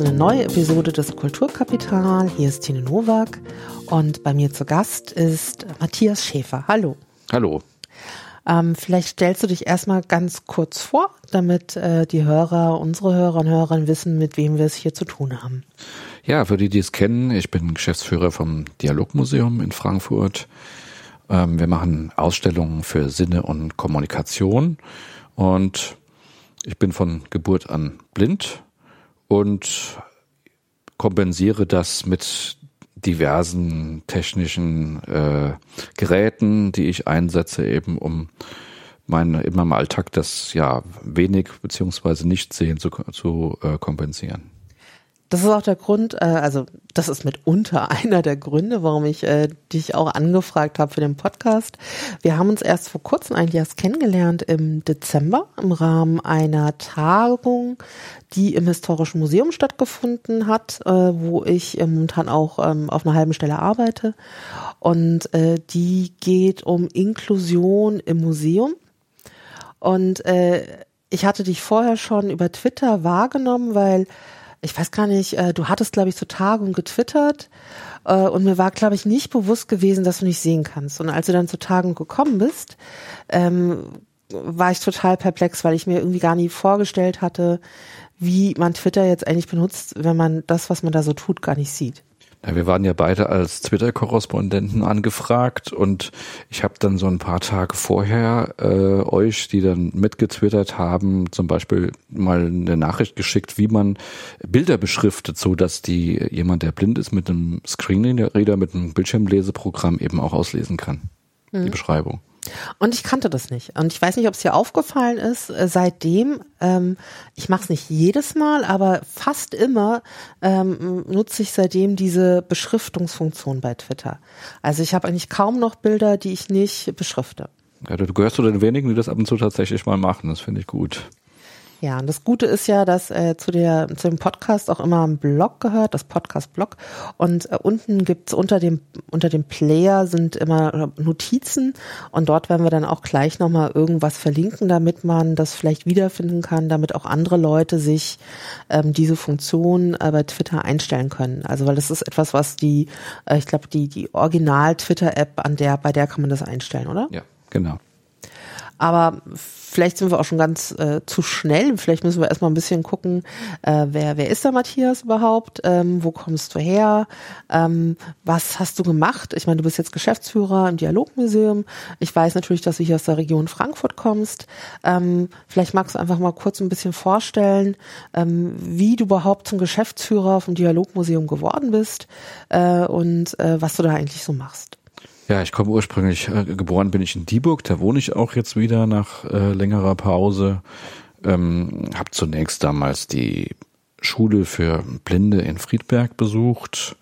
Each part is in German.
ist eine neue Episode des Kulturkapital. Hier ist Tine Nowak und bei mir zu Gast ist Matthias Schäfer. Hallo. Hallo. Ähm, vielleicht stellst du dich erstmal ganz kurz vor, damit äh, die Hörer, unsere Hörer und Hörerinnen wissen, mit wem wir es hier zu tun haben. Ja, für die, die es kennen, ich bin Geschäftsführer vom Dialogmuseum in Frankfurt. Ähm, wir machen Ausstellungen für Sinne und Kommunikation und ich bin von Geburt an blind und kompensiere das mit diversen technischen äh, Geräten, die ich einsetze, eben um meine, in meinem Alltag das ja wenig beziehungsweise nicht sehen zu, zu äh, kompensieren. Das ist auch der Grund, äh, also das ist mitunter einer der Gründe, warum ich äh, dich auch angefragt habe für den Podcast. Wir haben uns erst vor kurzem eigentlich erst kennengelernt im Dezember im Rahmen einer Tagung, die im Historischen Museum stattgefunden hat, äh, wo ich momentan auch ähm, auf einer halben Stelle arbeite. Und äh, die geht um Inklusion im Museum. Und äh, ich hatte dich vorher schon über Twitter wahrgenommen, weil ich weiß gar nicht, äh, du hattest, glaube ich, zur Tagung getwittert äh, und mir war, glaube ich, nicht bewusst gewesen, dass du nicht sehen kannst. Und als du dann zur Tagung gekommen bist, ähm, war ich total perplex, weil ich mir irgendwie gar nie vorgestellt hatte, wie man Twitter jetzt eigentlich benutzt, wenn man das, was man da so tut, gar nicht sieht. Ja, wir waren ja beide als Twitter-Korrespondenten angefragt und ich habe dann so ein paar Tage vorher äh, euch, die dann mitgetwittert haben, zum Beispiel mal eine Nachricht geschickt, wie man Bilder beschriftet, so dass die jemand, der blind ist, mit einem Screenreader, mit einem Bildschirmleseprogramm eben auch auslesen kann. Mhm. Die Beschreibung. Und ich kannte das nicht. Und ich weiß nicht, ob es dir aufgefallen ist. Äh, seitdem, ähm, ich mache es nicht jedes Mal, aber fast immer ähm, nutze ich seitdem diese Beschriftungsfunktion bei Twitter. Also ich habe eigentlich kaum noch Bilder, die ich nicht beschrifte. Ja, du gehörst zu den wenigen, die das ab und zu tatsächlich mal machen. Das finde ich gut. Ja, und das Gute ist ja, dass äh, zu, der, zu dem Podcast auch immer ein Blog gehört, das Podcast-Blog. Und äh, unten gibt's unter dem, unter dem Player sind immer Notizen und dort werden wir dann auch gleich nochmal irgendwas verlinken, damit man das vielleicht wiederfinden kann, damit auch andere Leute sich ähm, diese Funktion äh, bei Twitter einstellen können. Also weil das ist etwas, was die, äh, ich glaube, die, die Original-Twitter-App, an der, bei der kann man das einstellen, oder? Ja, genau. Aber vielleicht sind wir auch schon ganz äh, zu schnell. Vielleicht müssen wir erstmal ein bisschen gucken, äh, wer, wer ist der Matthias überhaupt? Ähm, wo kommst du her? Ähm, was hast du gemacht? Ich meine, du bist jetzt Geschäftsführer im Dialogmuseum. Ich weiß natürlich, dass du hier aus der Region Frankfurt kommst. Ähm, vielleicht magst du einfach mal kurz ein bisschen vorstellen, ähm, wie du überhaupt zum Geschäftsführer vom Dialogmuseum geworden bist äh, und äh, was du da eigentlich so machst. Ja, ich komme ursprünglich, äh, geboren bin ich in Dieburg, da wohne ich auch jetzt wieder nach äh, längerer Pause. Ähm, habe zunächst damals die Schule für Blinde in Friedberg besucht.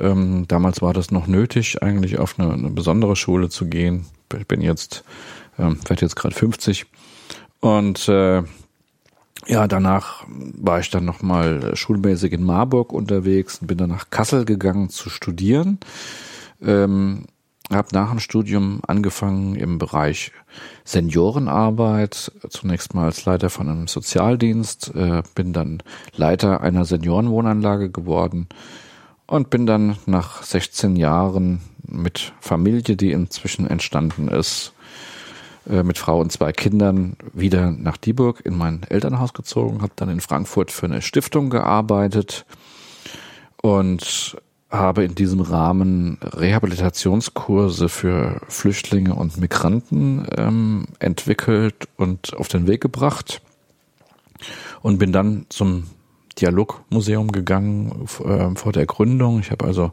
Ähm, damals war das noch nötig, eigentlich auf eine, eine besondere Schule zu gehen. Ich bin jetzt, ähm, werde jetzt gerade 50. Und äh, ja, danach war ich dann nochmal schulmäßig in Marburg unterwegs und bin dann nach Kassel gegangen zu studieren. Ähm, habe nach dem Studium angefangen im Bereich Seniorenarbeit, zunächst mal als Leiter von einem Sozialdienst, äh, bin dann Leiter einer Seniorenwohnanlage geworden und bin dann nach 16 Jahren mit Familie, die inzwischen entstanden ist, äh, mit Frau und zwei Kindern wieder nach Dieburg in mein Elternhaus gezogen, habe dann in Frankfurt für eine Stiftung gearbeitet und habe in diesem Rahmen Rehabilitationskurse für Flüchtlinge und Migranten ähm, entwickelt und auf den Weg gebracht und bin dann zum Dialogmuseum gegangen äh, vor der Gründung. Ich habe also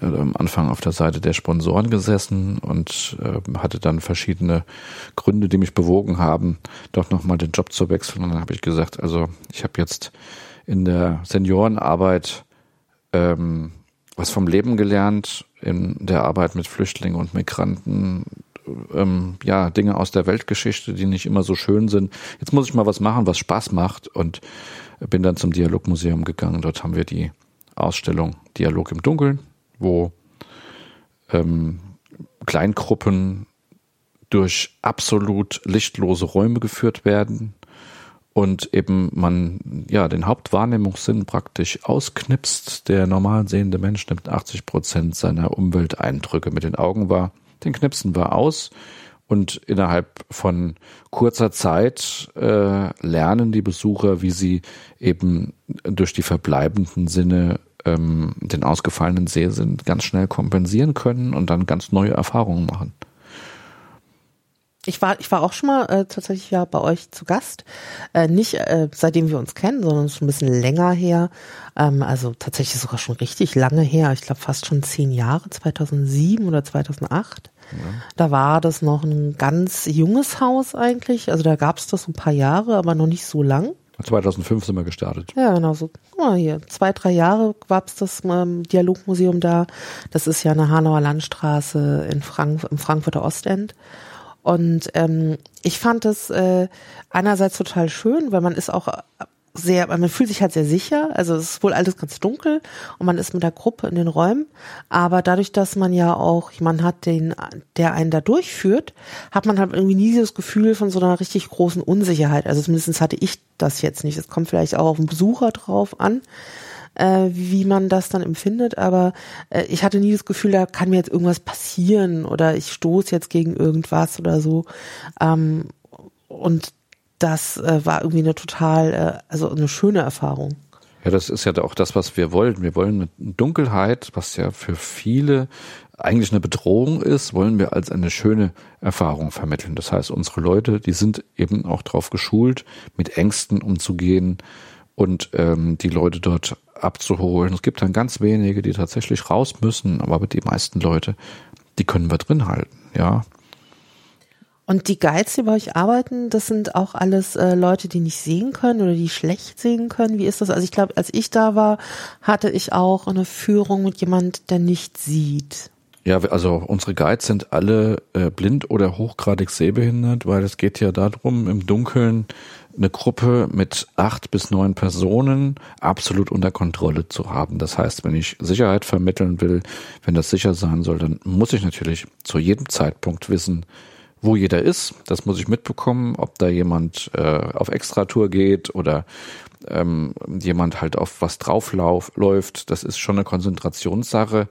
äh, am Anfang auf der Seite der Sponsoren gesessen und äh, hatte dann verschiedene Gründe, die mich bewogen haben, doch nochmal den Job zu wechseln. Und dann habe ich gesagt, also ich habe jetzt in der Seniorenarbeit ähm, was vom Leben gelernt in der Arbeit mit Flüchtlingen und Migranten. Ähm, ja, Dinge aus der Weltgeschichte, die nicht immer so schön sind. Jetzt muss ich mal was machen, was Spaß macht und bin dann zum Dialogmuseum gegangen. Dort haben wir die Ausstellung Dialog im Dunkeln, wo ähm, Kleingruppen durch absolut lichtlose Räume geführt werden und eben man ja den Hauptwahrnehmungssinn praktisch ausknipst. Der normal sehende Mensch nimmt 80 Prozent seiner Umwelteindrücke mit den Augen wahr. Den knipsen wir aus und innerhalb von kurzer Zeit äh, lernen die Besucher, wie sie eben durch die verbleibenden Sinne ähm, den ausgefallenen Sehsinn ganz schnell kompensieren können und dann ganz neue Erfahrungen machen. Ich war, ich war auch schon mal äh, tatsächlich ja bei euch zu Gast. Äh, nicht äh, seitdem wir uns kennen, sondern schon ein bisschen länger her. Ähm, also tatsächlich sogar schon richtig lange her. Ich glaube fast schon zehn Jahre, 2007 oder 2008. Ja. Da war das noch ein ganz junges Haus eigentlich. Also da gab es das ein paar Jahre, aber noch nicht so lang. 2005 sind wir gestartet. Ja, genau so. Guck mal hier, zwei, drei Jahre gab es das ähm, Dialogmuseum da. Das ist ja eine Hanauer Landstraße in Frank im Frankfurter Ostend. Und ähm, ich fand es äh, einerseits total schön, weil man ist auch sehr, man fühlt sich halt sehr sicher. Also es ist wohl alles ganz dunkel und man ist mit der Gruppe in den Räumen. Aber dadurch, dass man ja auch jemanden hat, den, der einen da durchführt, hat man halt irgendwie nie das Gefühl von so einer richtig großen Unsicherheit. Also zumindest hatte ich das jetzt nicht. Es kommt vielleicht auch auf den Besucher drauf an äh, wie man das dann empfindet, aber äh, ich hatte nie das Gefühl, da kann mir jetzt irgendwas passieren oder ich stoße jetzt gegen irgendwas oder so. Ähm, und das äh, war irgendwie eine total, äh, also eine schöne Erfahrung. Ja, das ist ja auch das, was wir wollen. Wir wollen mit Dunkelheit, was ja für viele eigentlich eine Bedrohung ist, wollen wir als eine schöne Erfahrung vermitteln. Das heißt, unsere Leute, die sind eben auch darauf geschult, mit Ängsten umzugehen und ähm, die Leute dort abzuholen. Es gibt dann ganz wenige, die tatsächlich raus müssen, aber die meisten Leute, die können wir drin halten, ja. Und die Guides, die bei euch arbeiten, das sind auch alles äh, Leute, die nicht sehen können oder die schlecht sehen können. Wie ist das? Also ich glaube, als ich da war, hatte ich auch eine Führung mit jemand, der nicht sieht. Ja, also unsere Guides sind alle äh, blind oder hochgradig sehbehindert, weil es geht ja darum, im Dunkeln eine Gruppe mit acht bis neun Personen absolut unter Kontrolle zu haben. Das heißt, wenn ich Sicherheit vermitteln will, wenn das sicher sein soll, dann muss ich natürlich zu jedem Zeitpunkt wissen, wo jeder ist. Das muss ich mitbekommen, ob da jemand äh, auf Extratour geht oder ähm, jemand halt auf was draufläuft. Das ist schon eine Konzentrationssache.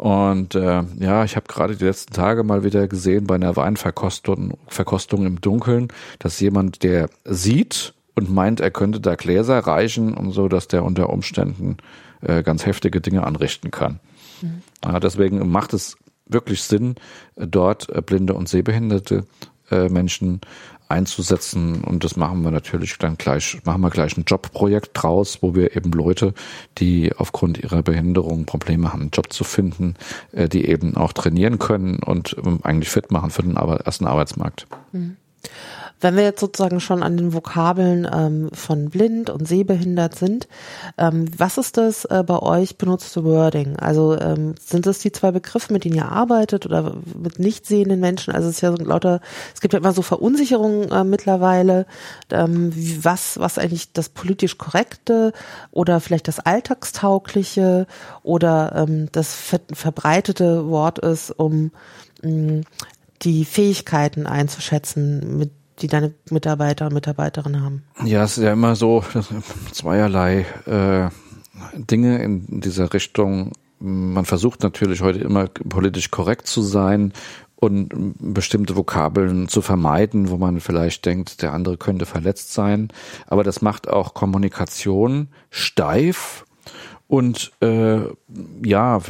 Und äh, ja, ich habe gerade die letzten Tage mal wieder gesehen bei einer Weinverkostung Verkostung im Dunkeln, dass jemand, der sieht und meint, er könnte da Gläser reichen und so, dass der unter Umständen äh, ganz heftige Dinge anrichten kann. Mhm. Ja, deswegen macht es wirklich Sinn, dort äh, blinde und sehbehinderte äh, Menschen einzusetzen. Und das machen wir natürlich dann gleich, machen wir gleich ein Jobprojekt draus, wo wir eben Leute, die aufgrund ihrer Behinderung Probleme haben, einen Job zu finden, äh, die eben auch trainieren können und ähm, eigentlich fit machen für den ersten Arbeitsmarkt. Mhm. Wenn wir jetzt sozusagen schon an den Vokabeln ähm, von blind und sehbehindert sind, ähm, was ist das äh, bei euch benutzte Wording? Also ähm, sind das die zwei Begriffe, mit denen ihr arbeitet oder mit nicht sehenden Menschen? Also es ist ja so lauter, es gibt ja immer so Verunsicherungen äh, mittlerweile, ähm, wie, was, was eigentlich das politisch korrekte oder vielleicht das alltagstaugliche oder ähm, das ver verbreitete Wort ist, um mm, die Fähigkeiten einzuschätzen, mit die deine Mitarbeiter und Mitarbeiterinnen haben? Ja, es ist ja immer so zweierlei äh, Dinge in dieser Richtung. Man versucht natürlich heute immer politisch korrekt zu sein und bestimmte Vokabeln zu vermeiden, wo man vielleicht denkt, der andere könnte verletzt sein. Aber das macht auch Kommunikation steif und äh, ja,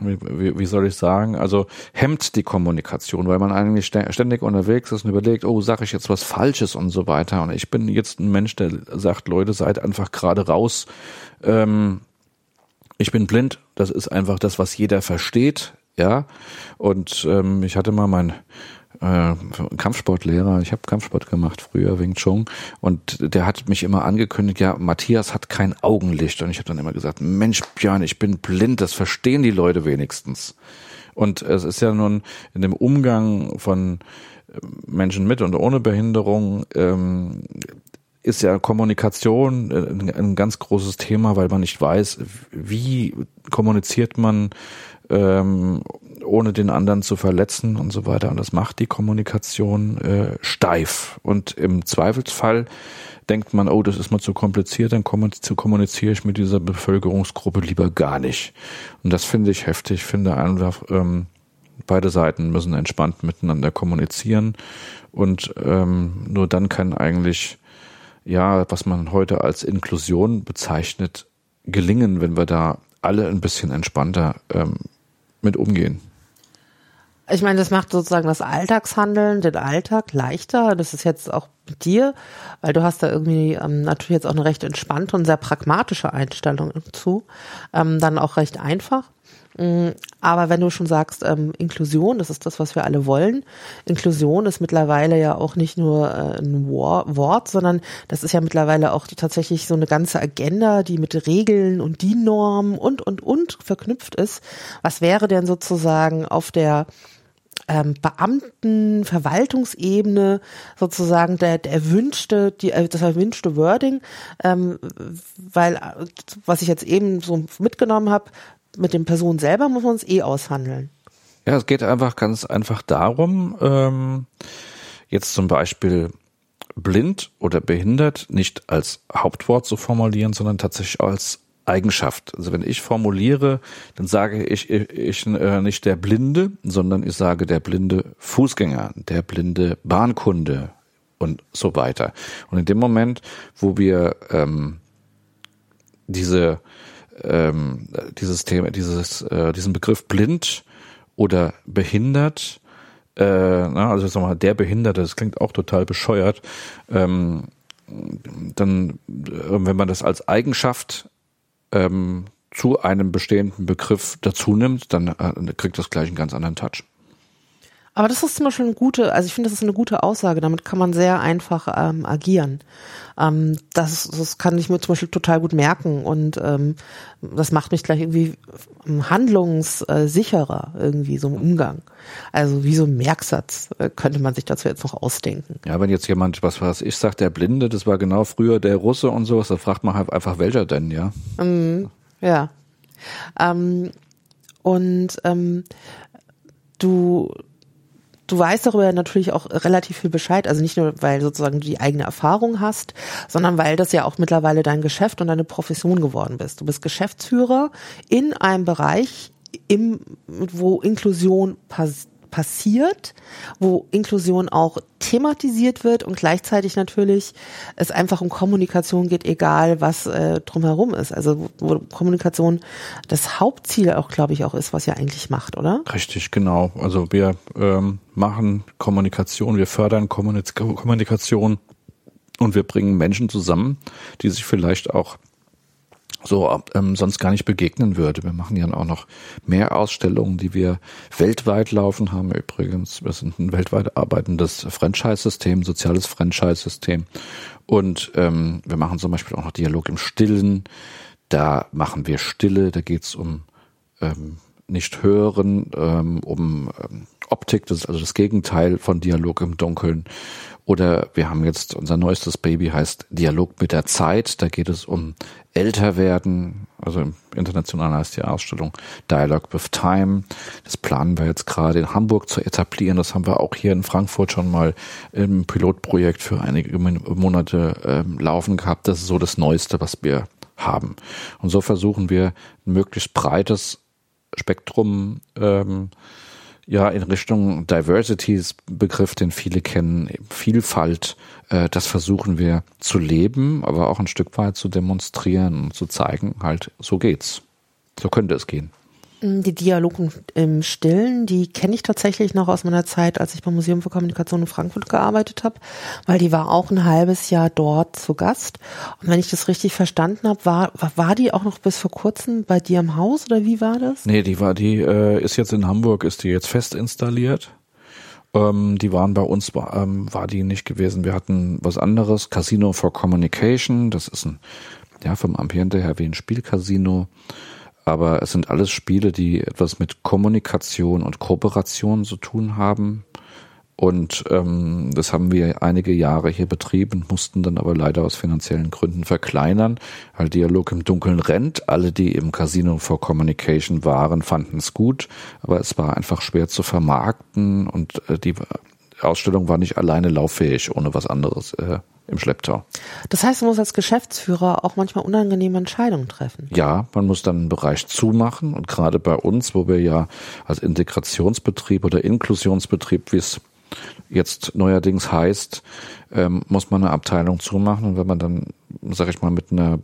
wie, wie soll ich sagen, also hemmt die Kommunikation, weil man eigentlich ständig unterwegs ist und überlegt, oh, sage ich jetzt was Falsches und so weiter. Und ich bin jetzt ein Mensch, der sagt, Leute, seid einfach gerade raus. Ähm, ich bin blind, das ist einfach das, was jeder versteht, ja. Und ähm, ich hatte mal mein äh, Kampfsportlehrer, ich habe Kampfsport gemacht früher, Wing Chun, und der hat mich immer angekündigt, ja, Matthias hat kein Augenlicht. Und ich habe dann immer gesagt, Mensch, Björn, ich bin blind, das verstehen die Leute wenigstens. Und es ist ja nun in dem Umgang von äh, Menschen mit und ohne Behinderung ähm, ist ja Kommunikation äh, ein, ganz großes Thema, weil man nicht weiß, wie kommuniziert man ähm, ohne den anderen zu verletzen und so weiter. Und das macht die Kommunikation äh, steif. Und im Zweifelsfall denkt man, oh, das ist mal zu kompliziert, dann kommuniziere ich mit dieser Bevölkerungsgruppe lieber gar nicht. Und das finde ich heftig. Ich finde einfach, ähm, beide Seiten müssen entspannt miteinander kommunizieren und ähm, nur dann kann eigentlich, ja, was man heute als Inklusion bezeichnet, gelingen, wenn wir da alle ein bisschen entspannter ähm, mit umgehen. Ich meine, das macht sozusagen das Alltagshandeln, den Alltag leichter. Das ist jetzt auch mit dir, weil du hast da irgendwie ähm, natürlich jetzt auch eine recht entspannte und sehr pragmatische Einstellung zu. Ähm, dann auch recht einfach. Mm, aber wenn du schon sagst, ähm, Inklusion, das ist das, was wir alle wollen. Inklusion ist mittlerweile ja auch nicht nur äh, ein Wort, sondern das ist ja mittlerweile auch tatsächlich so eine ganze Agenda, die mit Regeln und die Normen und, und, und verknüpft ist. Was wäre denn sozusagen auf der ähm, Beamten, Verwaltungsebene sozusagen der, der erwünschte, die, äh, das erwünschte Wording, ähm, weil was ich jetzt eben so mitgenommen habe, mit den Personen selber muss man es eh aushandeln. Ja, es geht einfach ganz einfach darum, ähm, jetzt zum Beispiel blind oder behindert nicht als Hauptwort zu formulieren, sondern tatsächlich als Eigenschaft. Also wenn ich formuliere, dann sage ich, ich, ich äh, nicht der Blinde, sondern ich sage der blinde Fußgänger, der blinde Bahnkunde und so weiter. Und in dem Moment, wo wir ähm, diese ähm, dieses Thema, dieses, äh, diesen Begriff blind oder behindert, äh, na, also sag mal, der Behinderte, das klingt auch total bescheuert, ähm, dann, äh, wenn man das als Eigenschaft ähm, zu einem bestehenden Begriff dazu nimmt, dann äh, kriegt das gleich einen ganz anderen Touch. Aber das ist zum Beispiel eine gute, also ich finde, das ist eine gute Aussage. Damit kann man sehr einfach ähm, agieren. Ähm, das, das kann ich mir zum Beispiel total gut merken und ähm, das macht mich gleich irgendwie handlungssicherer irgendwie so im Umgang. Also wie so ein Merksatz äh, könnte man sich dazu jetzt noch ausdenken. Ja, wenn jetzt jemand, was was ich sag, der Blinde, das war genau früher der Russe und sowas, da fragt man halt einfach, welcher denn, ja? Mm, ja. Ähm, und ähm, du du weißt darüber natürlich auch relativ viel Bescheid. Also nicht nur, weil sozusagen du die eigene Erfahrung hast, sondern weil das ja auch mittlerweile dein Geschäft und deine Profession geworden bist. Du bist Geschäftsführer in einem Bereich, im, wo Inklusion passiert passiert, wo Inklusion auch thematisiert wird und gleichzeitig natürlich es einfach um Kommunikation geht, egal was äh, drumherum ist. Also wo Kommunikation das Hauptziel auch, glaube ich, auch ist, was ihr eigentlich macht, oder? Richtig, genau. Also wir ähm, machen Kommunikation, wir fördern Kommunikation und wir bringen Menschen zusammen, die sich vielleicht auch so ähm, sonst gar nicht begegnen würde. Wir machen ja auch noch mehr Ausstellungen, die wir weltweit laufen haben. Übrigens, wir sind ein weltweit arbeitendes Franchise-System, soziales Franchise-System. Und ähm, wir machen zum Beispiel auch noch Dialog im Stillen. Da machen wir Stille, da geht's um ähm, nicht hören, ähm, um ähm, Optik, das ist also das Gegenteil von Dialog im Dunkeln. Oder wir haben jetzt unser neuestes Baby heißt Dialog mit der Zeit. Da geht es um älter werden. Also international heißt die Ausstellung Dialogue with Time. Das planen wir jetzt gerade in Hamburg zu etablieren. Das haben wir auch hier in Frankfurt schon mal im Pilotprojekt für einige Monate ähm, laufen gehabt. Das ist so das Neueste, was wir haben. Und so versuchen wir ein möglichst breites Spektrum ähm, ja in Richtung Diversities Begriff, den viele kennen, Vielfalt, äh, das versuchen wir zu leben, aber auch ein Stück weit zu demonstrieren und zu zeigen, halt, so geht's. So könnte es gehen. Die Dialogen im Stillen, die kenne ich tatsächlich noch aus meiner Zeit, als ich beim Museum für Kommunikation in Frankfurt gearbeitet habe, weil die war auch ein halbes Jahr dort zu Gast. Und wenn ich das richtig verstanden habe, war, war die auch noch bis vor kurzem bei dir im Haus oder wie war das? Nee, die war, die äh, ist jetzt in Hamburg, ist die jetzt fest installiert. Ähm, die waren bei uns, ähm, war die nicht gewesen. Wir hatten was anderes, Casino for Communication, das ist ein, ja, vom Ambiente her wie ein Spielcasino aber es sind alles Spiele, die etwas mit Kommunikation und Kooperation zu tun haben. Und ähm, das haben wir einige Jahre hier betrieben, mussten dann aber leider aus finanziellen Gründen verkleinern, weil Dialog im Dunkeln rennt. Alle, die im Casino for Communication waren, fanden es gut, aber es war einfach schwer zu vermarkten und äh, die Ausstellung war nicht alleine lauffähig, ohne was anderes äh, im Schlepptau. Das heißt, man muss als Geschäftsführer auch manchmal unangenehme Entscheidungen treffen. Ja, man muss dann einen Bereich zumachen und gerade bei uns, wo wir ja als Integrationsbetrieb oder Inklusionsbetrieb, wie es jetzt neuerdings heißt, ähm, muss man eine Abteilung zumachen. Und wenn man dann, sage ich mal, mit einer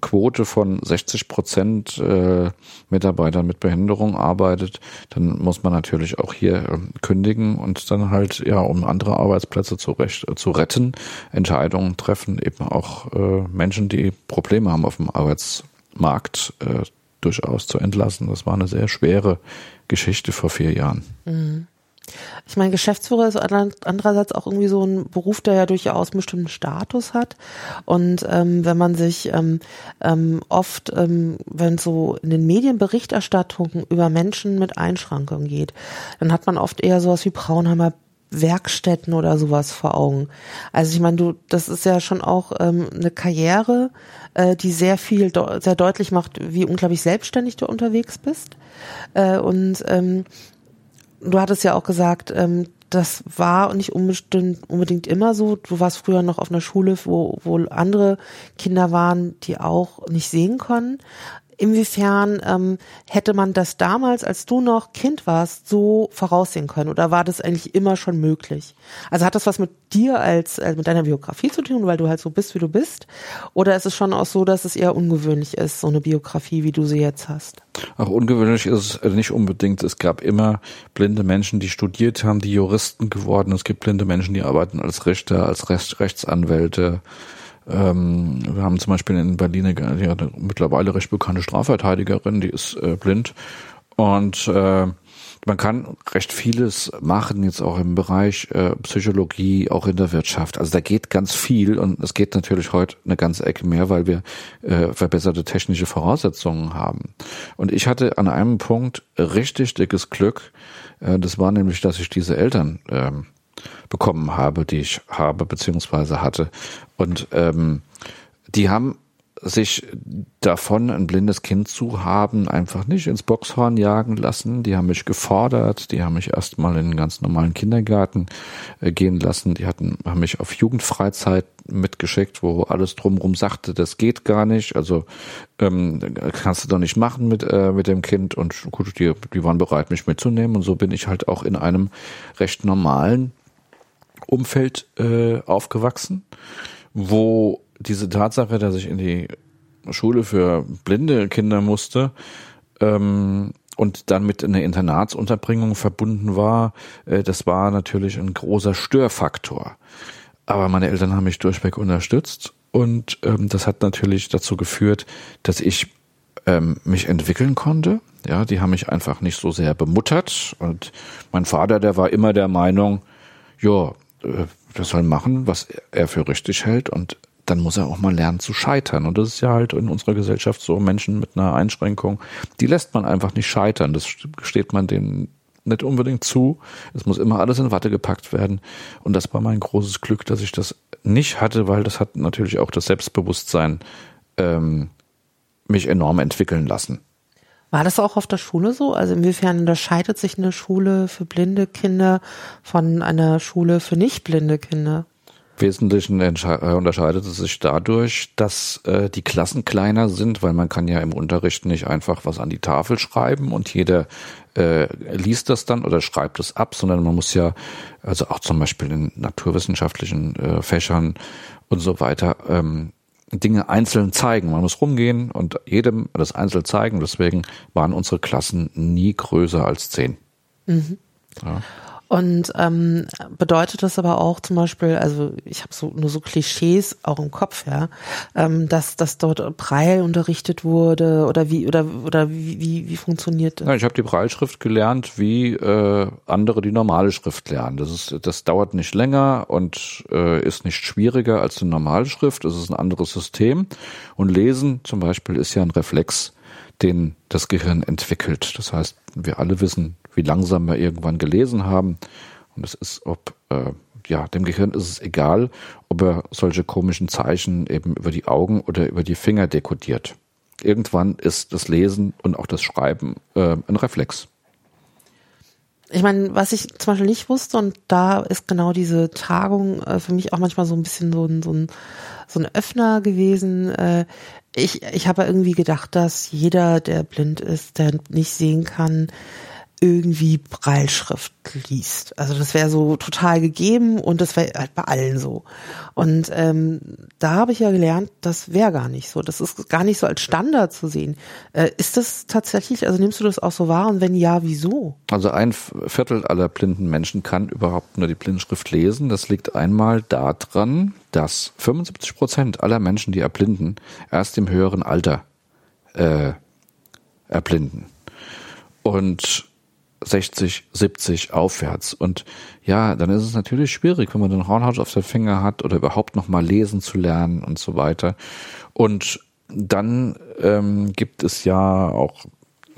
Quote von 60 Prozent äh, Mitarbeitern mit Behinderung arbeitet, dann muss man natürlich auch hier äh, kündigen und dann halt, ja, um andere Arbeitsplätze zu, recht, äh, zu retten, Entscheidungen treffen, eben auch äh, Menschen, die Probleme haben auf dem Arbeitsmarkt, äh, durchaus zu entlassen. Das war eine sehr schwere Geschichte vor vier Jahren. Mhm. Ich meine, Geschäftsführer ist andererseits auch irgendwie so ein Beruf, der ja durchaus einen bestimmten Status hat. Und ähm, wenn man sich ähm, ähm, oft, ähm, wenn so in den Medien Berichterstattungen über Menschen mit Einschränkungen geht, dann hat man oft eher sowas wie Braunheimer Werkstätten oder sowas vor Augen. Also ich meine, du, das ist ja schon auch ähm, eine Karriere, äh, die sehr viel, sehr deutlich macht, wie unglaublich selbstständig du unterwegs bist. Äh, und ähm, du hattest ja auch gesagt, ähm, das war nicht unbedingt, unbedingt immer so. Du warst früher noch auf einer Schule, wo, wo andere Kinder waren, die auch nicht sehen können. Inwiefern ähm, hätte man das damals, als du noch Kind warst, so voraussehen können? Oder war das eigentlich immer schon möglich? Also hat das was mit dir als äh, mit deiner Biografie zu tun, weil du halt so bist, wie du bist? Oder ist es schon auch so, dass es eher ungewöhnlich ist, so eine Biografie, wie du sie jetzt hast? Auch ungewöhnlich ist es nicht unbedingt. Es gab immer blinde Menschen, die studiert haben, die Juristen geworden. Es gibt blinde Menschen, die arbeiten als Richter, als Recht, Rechtsanwälte ähm, wir haben zum Beispiel in Berlin eine, eine mittlerweile recht bekannte Strafverteidigerin, die ist äh, blind und äh, man kann recht vieles machen, jetzt auch im Bereich äh, Psychologie, auch in der Wirtschaft. Also da geht ganz viel und es geht natürlich heute eine ganze Ecke mehr, weil wir äh, verbesserte technische Voraussetzungen haben. Und ich hatte an einem Punkt richtig dickes Glück. Äh, das war nämlich, dass ich diese Eltern ähm, bekommen habe, die ich habe beziehungsweise hatte. Und ähm, die haben sich davon, ein blindes Kind zu haben, einfach nicht ins Boxhorn jagen lassen. Die haben mich gefordert, die haben mich erstmal in einen ganz normalen Kindergarten äh, gehen lassen. Die hatten, haben mich auf Jugendfreizeit mitgeschickt, wo alles drumherum sagte, das geht gar nicht. Also ähm, kannst du doch nicht machen mit, äh, mit dem Kind. Und gut, die, die waren bereit, mich mitzunehmen. Und so bin ich halt auch in einem recht normalen Umfeld äh, aufgewachsen, wo diese Tatsache, dass ich in die Schule für blinde Kinder musste ähm, und dann mit einer Internatsunterbringung verbunden war, äh, das war natürlich ein großer Störfaktor. Aber meine Eltern haben mich durchweg unterstützt und ähm, das hat natürlich dazu geführt, dass ich ähm, mich entwickeln konnte. Ja, die haben mich einfach nicht so sehr bemuttert und mein Vater, der war immer der Meinung, ja, der soll machen, was er für richtig hält und dann muss er auch mal lernen zu scheitern. Und das ist ja halt in unserer Gesellschaft so, Menschen mit einer Einschränkung, die lässt man einfach nicht scheitern. Das steht man denen nicht unbedingt zu. Es muss immer alles in Watte gepackt werden. Und das war mein großes Glück, dass ich das nicht hatte, weil das hat natürlich auch das Selbstbewusstsein ähm, mich enorm entwickeln lassen. War das auch auf der Schule so? Also inwiefern unterscheidet sich eine Schule für blinde Kinder von einer Schule für nicht blinde Kinder? Wesentlichen äh, unterscheidet es sich dadurch, dass äh, die Klassen kleiner sind, weil man kann ja im Unterricht nicht einfach was an die Tafel schreiben und jeder äh, liest das dann oder schreibt es ab, sondern man muss ja, also auch zum Beispiel in naturwissenschaftlichen äh, Fächern und so weiter, ähm, Dinge einzeln zeigen. Man muss rumgehen und jedem das einzeln zeigen. Deswegen waren unsere Klassen nie größer als zehn. Mhm. Ja. Und ähm, bedeutet das aber auch zum Beispiel, also ich habe so nur so Klischees auch im Kopf, ja, ähm, dass dass dort Braille unterrichtet wurde oder wie oder oder wie wie, wie funktioniert das? Ja, ich habe die Brailleschrift gelernt, wie äh, andere die normale Schrift lernen. Das ist das dauert nicht länger und äh, ist nicht schwieriger als die normale Schrift. Es ist ein anderes System und Lesen zum Beispiel ist ja ein Reflex, den das Gehirn entwickelt. Das heißt, wir alle wissen, wie langsam wir irgendwann gelesen haben. Und es ist, ob, äh, ja, dem Gehirn ist es egal, ob er solche komischen Zeichen eben über die Augen oder über die Finger dekodiert. Irgendwann ist das Lesen und auch das Schreiben äh, ein Reflex. Ich meine, was ich zum Beispiel nicht wusste, und da ist genau diese Tagung äh, für mich auch manchmal so ein bisschen so ein, so ein, so ein Öffner gewesen. Äh, ich ich habe irgendwie gedacht, dass jeder, der blind ist, der nicht sehen kann, irgendwie Breilschrift liest. Also das wäre so total gegeben und das wäre halt bei allen so. Und ähm, da habe ich ja gelernt, das wäre gar nicht so. Das ist gar nicht so als Standard zu sehen. Äh, ist das tatsächlich, also nimmst du das auch so wahr und wenn ja, wieso? Also ein Viertel aller blinden Menschen kann überhaupt nur die Blindenschrift lesen. Das liegt einmal daran, dass 75 Prozent aller Menschen, die erblinden, erst im höheren Alter äh, erblinden. Und 60, 70 aufwärts. Und ja, dann ist es natürlich schwierig, wenn man den Hornhaut auf der Finger hat oder überhaupt noch mal lesen zu lernen und so weiter. Und dann ähm, gibt es ja auch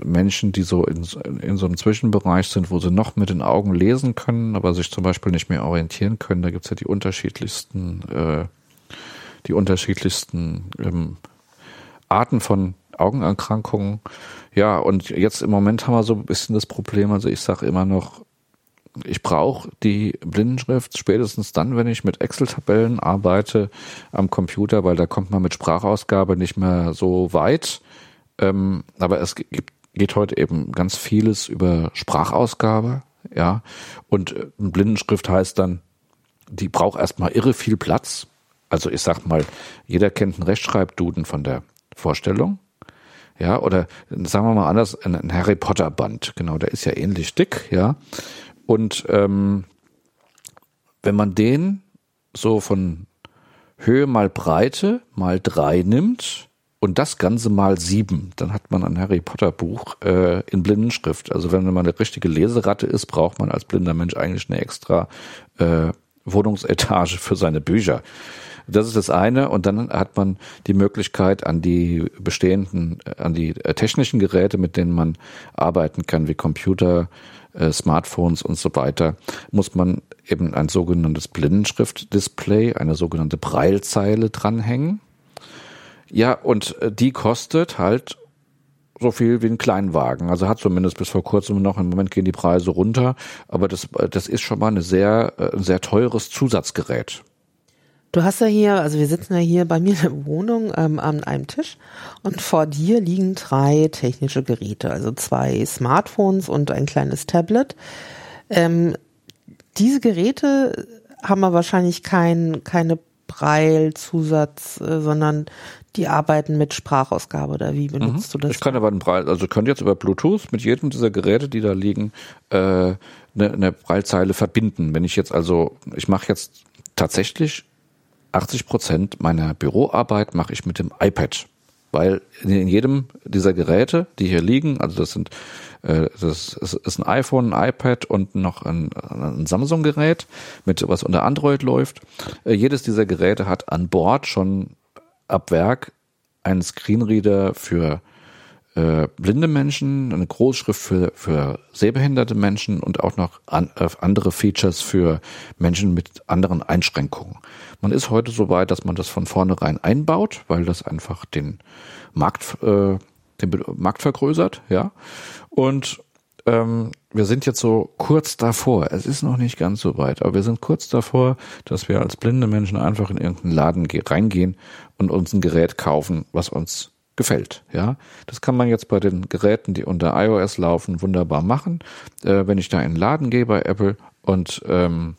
Menschen, die so in, in so einem Zwischenbereich sind, wo sie noch mit den Augen lesen können, aber sich zum Beispiel nicht mehr orientieren können. Da gibt's ja die unterschiedlichsten, äh, die unterschiedlichsten ähm, Arten von Augenerkrankungen. Ja, und jetzt im Moment haben wir so ein bisschen das Problem, also ich sage immer noch, ich brauche die Blindenschrift spätestens dann, wenn ich mit Excel-Tabellen arbeite am Computer, weil da kommt man mit Sprachausgabe nicht mehr so weit. Ähm, aber es gibt, geht heute eben ganz vieles über Sprachausgabe, ja. Und äh, Blindenschrift heißt dann, die braucht erstmal irre viel Platz. Also ich sag mal, jeder kennt einen Rechtschreibduden von der Vorstellung. Ja, oder sagen wir mal anders, ein, Harry Potter Band, genau, der ist ja ähnlich dick, ja. Und ähm, wenn man den so von Höhe mal Breite mal drei nimmt und das Ganze mal sieben, dann hat man ein Harry Potter Buch äh, in Blindenschrift. Also wenn man eine richtige Leseratte ist, braucht man als blinder Mensch eigentlich eine extra äh, Wohnungsetage für seine Bücher. Das ist das eine. Und dann hat man die Möglichkeit, an die bestehenden, an die äh, technischen Geräte, mit denen man arbeiten kann, wie Computer, äh, Smartphones und so weiter, muss man eben ein sogenanntes Blindenschriftdisplay, eine sogenannte Breilzeile dranhängen. Ja, und äh, die kostet halt so viel wie ein Kleinwagen. Also hat zumindest bis vor kurzem noch, im Moment gehen die Preise runter, aber das, das ist schon mal eine sehr, ein sehr teures Zusatzgerät. Du hast ja hier, also wir sitzen ja hier bei mir in der Wohnung ähm, an einem Tisch und vor dir liegen drei technische Geräte, also zwei Smartphones und ein kleines Tablet. Ähm, diese Geräte haben aber wahrscheinlich kein, keine Braille-Zusatz, äh, sondern die arbeiten mit Sprachausgabe oder wie benutzt mhm. du das? Ich kann aber einen Braille, also könnt jetzt über Bluetooth mit jedem dieser Geräte, die da liegen, äh, eine, eine Braillezeile verbinden. Wenn ich jetzt also, ich mache jetzt tatsächlich 80 Prozent meiner Büroarbeit mache ich mit dem iPad, weil in jedem dieser Geräte, die hier liegen, also das sind äh, das ist ein iPhone, ein iPad und noch ein, ein Samsung-Gerät, mit was unter Android läuft. Äh, jedes dieser Geräte hat an Bord schon ab Werk einen Screenreader für äh, blinde Menschen, eine Großschrift für, für sehbehinderte Menschen und auch noch an, äh, andere Features für Menschen mit anderen Einschränkungen. Man ist heute so weit, dass man das von vornherein einbaut, weil das einfach den Markt, äh, den Markt vergrößert, ja. Und ähm, wir sind jetzt so kurz davor. Es ist noch nicht ganz so weit, aber wir sind kurz davor, dass wir als blinde Menschen einfach in irgendeinen Laden reingehen und uns ein Gerät kaufen, was uns gefällt. Ja, das kann man jetzt bei den Geräten, die unter iOS laufen, wunderbar machen. Äh, wenn ich da in den Laden gehe bei Apple und ähm,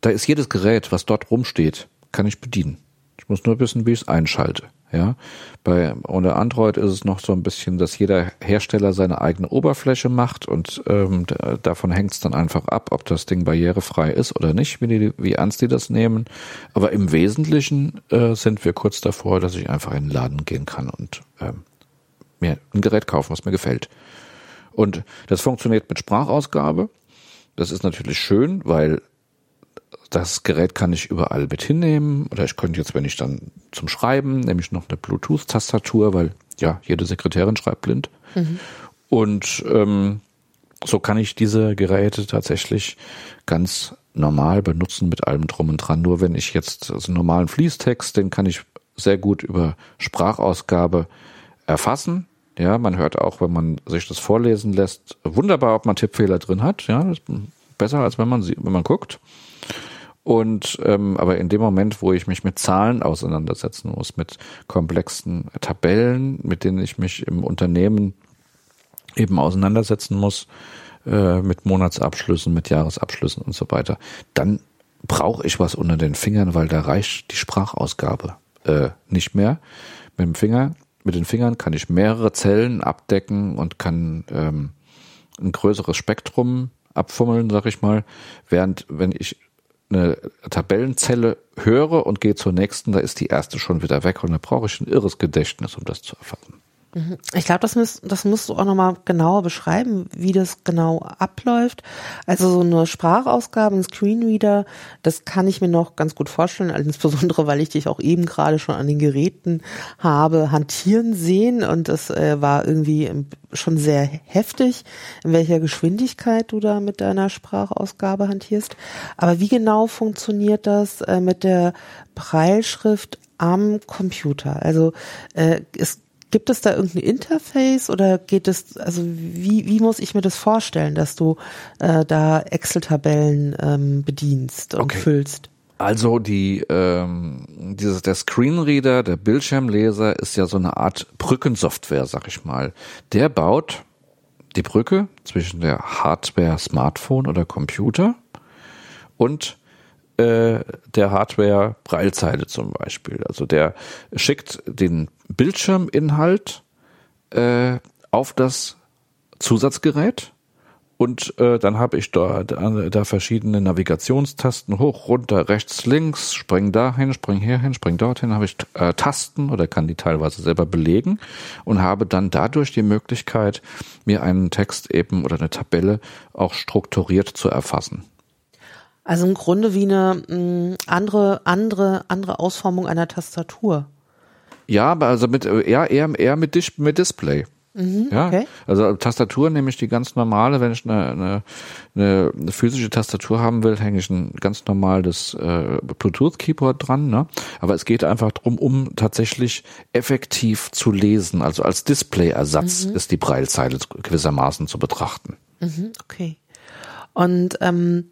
da ist jedes Gerät, was dort rumsteht, kann ich bedienen. Ich muss nur wissen, wie ich es einschalte. Ja, bei unter Android ist es noch so ein bisschen, dass jeder Hersteller seine eigene Oberfläche macht und ähm, davon hängt es dann einfach ab, ob das Ding barrierefrei ist oder nicht, wie, die, wie ernst die das nehmen. Aber im Wesentlichen äh, sind wir kurz davor, dass ich einfach in den Laden gehen kann und ähm, mir ein Gerät kaufen, was mir gefällt. Und das funktioniert mit Sprachausgabe. Das ist natürlich schön, weil das Gerät kann ich überall mit hinnehmen oder ich könnte jetzt, wenn ich dann zum Schreiben, nämlich noch eine Bluetooth-Tastatur, weil ja, jede Sekretärin schreibt blind. Mhm. Und ähm, so kann ich diese Geräte tatsächlich ganz normal benutzen mit allem drum und dran. Nur wenn ich jetzt also einen normalen Fließtext, den kann ich sehr gut über Sprachausgabe erfassen. Ja, man hört auch, wenn man sich das vorlesen lässt, wunderbar, ob man Tippfehler drin hat. Ja, das ist besser als wenn man sie, wenn man guckt. Und ähm, aber in dem Moment, wo ich mich mit Zahlen auseinandersetzen muss, mit komplexen Tabellen, mit denen ich mich im Unternehmen eben auseinandersetzen muss, äh, mit Monatsabschlüssen, mit Jahresabschlüssen und so weiter, dann brauche ich was unter den Fingern, weil da reicht die Sprachausgabe äh, nicht mehr. Mit dem Finger, mit den Fingern kann ich mehrere Zellen abdecken und kann ähm, ein größeres Spektrum abfummeln, sag ich mal, während wenn ich eine Tabellenzelle höre und gehe zur nächsten, da ist die erste schon wieder weg und da brauche ich ein irres Gedächtnis, um das zu erfassen. Mhm. Ich glaube, das, müsst, das musst du auch nochmal genauer beschreiben, wie das genau abläuft. Also so eine Sprachausgabe, ein Screenreader, das kann ich mir noch ganz gut vorstellen, insbesondere weil ich dich auch eben gerade schon an den Geräten habe hantieren sehen und das äh, war irgendwie schon sehr heftig, in welcher Geschwindigkeit du da mit deiner Sprachausgabe hantierst. Aber wie genau funktioniert das äh, mit der Preilschrift am Computer? Also äh, es Gibt es da irgendein Interface oder geht es, also wie, wie muss ich mir das vorstellen, dass du äh, da Excel-Tabellen ähm, bedienst und okay. füllst? Also die ähm, dieses der Screenreader, der Bildschirmleser ist ja so eine Art Brückensoftware, sag ich mal. Der baut die Brücke zwischen der Hardware Smartphone oder Computer und äh, der Hardware Braillezeile zum Beispiel. Also der schickt den Bildschirminhalt äh, auf das Zusatzgerät und äh, dann habe ich da, da, verschiedene Navigationstasten hoch, runter, rechts, links, spring dahin, spring hierhin, spring dorthin, habe ich äh, Tasten oder kann die teilweise selber belegen und habe dann dadurch die Möglichkeit, mir einen Text eben oder eine Tabelle auch strukturiert zu erfassen. Also im Grunde wie eine mm, andere, andere, andere Ausformung einer Tastatur. Ja, also mit eher, eher, eher mit, Dis mit Display. Mhm, ja, okay. also Tastatur nehme ich die ganz normale, wenn ich eine, eine, eine physische Tastatur haben will, hänge ich ein ganz normales äh, Bluetooth-Keyboard dran. Ne? Aber es geht einfach darum, um tatsächlich effektiv zu lesen. Also als Display-Ersatz mhm. ist die Breilzeile gewissermaßen zu betrachten. Mhm, okay. Und ähm,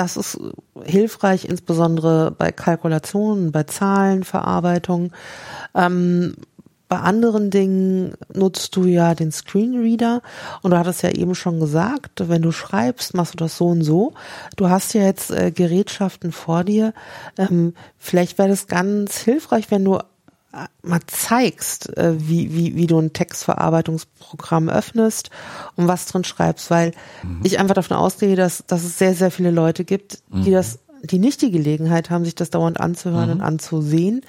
das ist hilfreich, insbesondere bei Kalkulationen, bei Zahlenverarbeitung. Ähm, bei anderen Dingen nutzt du ja den Screenreader und du hattest ja eben schon gesagt, wenn du schreibst, machst du das so und so. Du hast ja jetzt äh, Gerätschaften vor dir. Ähm, vielleicht wäre das ganz hilfreich, wenn du mal zeigst, äh, wie, wie, wie du ein Textverarbeitungsprogramm öffnest und was drin schreibst, weil mhm. ich einfach davon ausgehe, dass, dass es sehr, sehr viele Leute gibt, die mhm. das die nicht die Gelegenheit haben, sich das dauernd anzuhören mhm. und anzusehen.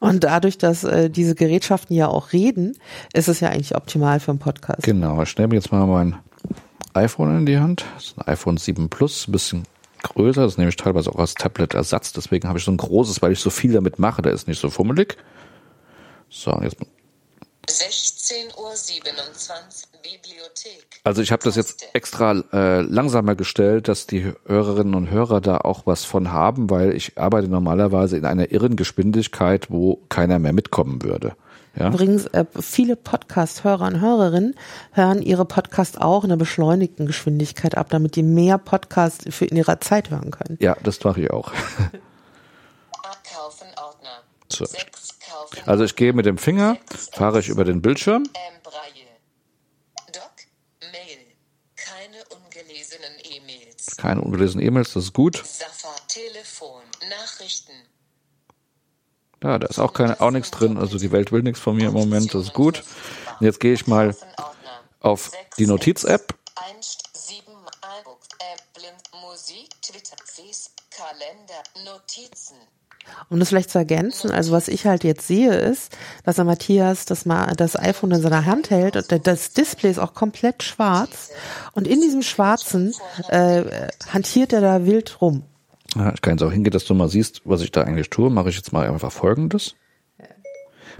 Und dadurch, dass äh, diese Gerätschaften ja auch reden, ist es ja eigentlich optimal für einen Podcast. Genau, ich nehme jetzt mal mein iPhone in die Hand. Das ist ein iPhone 7 Plus, ein bisschen größer. Das nehme ich teilweise auch als Tablet-Ersatz. Deswegen habe ich so ein großes, weil ich so viel damit mache. Der ist nicht so fummelig. So, jetzt. 16.27 Uhr Bibliothek. Also ich habe das jetzt extra äh, langsamer gestellt, dass die Hörerinnen und Hörer da auch was von haben, weil ich arbeite normalerweise in einer irren Geschwindigkeit, wo keiner mehr mitkommen würde. Ja? Übrigens, äh, viele Podcast-Hörer und Hörerinnen hören ihre Podcasts auch in einer beschleunigten Geschwindigkeit ab, damit die mehr Podcasts für in ihrer Zeit hören können. Ja, das mache ich auch. So. Also ich gehe mit dem Finger, fahre ich über den Bildschirm. Keine ungelesenen E-Mails, das ist gut. Ja, da ist auch keine, auch nichts drin, also die Welt will nichts von mir im Moment, das ist gut. Und jetzt gehe ich mal auf die Notiz-App. Musik, Twitter, Face, Kalender, Notizen. Um das vielleicht zu ergänzen, also was ich halt jetzt sehe, ist, dass der Matthias das, mal, das iPhone in seiner Hand hält und das Display ist auch komplett schwarz und in diesem Schwarzen äh, hantiert er da wild rum. Ja, ich kann jetzt auch hingehen, dass du mal siehst, was ich da eigentlich tue. Mache ich jetzt mal einfach folgendes.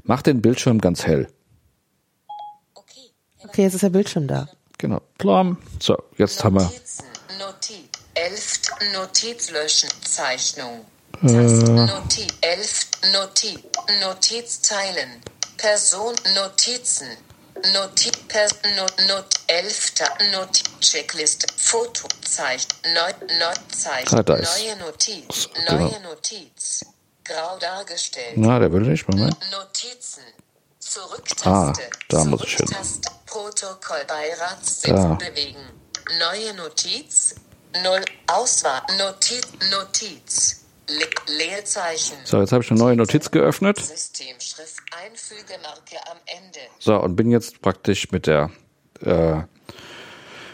Mach den Bildschirm ganz hell. Okay, jetzt ist der Bildschirm da. Genau. Plom. So, jetzt haben wir. Notiz, 11, Notiz löschen, Zeichnung. Notiz, 11, Notiz, Notiz teilen. Person, Notizen. Notiz, per, Not, Not, 11, Notiz, Checkliste, Foto, Zeichen, Neu, Neu, Zeichen, Ah, neue Notiz, genau. neue Notiz. Grau dargestellt. Na, der will nicht. Moment. Notizen. Zurücktaste. Ah, da muss ich hin. Protokoll Beiratssitz Da. bewegen. Neue Notiz. Null. Auswahl. Notiz. Notiz. Le Leerzeichen. So, jetzt habe ich eine neue Notiz geöffnet. Systemschrift. Einfügemarke am Ende. So, und bin jetzt praktisch mit der äh,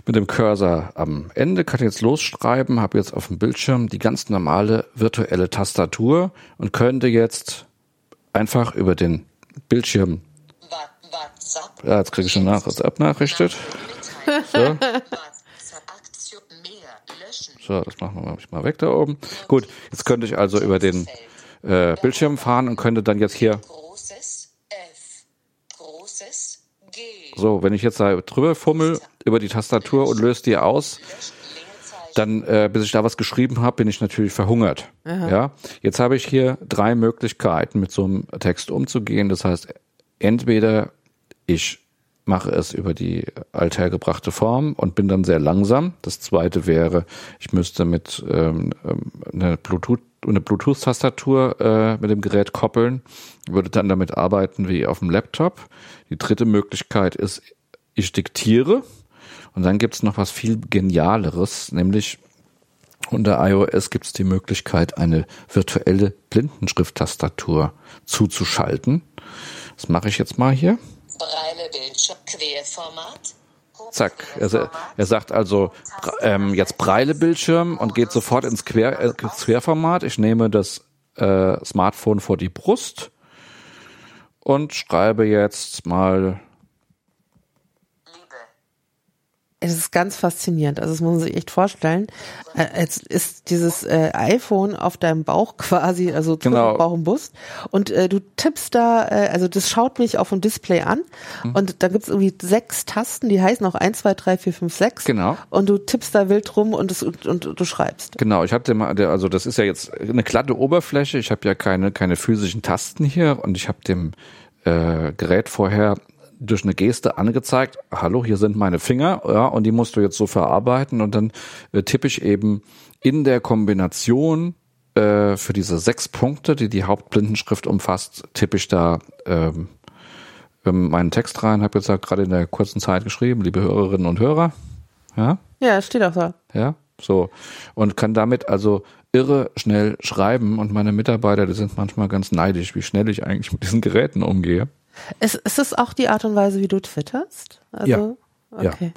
mit dem Cursor am Ende, kann jetzt losschreiben, habe jetzt auf dem Bildschirm die ganz normale virtuelle Tastatur und könnte jetzt einfach über den Bildschirm, ja, jetzt kriege ich eine Nach- WhatsApp-Nachrichtet. So. so, das machen wir mal weg da oben. Gut, jetzt könnte ich also über den äh, Bildschirm fahren und könnte dann jetzt hier, Großes F. Großes G. so, wenn ich jetzt da drüber fummel über die Tastatur und löse die aus, dann, äh, bis ich da was geschrieben habe, bin ich natürlich verhungert. Ja, jetzt habe ich hier drei Möglichkeiten, mit so einem Text umzugehen. Das heißt, entweder ich mache es über die althergebrachte Form und bin dann sehr langsam. Das zweite wäre, ich müsste mit ähm, ähm, eine Bluetooth eine Bluetooth-Tastatur äh, mit dem Gerät koppeln, würde dann damit arbeiten wie auf dem Laptop. Die dritte Möglichkeit ist, ich diktiere und dann gibt's noch was viel Genialeres, nämlich unter iOS gibt's die Möglichkeit, eine virtuelle Blindenschrifttastatur zuzuschalten. Das mache ich jetzt mal hier. Breile Bildschirm. Querformat. Zack. Er, sa- er sagt also ähm, jetzt Breile-Bildschirm und geht sofort ins Quer, äh, Querformat. Ich nehme das äh, Smartphone vor die Brust und schreibe jetzt mal Liebe. Es ist ganz faszinierend. Also das muss man sich echt vorstellen. Äh, Jetzt ist dieses äh, iPhone auf deinem Bauch quasi, also Genau. Bauch und Brust. Und äh, du tippst da, äh, also das schaut mich auf dem Display an. Mhm. Und da gibt's irgendwie sechs Tasten, die heißen auch 1, 2, 3, 4, 5, 6. Genau. Und du tippst da wild rum und, es, und, und du schreibst. Genau, ich hatte mal, der- also das ist ja jetzt eine glatte Oberfläche. Ich habe ja keine keine physischen Tasten hier und ich habe dem äh, Gerät vorher durch eine Geste angezeigt, hallo, hier sind meine Finger, ja, und die musst du jetzt so verarbeiten und dann äh, tippe ich eben in der Kombination äh, für diese sechs Punkte, die die Hauptblindenschrift umfasst, tippe ich da ähm, ähm, meinen Text rein, habe jetzt ja gerade in der kurzen Zeit geschrieben, liebe Hörerinnen und Hörer, ja, Ja, es steht auch da. ja, so. Und kann damit also irre schnell schreiben. Und meine Mitarbeiter, die sind manchmal ganz neidisch, wie schnell ich eigentlich mit diesen Geräten umgehe. Ist, ist es auch die Art und Weise, wie du twitterst? Also, Ja. Okay.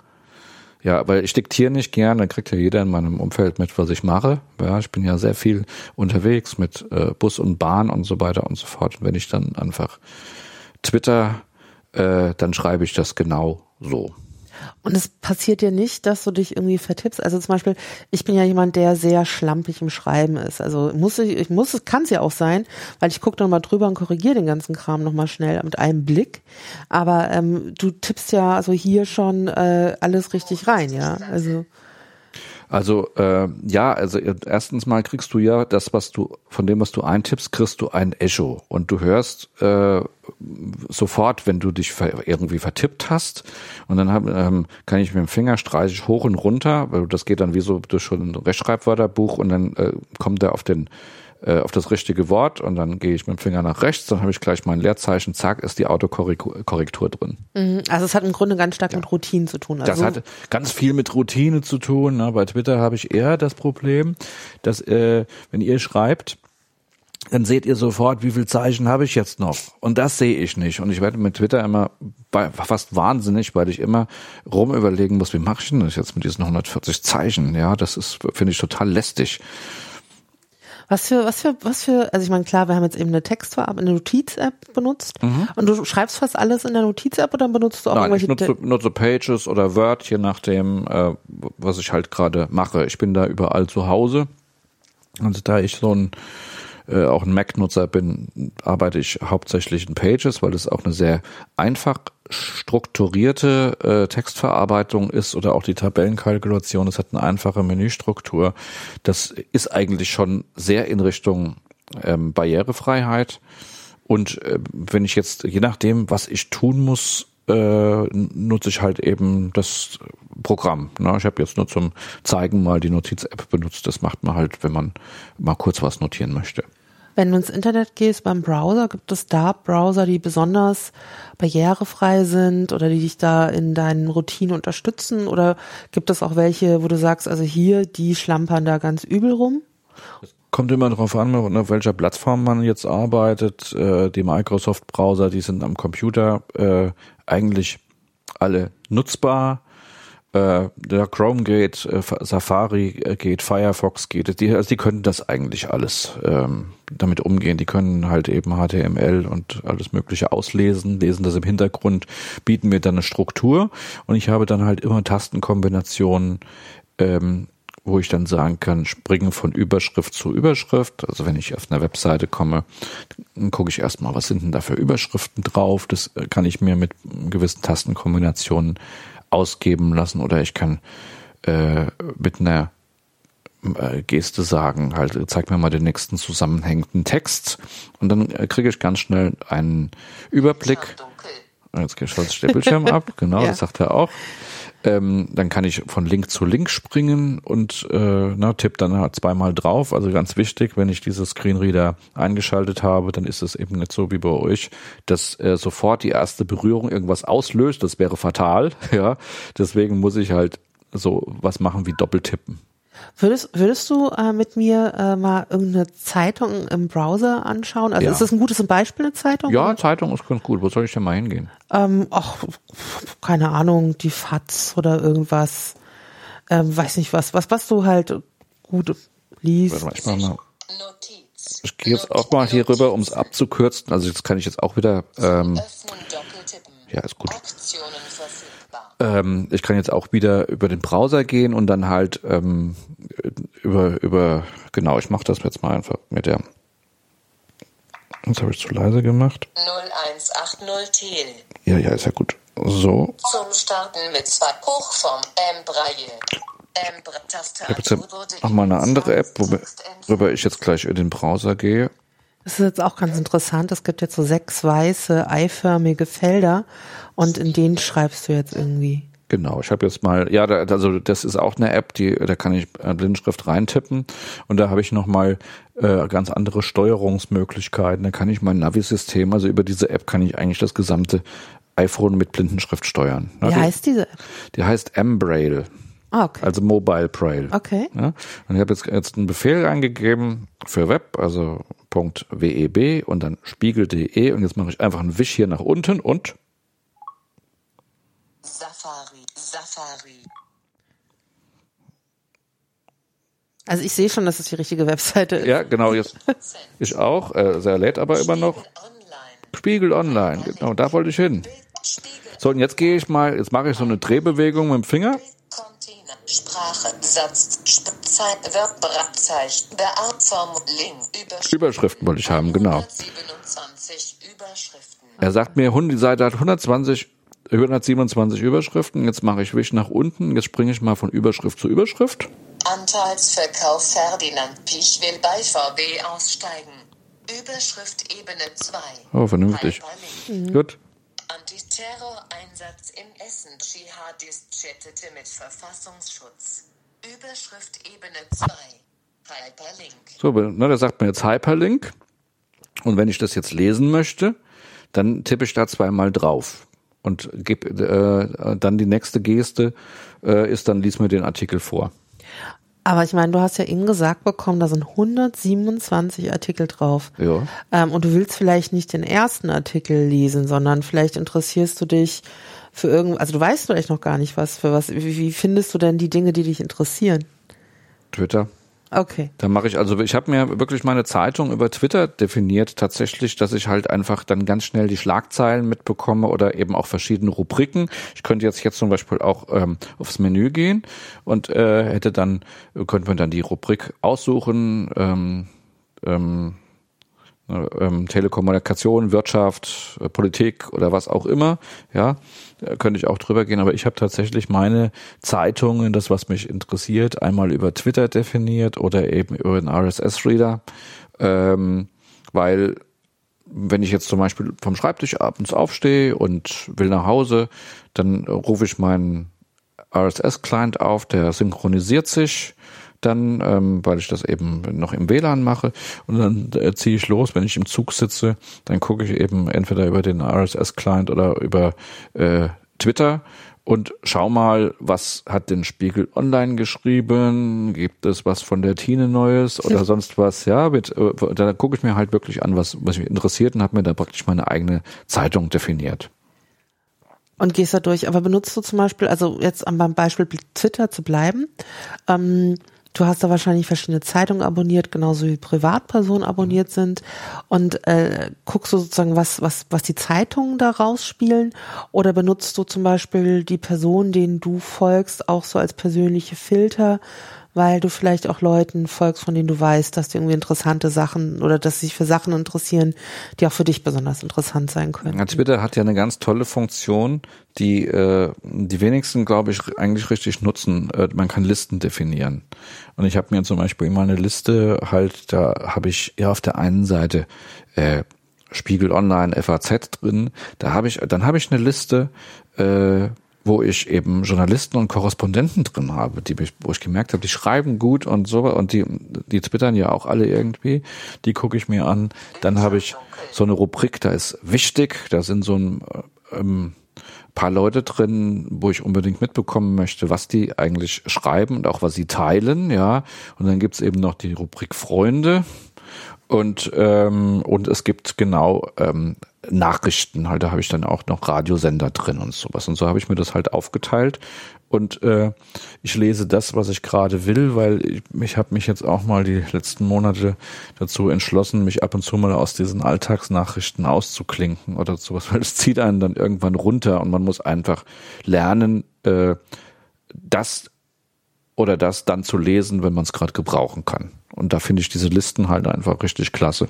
Ja, weil ich diktiere nicht gern, dann kriegt ja jeder in meinem Umfeld mit, was ich mache. Ja, ich bin ja sehr viel unterwegs mit äh, Bus und Bahn und so weiter und so fort. Und wenn ich dann einfach Twitter, äh, dann schreibe ich das genau so. Und es passiert dir nicht, dass du dich irgendwie vertippst. Also zum Beispiel, ich bin ja jemand, der sehr schlampig im Schreiben ist. Also muss ich, ich muss, kann es ja auch sein, weil ich gucke nochmal drüber und korrigiere den ganzen Kram nochmal schnell mit einem Blick. Aber ähm, du tippst ja also hier schon äh, alles richtig rein, ja. Also Also äh, ja, also erstens mal kriegst du ja das, was du von dem, was du eintippst, kriegst du ein Echo. Und du hörst äh, sofort, wenn du dich irgendwie vertippt hast. Und dann hab, ähm, kann ich mit dem Finger streiche ich hoch und runter, weil das geht dann wie so durch so ein Rechtschreibwörterbuch und dann äh, kommt er auf den äh, auf das richtige Wort und dann gehe ich mit dem Finger nach rechts, dann habe ich gleich mein Leerzeichen, zack, ist die Autokorrektur drin. mhm. also es hat im Grunde ganz stark mit Routinen zu tun. Also Das hat ganz viel mit Routine zu tun. Ne? Bei Twitter habe ich eher das Problem, dass äh, wenn ihr schreibt, dann seht ihr sofort, wie viel Zeichen habe ich jetzt noch. Und das sehe ich nicht. Und ich werde mit Twitter immer bei, fast wahnsinnig, weil ich immer rum überlegen muss, wie mache ich denn das jetzt mit diesen 140 Zeichen? Ja, das ist, finde ich, total lästig. Was für, was für, was für, also ich meine, klar, wir haben jetzt eben eine Textverarbeitung, eine Notiz-App benutzt und du schreibst fast alles in der Notiz-App oder benutzt du auch Mhm. Nein, ich irgendwelche nutze, nutze Pages oder Word, je nachdem, äh, was ich halt gerade mache. Ich bin da überall zu Hause. Und da ich so ein äh, auch ein Mac-Nutzer bin, arbeite ich hauptsächlich in Pages, weil es auch eine sehr einfach strukturierte äh, Textverarbeitung ist oder auch die Tabellenkalkulation. Es hat eine einfache Menüstruktur. Das ist eigentlich schon sehr in Richtung ähm, Barrierefreiheit. Und äh, wenn ich jetzt, je nachdem, was ich tun muss, äh, nutze ich halt eben das Programm. Ne? Ich habe jetzt nur zum Zeigen mal die Notiz-App benutzt. Das macht man halt, wenn man mal kurz was notieren möchte. Wenn du ins Internet gehst beim Browser, gibt es da Browser, die besonders barrierefrei sind oder die dich da in deinen Routinen unterstützen? Oder gibt es auch welche, wo du sagst, also hier, die schlampern da ganz übel rum? Kommt immer darauf an, auf welcher Plattform man jetzt arbeitet. Äh, die Microsoft-Browser, die sind am Computer äh, eigentlich alle nutzbar äh, der Chrome geht, Safari geht, Firefox geht, die, also die können das eigentlich alles ähm, damit umgehen. Die können halt eben HTML und alles Mögliche auslesen, lesen das im Hintergrund, bieten mir dann eine Struktur und ich habe dann halt immer Tastenkombinationen, ähm, wo ich dann sagen kann, springen von Überschrift zu Überschrift. Also wenn ich auf einer Webseite komme, dann gucke ich erstmal, was sind denn da für Überschriften drauf. Das äh, kann ich mir mit gewissen Tastenkombinationen ausgeben lassen oder ich kann äh, mit einer Geste sagen, halt, zeig mir mal den nächsten zusammenhängenden Text und dann äh, kriege ich ganz schnell einen Überblick. Jetzt schaltet der Bildschirm ab, genau, ja. das sagt er auch. Ähm, dann kann ich von Link zu Link springen und äh, na, tipp dann halt zweimal drauf. Also ganz wichtig, wenn ich diese Screenreader eingeschaltet habe, dann ist es eben nicht so wie bei euch, dass äh, sofort die erste Berührung irgendwas auslöst. Das wäre fatal. Ja, deswegen muss ich halt so was machen wie Doppeltippen. Würdest, würdest du äh, mit mir äh, mal irgendeine Zeitung im Browser anschauen? Also Ja. ist das ein gutes Beispiel, eine Zeitung? Ja, Zeitung ist ganz gut. Wo soll ich denn mal hingehen? Ähm, ach, keine Ahnung, die FATS oder irgendwas. Ähm, weiß nicht was, was, was du halt gut liest. Warte mal, ich mach mal. Notiz. Ich gehe jetzt auch mal hier rüber, um es abzukürzen. Also jetzt kann ich jetzt auch wieder, ähm, ja, ist gut. Optionen verfügbar. Ähm, ich kann jetzt auch wieder über den Browser gehen und dann halt ähm, über, über, genau, ich mache das jetzt mal einfach mit der. Jetzt habe ich zu leise gemacht. 0180 Tel. Ja, ja, ist ja gut. So, Zum Starten mit zwei Hochform M-Braille. ich habe jetzt noch mal eine andere App, worüber ich jetzt gleich in den Browser gehe. Das ist jetzt auch ganz interessant. Es gibt jetzt so sechs weiße, eiförmige Felder und in denen schreibst du jetzt irgendwie. Genau, ich habe jetzt mal, ja, da, also das ist auch eine App, die, da kann ich Blindschrift reintippen und da habe ich noch mal äh, ganz andere Steuerungsmöglichkeiten. Da kann ich mein Navi-System, also über diese App kann ich eigentlich das gesamte iPhone mit Blindenschrift steuern. Wie die, heißt diese? App? die heißt M-Braille, Ah, okay. also Mobile Braille. Okay. Ja, und ich habe jetzt, jetzt einen Befehl eingegeben für Web, also .web und dann spiegel.de und jetzt mache ich einfach einen Wisch hier nach unten und Safari. Safari. Also ich sehe schon, dass es die richtige Webseite ist. ja, genau, jetzt ich auch, äh, sehr lädt aber immer noch. Spiegel Online, genau, da wollte ich hin. So, und jetzt gehe ich mal, jetzt mache ich so eine Drehbewegung mit dem Finger. Sprache. Satz. Zeit. Verb. Zeichen. Beartform. Link. Überschrift. Überschriften wollte ich haben, genau. 127 Überschriften. Er sagt mir, die Seite hat 120, 127 Überschriften. Jetzt mache ich Wisch nach unten. Jetzt springe ich mal von Überschrift zu Überschrift. Anteilsverkauf Ferdinand Piech will bei VB aussteigen. Überschrift Ebene 2. Oh, vernünftig. Hyperlink. Gut. Antiterror-Einsatz in Essen. Dschihadist chattete mit Verfassungsschutz. Überschrift Ebene 2. Hyperlink. So, ne, der sagt mir jetzt Hyperlink. Und wenn ich das jetzt lesen möchte, dann tippe ich da zweimal drauf. Und gebe äh, dann die nächste Geste äh, ist dann lies mir den Artikel vor. Aber ich meine, du hast ja eben gesagt bekommen, da sind 127 Artikel drauf. Ja. Ähm, und du willst vielleicht nicht den ersten Artikel lesen, sondern vielleicht interessierst du dich für irgend, also du weißt vielleicht noch gar nicht was, für was, wie, wie findest du denn die Dinge, die dich interessieren? Twitter. Okay. Da mache ich also, ich habe mir wirklich meine Zeitung über Twitter definiert, tatsächlich, dass ich halt einfach dann ganz schnell die Schlagzeilen mitbekomme oder eben auch verschiedene Rubriken. Ich könnte jetzt jetzt zum Beispiel auch ähm, aufs Menü gehen und äh, hätte dann könnte man dann die Rubrik aussuchen. Ähm, ähm, ähm, Telekommunikation, Wirtschaft, äh, Politik oder was auch immer, ja, da könnte ich auch drüber gehen, aber ich habe tatsächlich meine Zeitungen, das was mich interessiert, einmal über Twitter definiert oder eben über den RSS-Reader, ähm, weil wenn ich jetzt zum Beispiel vom Schreibtisch abends aufstehe und will nach Hause, dann rufe ich meinen RSS-Client auf, der synchronisiert sich dann, ähm, weil ich das eben noch im WLAN mache und dann äh, ziehe ich los, wenn ich im Zug sitze, dann gucke ich eben entweder über den RSS-Client oder über äh, Twitter und schau mal, was hat den Spiegel Online geschrieben? Gibt es was von der Tine Neues oder sonst was? Ja, mit, äh, da gucke ich mir halt wirklich an, was, was mich interessiert und habe mir da praktisch meine eigene Zeitung definiert. Und gehst da durch. Aber benutzt du zum Beispiel, also jetzt beim Beispiel Twitter zu bleiben, ähm, Du hast da wahrscheinlich verschiedene Zeitungen abonniert, genauso wie Privatpersonen abonniert sind. Und äh, guckst du sozusagen, was, was, was die Zeitungen da rausspielen? Oder benutzt du zum Beispiel die Personen, denen du folgst, auch so als persönliche Filter? Weil du vielleicht auch Leuten folgst, von denen du weißt, dass die irgendwie interessante Sachen oder dass sie sich für Sachen interessieren, die auch für dich besonders interessant sein können. Twitter hat ja eine ganz tolle Funktion, die äh, die wenigsten, glaube ich, eigentlich richtig nutzen. Äh, man kann Listen definieren. Und ich habe mir zum Beispiel immer eine Liste halt, da habe ich ja auf der einen Seite äh, Spiegel Online, FAZ drin. Da habe ich, dann habe ich eine Liste, äh, wo ich eben Journalisten und Korrespondenten drin habe, die wo ich gemerkt habe, die schreiben gut und so und die die twittern ja auch alle irgendwie, die gucke ich mir an. Dann habe ich so eine Rubrik, da ist wichtig, da sind so ein ähm, paar Leute drin, wo ich unbedingt mitbekommen möchte, was die eigentlich schreiben und auch was sie teilen, ja. Und dann gibt's eben noch die Rubrik Freunde und ähm, und es gibt genau ähm, Nachrichten, halt, da habe ich dann auch noch Radiosender drin und sowas. Und so habe ich mir das halt aufgeteilt. Und äh, ich lese das, was ich gerade will, weil ich, ich habe mich jetzt auch mal die letzten Monate dazu entschlossen, mich ab und zu mal aus diesen Alltagsnachrichten auszuklinken oder sowas, weil es zieht einen dann irgendwann runter und man muss einfach lernen, äh, das oder das dann zu lesen, wenn man es gerade gebrauchen kann. Und da finde ich diese Listen halt einfach richtig klasse.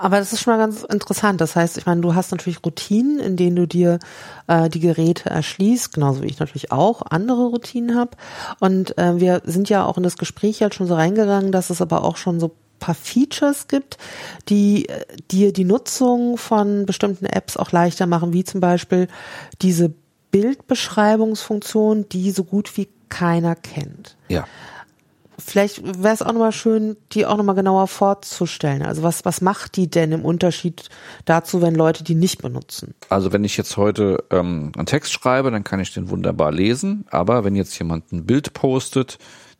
Aber das ist schon mal ganz interessant. Das heißt, ich meine, du hast natürlich Routinen, in denen du dir äh, die Geräte erschließt, genauso wie ich natürlich auch andere Routinen habe. Und äh, wir sind ja auch in das Gespräch halt schon so reingegangen, dass es aber auch schon so paar Features gibt, die äh, dir die Nutzung von bestimmten Apps auch leichter machen, wie zum Beispiel diese Bildbeschreibungsfunktion, die so gut wie keiner kennt. Ja vielleicht wäre es auch nochmal schön, die auch nochmal genauer vorzustellen. Also was, was macht die denn im Unterschied dazu, wenn Leute die nicht benutzen? Also wenn ich jetzt heute ähm, einen Text schreibe, dann kann ich den wunderbar lesen. Aber wenn jetzt jemand ein Bild postet,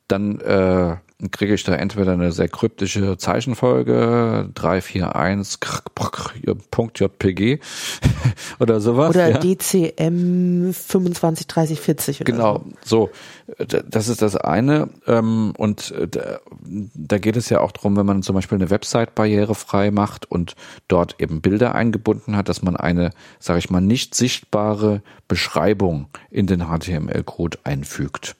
dann äh, kriege ich da entweder eine sehr kryptische Zeichenfolge 341.jpg oder sowas. Oder ja. DCM 253040. Genau, so. Das ist das eine. Ähm, und da geht es ja auch darum, wenn man zum Beispiel eine Website barrierefrei macht und dort eben Bilder eingebunden hat, dass man eine, sage ich mal, nicht sichtbare Beschreibung in den HTML-Code einfügt.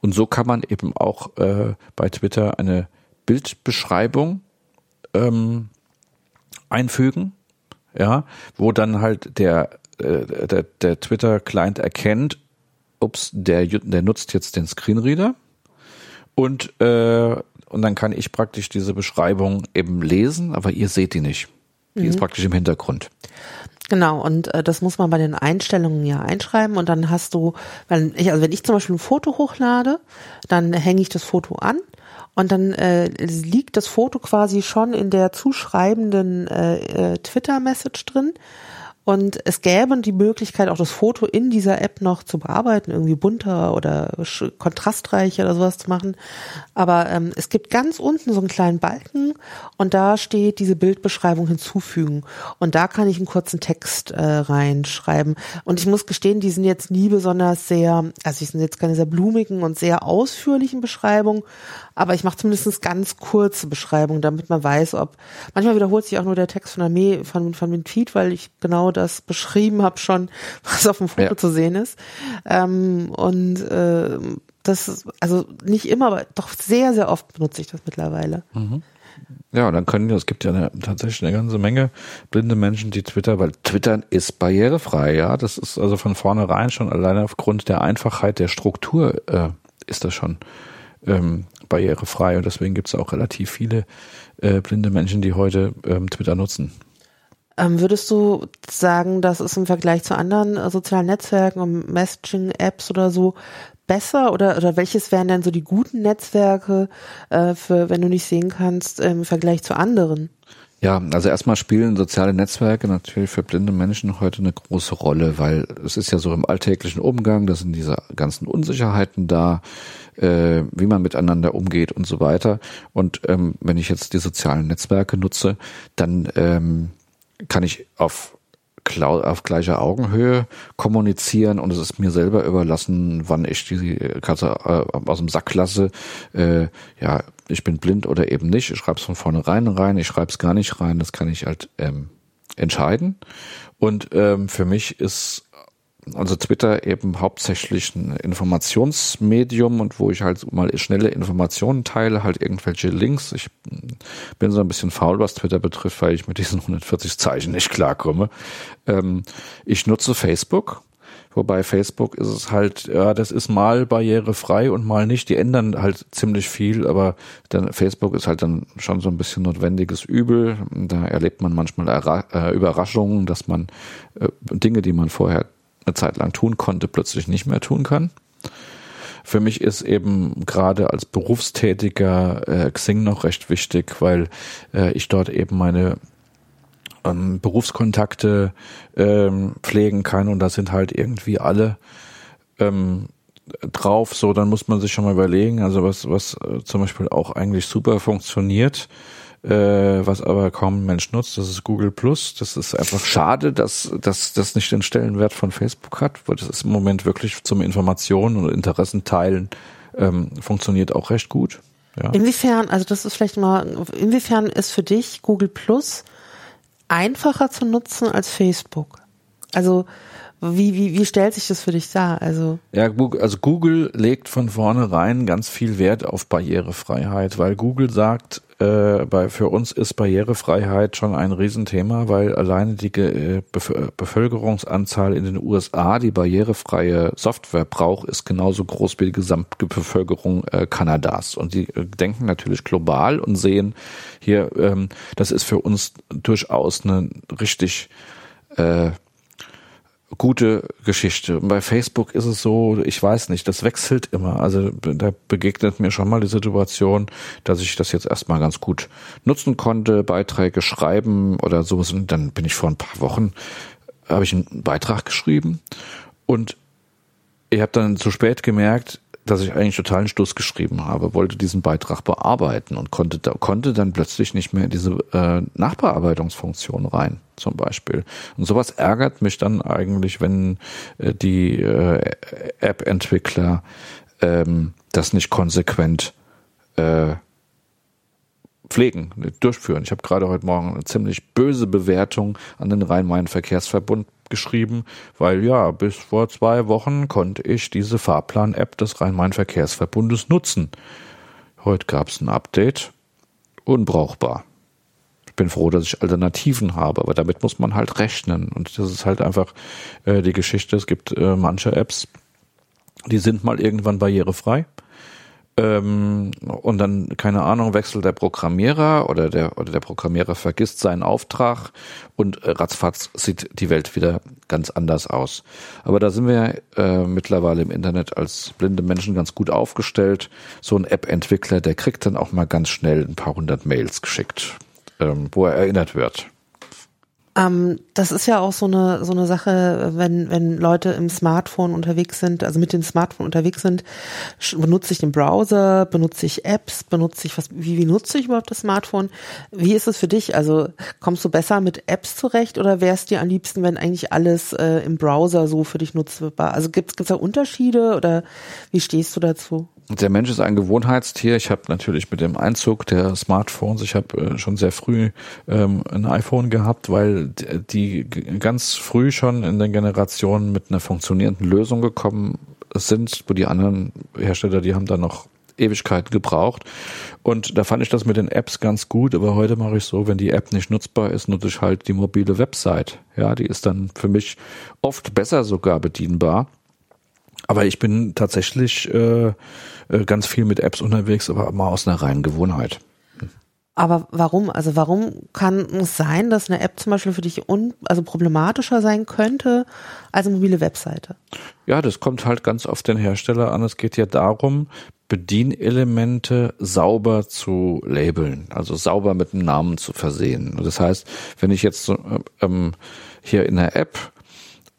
Und so kann man eben auch äh, bei Twitter eine Bildbeschreibung ähm, einfügen, ja, wo dann halt der, äh, der, der Twitter-Client erkennt, ups, der, der nutzt jetzt den Screenreader und, äh, und dann kann ich praktisch diese Beschreibung eben lesen, aber ihr seht die nicht. Die mhm. ist praktisch im Hintergrund. Genau, und äh, das muss man bei den Einstellungen ja einschreiben und dann hast du, wenn ich, also wenn ich zum Beispiel ein Foto hochlade, dann hänge ich das Foto an und dann äh, liegt das Foto quasi schon in der zuschreibenden äh, äh, Twitter-Message drin. Und es gäbe die Möglichkeit, auch das Foto in dieser App noch zu bearbeiten, irgendwie bunter oder kontrastreicher oder sowas zu machen. Aber ähm, es gibt ganz unten so einen kleinen Balken und da steht diese Bildbeschreibung hinzufügen. Und da kann ich einen kurzen Text äh, reinschreiben. Und ich muss gestehen, die sind jetzt nie besonders sehr, also die sind jetzt keine sehr blumigen und sehr ausführlichen Beschreibungen, aber ich mache zumindest ganz kurze Beschreibungen, damit man weiß, ob manchmal wiederholt sich auch nur der Text von der Mail, von, von dem Tweet, weil ich genau das beschrieben habe schon, was auf dem Foto ja. zu sehen ist. Ähm, und äh, das ist, also nicht immer, aber doch sehr, sehr oft benutze ich das mittlerweile. Mhm. Ja, und dann können es gibt ja eine, tatsächlich eine ganze Menge blinde Menschen, die Twitter, weil Twitter ist barrierefrei, ja. Das ist also von vornherein schon alleine aufgrund der Einfachheit der Struktur äh, ist das schon ähm, barrierefrei und deswegen gibt es auch relativ viele äh, blinde Menschen, die heute ähm, Twitter nutzen. Ähm, würdest du sagen, dass es im Vergleich zu anderen äh, sozialen Netzwerken und Messaging-Apps oder so besser oder, oder welches wären denn so die guten Netzwerke äh, für, wenn du nicht sehen kannst, im Vergleich zu anderen? Ja, also erstmal spielen soziale Netzwerke natürlich für blinde Menschen heute eine große Rolle, weil es ist ja so im alltäglichen Umgang, da sind diese ganzen Unsicherheiten da, äh, wie man miteinander umgeht und so weiter. Und ähm, wenn ich jetzt die sozialen Netzwerke nutze, dann ähm, kann ich auf auf gleicher Augenhöhe kommunizieren und es ist mir selber überlassen, wann ich die Katze äh, aus dem Sack lasse. Äh, ja, ich bin blind oder eben nicht. Ich schreibe es von vornherein rein, ich schreibe es gar nicht rein. Das kann ich halt ähm, entscheiden. Und ähm, für mich ist also Twitter eben hauptsächlich ein Informationsmedium und wo ich halt mal schnelle Informationen teile, halt irgendwelche Links. Ich bin so ein bisschen faul, was Twitter betrifft, weil ich mit diesen 140 Zeichen nicht klarkomme. Ähm, ich nutze Facebook. Wobei Facebook ist es halt, ja, das ist mal barrierefrei und mal nicht. Die ändern halt ziemlich viel, aber dann Facebook ist halt dann schon so ein bisschen notwendiges Übel. Da erlebt man manchmal äh, Überraschungen, dass man äh, Dinge, die man vorher eine Zeit lang tun konnte, plötzlich nicht mehr tun kann. Für mich ist eben gerade als Berufstätiger äh, Xing noch recht wichtig, weil äh, ich dort eben meine ähm, Berufskontakte ähm, pflegen kann und da sind halt irgendwie alle ähm, drauf. So, dann muss man sich schon mal überlegen, also was, was äh, zum Beispiel auch eigentlich super funktioniert, äh, was aber kaum ein Mensch nutzt, das ist Google Plus. Das ist einfach schade, dass, dass das nicht den Stellenwert von Facebook hat, weil das ist im Moment wirklich zum Informationen und Interessen teilen ähm, funktioniert auch recht gut. Ja. Inwiefern, also das ist vielleicht mal, inwiefern ist für dich Google Plus einfacher zu nutzen als Facebook? Also wie, wie, wie stellt sich das für dich dar? Also ja, also Google legt von vornherein ganz viel Wert auf Barrierefreiheit, weil Google sagt, äh, bei, für uns ist Barrierefreiheit schon ein Riesenthema, weil alleine die äh, Bevölkerungsanzahl in den USA, die barrierefreie Software braucht, ist genauso groß wie die Gesamtbevölkerung äh, Kanadas. Und die äh, denken natürlich global und sehen hier, ähm, das ist für uns durchaus eine richtig äh, gute Geschichte. Bei Facebook ist es so, ich weiß nicht, das wechselt immer. Also da begegnet mir schon mal die Situation, dass ich das jetzt erstmal ganz gut nutzen konnte, Beiträge schreiben oder sowas. Und dann bin ich vor ein paar Wochen, habe ich einen Beitrag geschrieben und ich habe dann zu spät gemerkt, dass ich eigentlich totalen Stuss geschrieben habe, wollte diesen Beitrag bearbeiten und konnte, konnte dann plötzlich nicht mehr in diese äh, Nachbearbeitungsfunktion rein, zum Beispiel. Und sowas ärgert mich dann eigentlich, wenn äh, die äh, App-Entwickler ähm, das nicht konsequent äh, pflegen, durchführen. Ich habe gerade heute Morgen eine ziemlich böse Bewertung an den Rhein-Main-Verkehrsverbund geschrieben, weil ja, bis vor zwei Wochen konnte ich diese Fahrplan-App des Rhein-Main-Verkehrsverbundes nutzen. Heute gab es ein Update. Unbrauchbar. Ich bin froh, dass ich Alternativen habe, aber damit muss man halt rechnen. Und das ist halt einfach äh, die Geschichte. Es gibt äh, manche Apps, die sind mal irgendwann barrierefrei ähm, und dann, keine Ahnung, wechselt der Programmierer oder der, oder der Programmierer vergisst seinen Auftrag und äh, ratzfatz sieht die Welt wieder ganz anders aus. Aber da sind wir äh, mittlerweile im Internet als blinde Menschen ganz gut aufgestellt. So ein App-Entwickler, der kriegt dann auch mal ganz schnell ein paar hundert Mails geschickt, ähm, wo er erinnert wird. Ähm, das ist ja auch so eine so eine Sache, wenn wenn Leute im Smartphone unterwegs sind, also mit dem Smartphone unterwegs sind, benutze ich den Browser, benutze ich Apps, benutze ich was, wie, wie nutze ich überhaupt das Smartphone? Wie ist es für dich? Also kommst du besser mit Apps zurecht oder wär's dir am liebsten, wenn eigentlich alles äh, im Browser so für dich nutzbar? Also gibt's gibt's da Unterschiede oder wie stehst du dazu? Der Mensch ist ein Gewohnheitstier. Ich habe natürlich mit dem Einzug der Smartphones, ich habe äh, schon sehr früh ähm, ein iPhone gehabt, weil die ganz früh schon in den Generationen mit einer funktionierenden Lösung gekommen sind, wo die anderen Hersteller, die haben da noch Ewigkeiten gebraucht. Und da fand ich das mit den Apps ganz gut, aber heute mache ich so, wenn die App nicht nutzbar ist, nutze ich halt die mobile Website. Ja, die ist dann für mich oft besser sogar bedienbar. Aber ich bin tatsächlich äh, äh ganz viel mit Apps unterwegs, aber mal aus einer reinen Gewohnheit. Aber warum? Also warum kann es sein, dass eine App zum Beispiel für dich un also problematischer sein könnte als eine mobile Webseite? Ja, das kommt halt ganz auf den Hersteller an. Es geht ja darum, Bedienelemente sauber zu labeln, also sauber mit einem Namen zu versehen. Das heißt, wenn ich jetzt ähm, hier in der App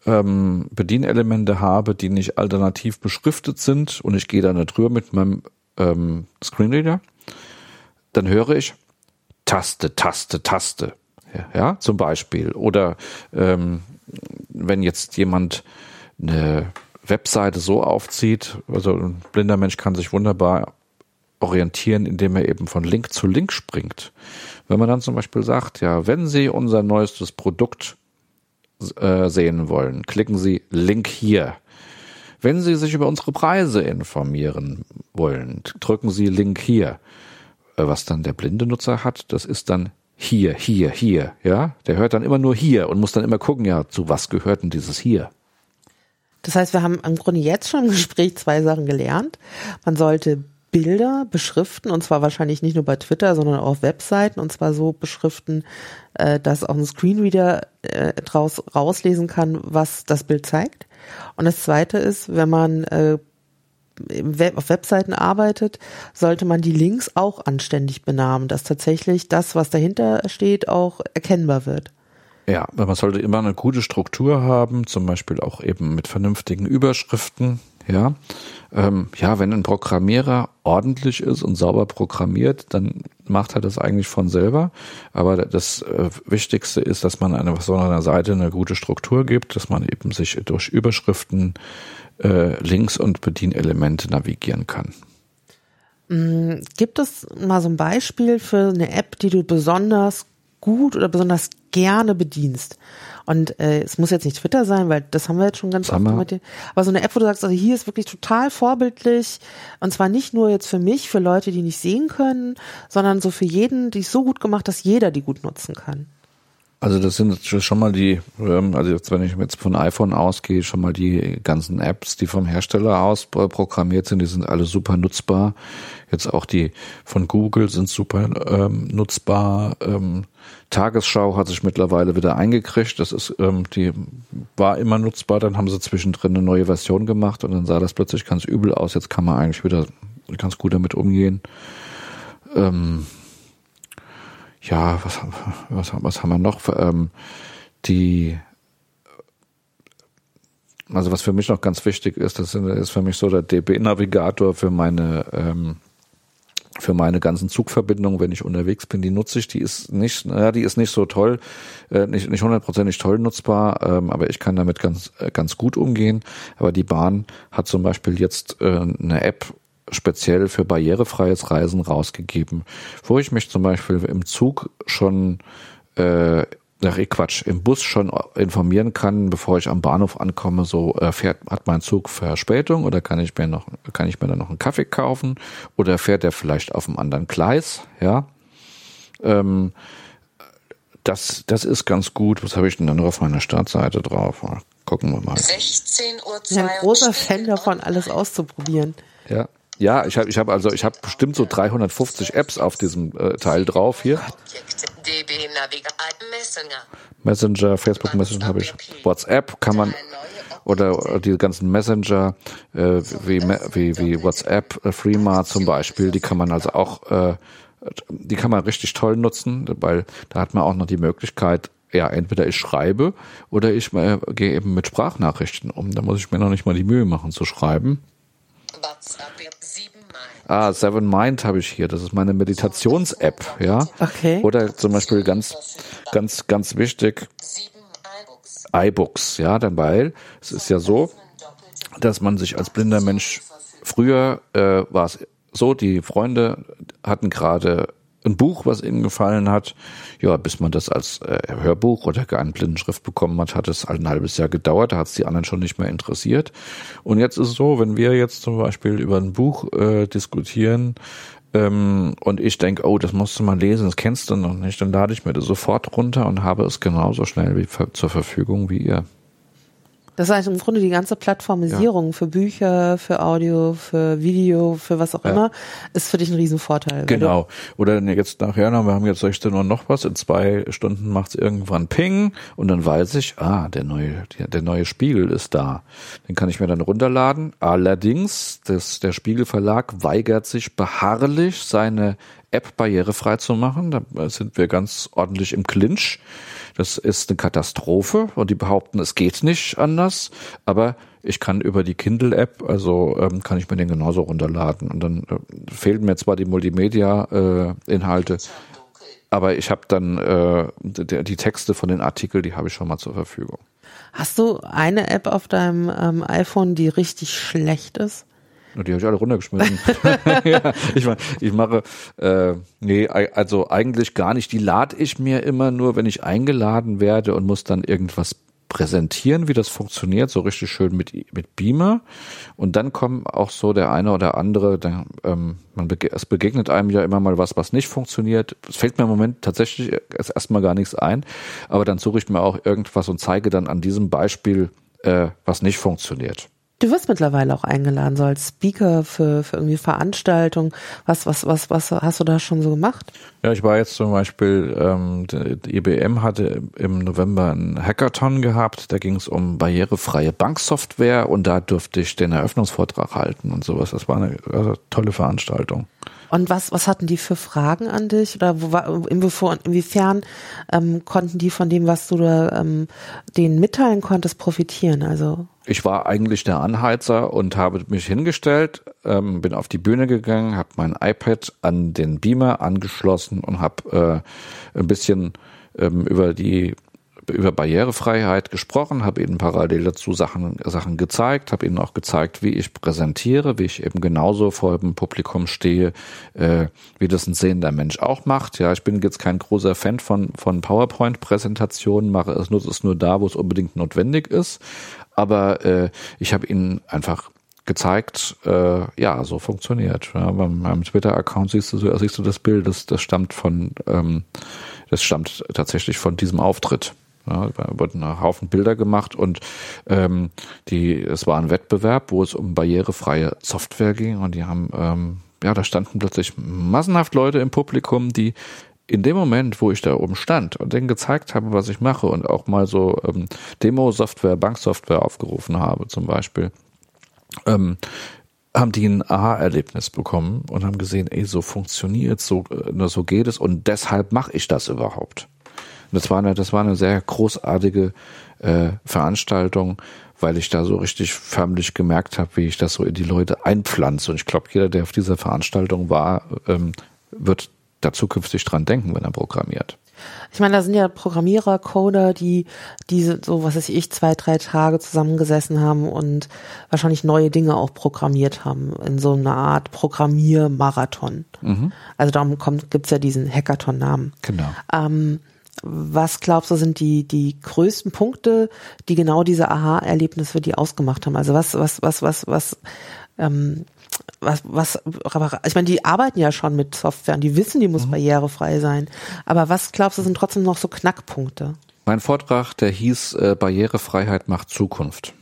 ähm, Bedienelemente habe, die nicht alternativ beschriftet sind und ich gehe da nicht drüber mit meinem ähm, Screenreader, dann höre ich, Taste, Taste, Taste. Ja, ja zum Beispiel. Oder ähm, wenn jetzt jemand eine Webseite so aufzieht, also ein blinder Mensch kann sich wunderbar orientieren, indem er eben von Link zu Link springt. Wenn man dann zum Beispiel sagt, ja, wenn Sie unser neuestes Produkt äh, sehen wollen, klicken Sie Link hier. Wenn Sie sich über unsere Preise informieren wollen, drücken Sie Link hier. Äh, was dann der blinde Nutzer hat, das ist dann hier, hier, hier, ja. Der hört dann immer nur hier und muss dann immer gucken, ja, zu was gehört denn dieses hier? Das heißt, wir haben im Grunde jetzt schon im Gespräch zwei Sachen gelernt. Man sollte Bilder beschriften und zwar wahrscheinlich nicht nur bei Twitter, sondern auch auf Webseiten und zwar so beschriften, äh, dass auch ein Screenreader äh, draus rauslesen kann, was das Bild zeigt. Und das zweite ist, wenn man äh, Web, auf Webseiten arbeitet, sollte man die Links auch anständig benamen, dass tatsächlich das, was dahinter steht, auch erkennbar wird. Ja, man sollte immer eine gute Struktur haben, zum Beispiel auch eben mit vernünftigen Überschriften. Ja, ähm, ja, wenn ein Programmierer ordentlich ist und sauber programmiert, dann macht er das eigentlich von selber. Aber das äh, Wichtigste ist, dass man einer so einer Seite eine gute Struktur gibt, dass man eben sich durch Überschriften äh, Links und Bedienelemente navigieren kann. Mm, gibt es mal so ein Beispiel für eine App, die du besonders gut oder besonders gerne bedienst? Und äh, es muss jetzt nicht Twitter sein, weil das haben wir jetzt schon ganz Sag oft gemacht. Aber so eine App, wo du sagst, also hier ist wirklich total vorbildlich und zwar nicht nur jetzt für mich, für Leute, die nicht sehen können, sondern so für jeden, die ist so gut gemacht, dass jeder die gut nutzen kann. Also das sind schon mal die, ähm, also jetzt, wenn ich jetzt von iPhone ausgehe, schon mal die ganzen Apps, die vom Hersteller aus programmiert sind, die sind alle super nutzbar. Jetzt auch die von Google sind super ähm, nutzbar. Ähm, Tagesschau hat sich mittlerweile wieder eingekriegt. Das ist, ähm, die war immer nutzbar. Dann haben sie zwischendrin eine neue Version gemacht und dann sah das plötzlich ganz übel aus. Jetzt kann man eigentlich wieder ganz gut damit umgehen. Ähm, ja, was, was, was haben wir noch? Ähm, die, also was für mich noch ganz wichtig ist, das ist für mich so der DB-Navigator für meine ähm, für meine ganzen Zugverbindungen, wenn ich unterwegs bin, die nutze ich. Die ist nicht, naja, die ist nicht so toll, äh, nicht nicht hundertprozentig toll nutzbar, ähm, aber ich kann damit ganz äh, ganz gut umgehen. Aber die Bahn hat zum Beispiel jetzt äh, eine App speziell für barrierefreies Reisen rausgegeben, wo ich mich zum Beispiel im Zug schon äh, Ach, Quatsch, im Bus schon informieren kann, bevor ich am Bahnhof ankomme, so äh, fährt, hat mein Zug Verspätung oder kann ich mir noch, kann ich mir dann noch einen Kaffee kaufen oder fährt er vielleicht auf einem anderen Gleis, ja. Ähm, das, das ist ganz gut. Was habe ich denn dann noch auf meiner Startseite drauf? Gucken wir mal. 16 Uhr. Ich bin ein großer Fan davon, alles auszuprobieren. Ja. Ja, ich habe ich hab also ich habe bestimmt so 350 Apps auf diesem äh, Teil drauf hier. Messenger, Facebook Messenger habe ich. WhatsApp kann man oder die ganzen Messenger äh, wie, wie, wie WhatsApp, äh, Freema zum Beispiel, die kann man also auch, äh, die kann man richtig toll nutzen, weil da hat man auch noch die Möglichkeit, ja, entweder ich schreibe oder ich äh, gehe eben mit Sprachnachrichten um. Da muss ich mir noch nicht mal die Mühe machen zu schreiben. Ah, Seven Mind habe ich hier. Das ist meine Meditations-App, ja. Okay. Oder zum Beispiel ganz, ganz, ganz wichtig, iBooks, ja, denn weil es ist ja so, dass man sich als blinder Mensch früher äh, war es so, die Freunde hatten gerade ein Buch, was ihnen gefallen hat. Ja, bis man das als äh, Hörbuch oder gar in Blindenschrift bekommen hat, hat es ein halbes Jahr gedauert. Da hat es die anderen schon nicht mehr interessiert. Und jetzt ist es so, wenn wir jetzt zum Beispiel über ein Buch äh, diskutieren ähm, und ich denke, oh, das musst du mal lesen, das kennst du noch nicht, dann lade ich mir das sofort runter und habe es genauso schnell wie zur Verfügung wie ihr. Das heißt im Grunde die ganze Plattformisierung ja. für Bücher, für Audio, für Video, für was auch ja. immer, ist für dich ein Riesenvorteil. Genau. Oder jetzt nachher noch, wir haben jetzt 16 Uhr noch was, in zwei Stunden macht es irgendwann Ping und dann weiß ich, ah, der neue, der, der, neue Spiegel ist da. Den kann ich mir dann runterladen. Allerdings, das, der Spiegelverlag weigert sich beharrlich, seine App barrierefrei zu machen. Da sind wir ganz ordentlich im Clinch. Das ist eine Katastrophe und die behaupten, es geht nicht anders, aber ich kann über die Kindle-App, also ähm, kann ich mir den genauso runterladen. Und dann äh, fehlen mir zwar die Multimedia-Inhalte, äh, aber ich habe dann äh, die, die Texte von den Artikeln, die habe ich schon mal zur Verfügung. Hast du eine App auf deinem ähm, iPhone, die richtig schlecht ist? Die habe ich alle runtergeschmissen. ja, ich, mach, ich mache, äh, nee, also eigentlich gar nicht. Die lade ich mir immer nur, wenn ich eingeladen werde und muss dann irgendwas präsentieren, wie das funktioniert, so richtig schön mit, mit Beamer. Und dann kommen auch so der eine oder andere, der, ähm, man bege es begegnet einem ja immer mal was, was nicht funktioniert. Es fällt mir im Moment tatsächlich erstmal gar nichts ein, aber dann suche ich mir auch irgendwas und zeige dann an diesem Beispiel, äh, was nicht funktioniert. Du wirst mittlerweile auch eingeladen, so als Speaker für, für irgendwie Veranstaltungen. Was, was, was, was hast du da schon so gemacht? Ja, ich war jetzt zum Beispiel, ähm, die IBM hatte im November einen Hackathon gehabt, da ging es um barrierefreie Banksoftware und da durfte ich den Eröffnungsvortrag halten und sowas. Das war eine also, tolle Veranstaltung. Und was, was hatten die für Fragen an dich? Oder wo war, inwiefern, inwiefern ähm, konnten die von dem, was du da ähm, denen mitteilen konntest, profitieren? Also ich war eigentlich der Anheizer und habe mich hingestellt, ähm, bin auf die Bühne gegangen, habe mein iPad an den Beamer angeschlossen und habe äh, ein bisschen ähm, über die über Barrierefreiheit gesprochen, habe ihnen parallel dazu Sachen, Sachen gezeigt, habe ihnen auch gezeigt, wie ich präsentiere, wie ich eben genauso vor dem Publikum stehe, äh, wie das ein sehender Mensch auch macht. Ja, ich bin jetzt kein großer Fan von, von PowerPoint-Präsentationen, mache es nur, es nur da, wo es unbedingt notwendig ist aber äh, ich habe ihnen einfach gezeigt, äh, ja, so funktioniert. Ja, beim meinem Twitter-Account siehst du, siehst du das Bild, das, das stammt von, ähm, das stammt tatsächlich von diesem Auftritt. Ja, da wurden ein Haufen Bilder gemacht und ähm, die, es war ein Wettbewerb, wo es um barrierefreie Software ging und die haben, ähm, ja, da standen plötzlich massenhaft Leute im Publikum, die in dem Moment, wo ich da oben stand und denen gezeigt habe, was ich mache und auch mal so ähm, Demo-Software, Banksoftware aufgerufen habe zum Beispiel, ähm, haben die ein Aha-Erlebnis bekommen und haben gesehen, ey, so funktioniert so, äh, nur so geht es und deshalb mache ich das überhaupt. Und das war eine, das war eine sehr großartige äh, Veranstaltung, weil ich da so richtig förmlich gemerkt habe, wie ich das so in die Leute einpflanze. Und ich glaube, jeder, der auf dieser Veranstaltung war, ähm, wird da zukünftig dran denken, wenn er programmiert. Ich meine, da sind ja Programmierer, Coder, die diese so, was weiß ich, zwei, drei Tage zusammengesessen haben und wahrscheinlich neue Dinge auch programmiert haben in so einer Art Programmiermarathon. Mhm. Also darum kommt, gibt's ja diesen Hackathon-Namen. Genau. Ähm, was glaubst du, sind die, die größten Punkte, die genau diese Aha-Erlebnisse für die ausgemacht haben? Also was, was, was, was, was, ähm, was, was, ich meine, die arbeiten ja schon mit Software und die wissen, die muss mhm. barrierefrei sein. Aber was glaubst du, sind trotzdem noch so Knackpunkte? Mein Vortrag, der hieß äh, Barrierefreiheit macht Zukunft.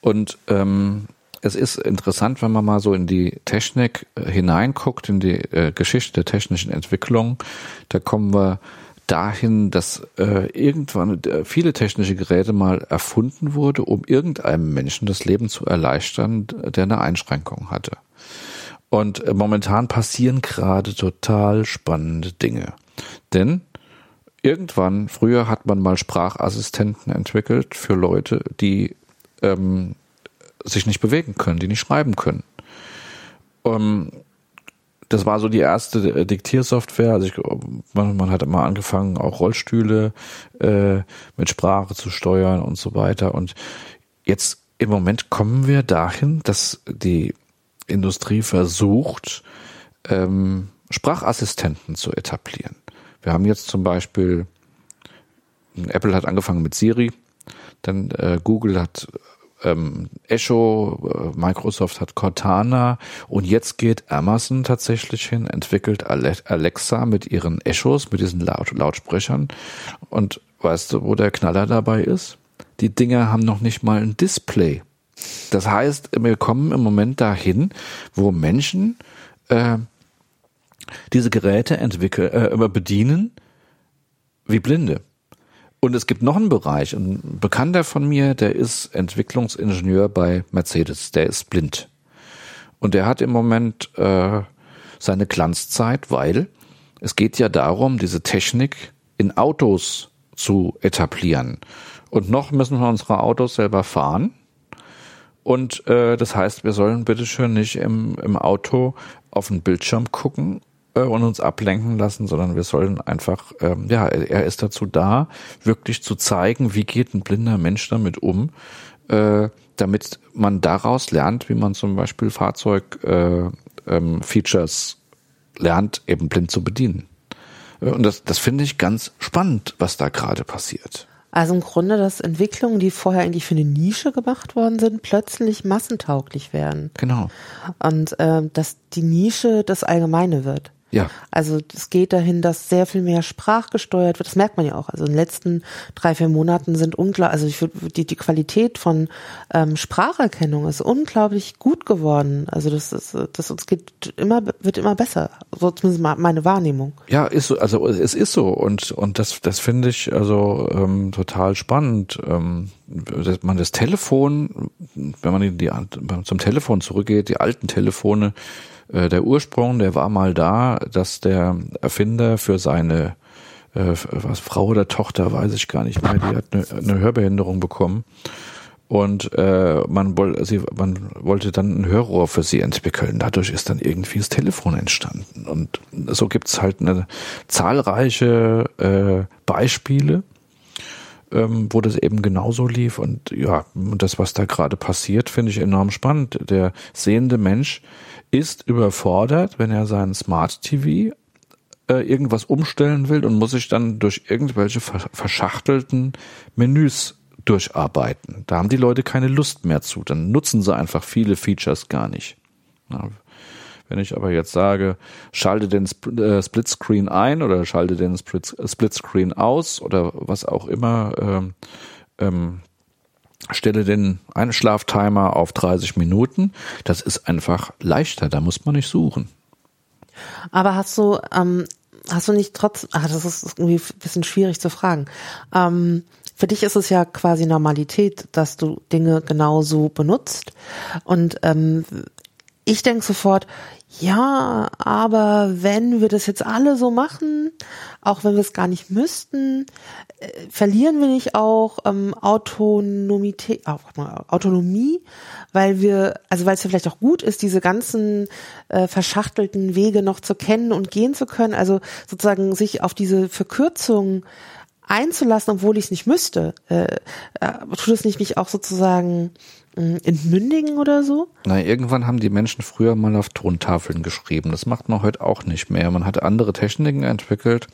Und ähm, es ist interessant, wenn man mal so in die Technik äh, hineinguckt, in die äh, Geschichte der technischen Entwicklung. Da kommen wir dahin, dass äh, irgendwann äh, viele technische Geräte mal erfunden wurde, um irgendeinem Menschen das Leben zu erleichtern, der eine Einschränkung hatte. Und äh, momentan passieren gerade total spannende Dinge. Denn irgendwann, früher hat man mal Sprachassistenten entwickelt für Leute, die ähm, sich nicht bewegen können, die nicht schreiben können. Um, das war so die erste äh, Diktiersoftware. Also ich, man, man hat immer angefangen, auch Rollstühle äh, mit Sprache zu steuern und so weiter. Und jetzt im Moment kommen wir dahin, dass die Industrie versucht, ähm, Sprachassistenten zu etablieren. Wir haben jetzt zum Beispiel, Apple hat angefangen mit Siri, dann äh, Google hat ähm, Echo, äh, Microsoft hat Cortana und jetzt geht Amazon tatsächlich hin, entwickelt Alexa mit ihren Echos, mit diesen Laut Lautsprechern. Und weißt du, wo der Knaller dabei ist? Die Dinger haben noch nicht mal ein Display. Das heißt, wir kommen im Moment dahin, wo Menschen äh, diese Geräte entwickeln, äh, bedienen wie Blinde. Und es gibt noch einen Bereich, ein Bekannter von mir, der ist Entwicklungsingenieur bei Mercedes, der ist blind. Und der hat im Moment äh, seine Glanzzeit, weil es geht ja darum, diese Technik in Autos zu etablieren. Und noch müssen wir unsere Autos selber fahren. Und äh, das heißt, wir sollen bitteschön nicht im, im Auto auf den Bildschirm gucken und uns ablenken lassen, sondern wir sollen einfach, ähm, ja, er ist dazu da, wirklich zu zeigen, wie geht ein blinder Mensch damit um, äh, damit man daraus lernt, wie man zum Beispiel Fahrzeug-Features äh, ähm, lernt, eben blind zu bedienen. Äh, und das, das finde ich ganz spannend, was da gerade passiert. Also im Grunde, dass Entwicklungen, die vorher eigentlich für eine Nische gemacht worden sind, plötzlich massentauglich werden. Genau. Und äh, dass die Nische das Allgemeine wird. Ja. Also es geht dahin, dass sehr viel mehr sprachgesteuert wird. Das merkt man ja auch. Also in den letzten drei, vier Monaten sind unklar, also ich würde, die, die Qualität von ähm, Spracherkennung ist unglaublich gut geworden. Also das ist, das uns geht immer, wird immer besser. So zumindest meine Wahrnehmung. Ja, ist so, also es ist so und und das das finde ich also ähm, total spannend. Ähm, dass man das Telefon, wenn man die, die zum Telefon zurückgeht, die alten Telefone äh, der Ursprung, der war mal da, dass der Erfinder für seine äh, was Frau oder Tochter, weiß ich gar nicht mehr, die hat eine, eine Hörbehinderung bekommen. Und äh, man, sie, man wollte dann ein Hörrohr für sie entwickeln. Dadurch ist dann irgendwie das Telefon entstanden. Und so gibt's halt eine zahlreiche äh, Beispiele, ähm, wo das eben genauso lief. Und ja, das, was da gerade passiert, finde ich enorm spannend. Der sehende Mensch ist überfordert, wenn er seinen Smart TV äh, irgendwas umstellen will und muss sich dann durch irgendwelche verschachtelten Menüs durcharbeiten. Da haben die Leute keine Lust mehr zu. Dann nutzen sie einfach viele Features gar nicht. Ja, wenn ich aber jetzt sage, schalte den äh, Splitscreen ein oder schalte den Splitscreen aus oder was auch immer, ähm, ähm, stelle den Einschlaftimer auf 30 Minuten. Das ist einfach leichter, da muss man nicht suchen. Aber hast du, ähm, hast du nicht trotz, ach, das ist irgendwie ein bisschen schwierig zu fragen. Ähm, für dich ist es ja quasi Normalität, dass du Dinge genauso benutzt. Und ähm, ich denke sofort, ja, aber wenn wir das jetzt alle so machen, auch wenn wir es gar nicht müssten, äh, verlieren wir nicht auch ähm, Autonomität, äh, Autonomie, weil wir, also weil es ja vielleicht auch gut ist, diese ganzen äh, verschachtelten Wege noch zu kennen und gehen zu können, also sozusagen sich auf diese Verkürzung einzulassen, obwohl ich es nicht müsste. Äh, äh, tut es nicht mich auch sozusagen entmündigen oder so? Na, irgendwann haben die Menschen früher mal auf Tontafeln geschrieben. Das macht man heute auch nicht mehr. Man hat andere Techniken entwickelt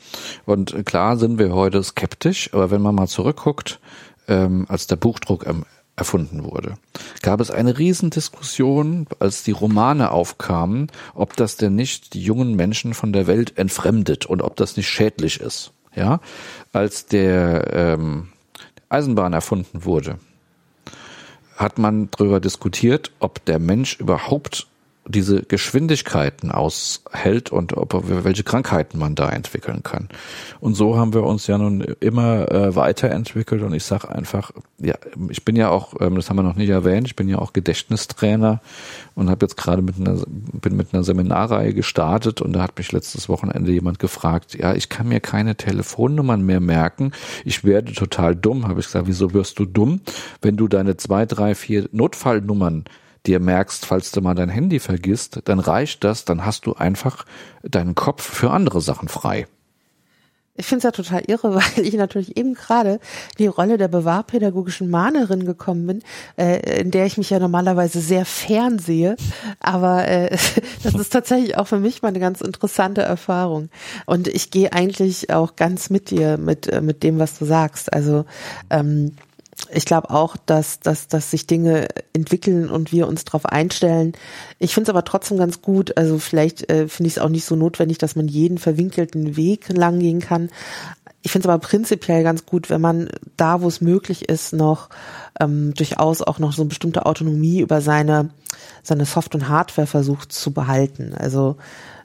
und klar sind wir heute skeptisch, aber wenn man mal zurückguckt, ähm, als der Buchdruck ähm, erfunden wurde, gab es eine Riesendiskussion, als die Romane aufkamen, ob das denn nicht die jungen Menschen von der Welt entfremdet und ob das nicht schädlich ist. Ja, als der ähm, Eisenbahn erfunden wurde, hat man darüber diskutiert, ob der Mensch überhaupt diese Geschwindigkeiten aushält und ob welche Krankheiten man da entwickeln kann. Und so haben wir uns ja nun immer äh, weiterentwickelt und ich sage einfach, ja, ich bin ja auch, ähm, das haben wir noch nicht erwähnt, ich bin ja auch Gedächtnistrainer und habe jetzt gerade mit einer bin mit einer Seminarreihe gestartet und da hat mich letztes Wochenende jemand gefragt, ja, ich kann mir keine Telefonnummern mehr merken, ich werde total dumm, habe ich gesagt, wieso wirst du dumm, wenn du deine zwei, drei, vier Notfallnummern dir merkst, falls du mal dein Handy vergisst, dann reicht das, dann hast du einfach deinen Kopf für andere Sachen frei. Ich finde es ja total irre, weil ich natürlich eben gerade die Rolle der bewahrpädagogischen Mahnerin gekommen bin, äh, in der ich mich ja normalerweise sehr fern sehe. Aber äh, das ist tatsächlich auch für mich mal eine ganz interessante Erfahrung. Und ich gehe eigentlich auch ganz mit dir, mit, äh, mit dem, was du sagst. Also ähm, ich glaube auch, dass, dass, dass sich Dinge entwickeln und wir uns darauf einstellen. Ich finde es aber trotzdem ganz gut. Also vielleicht äh, finde ich es auch nicht so notwendig, dass man jeden verwinkelten Weg lang gehen kann. Ich finde es aber prinzipiell ganz gut, wenn man da, wo es möglich ist, noch ähm, durchaus auch noch so eine bestimmte Autonomie über seine, seine Soft- und Hardware versucht zu behalten. Also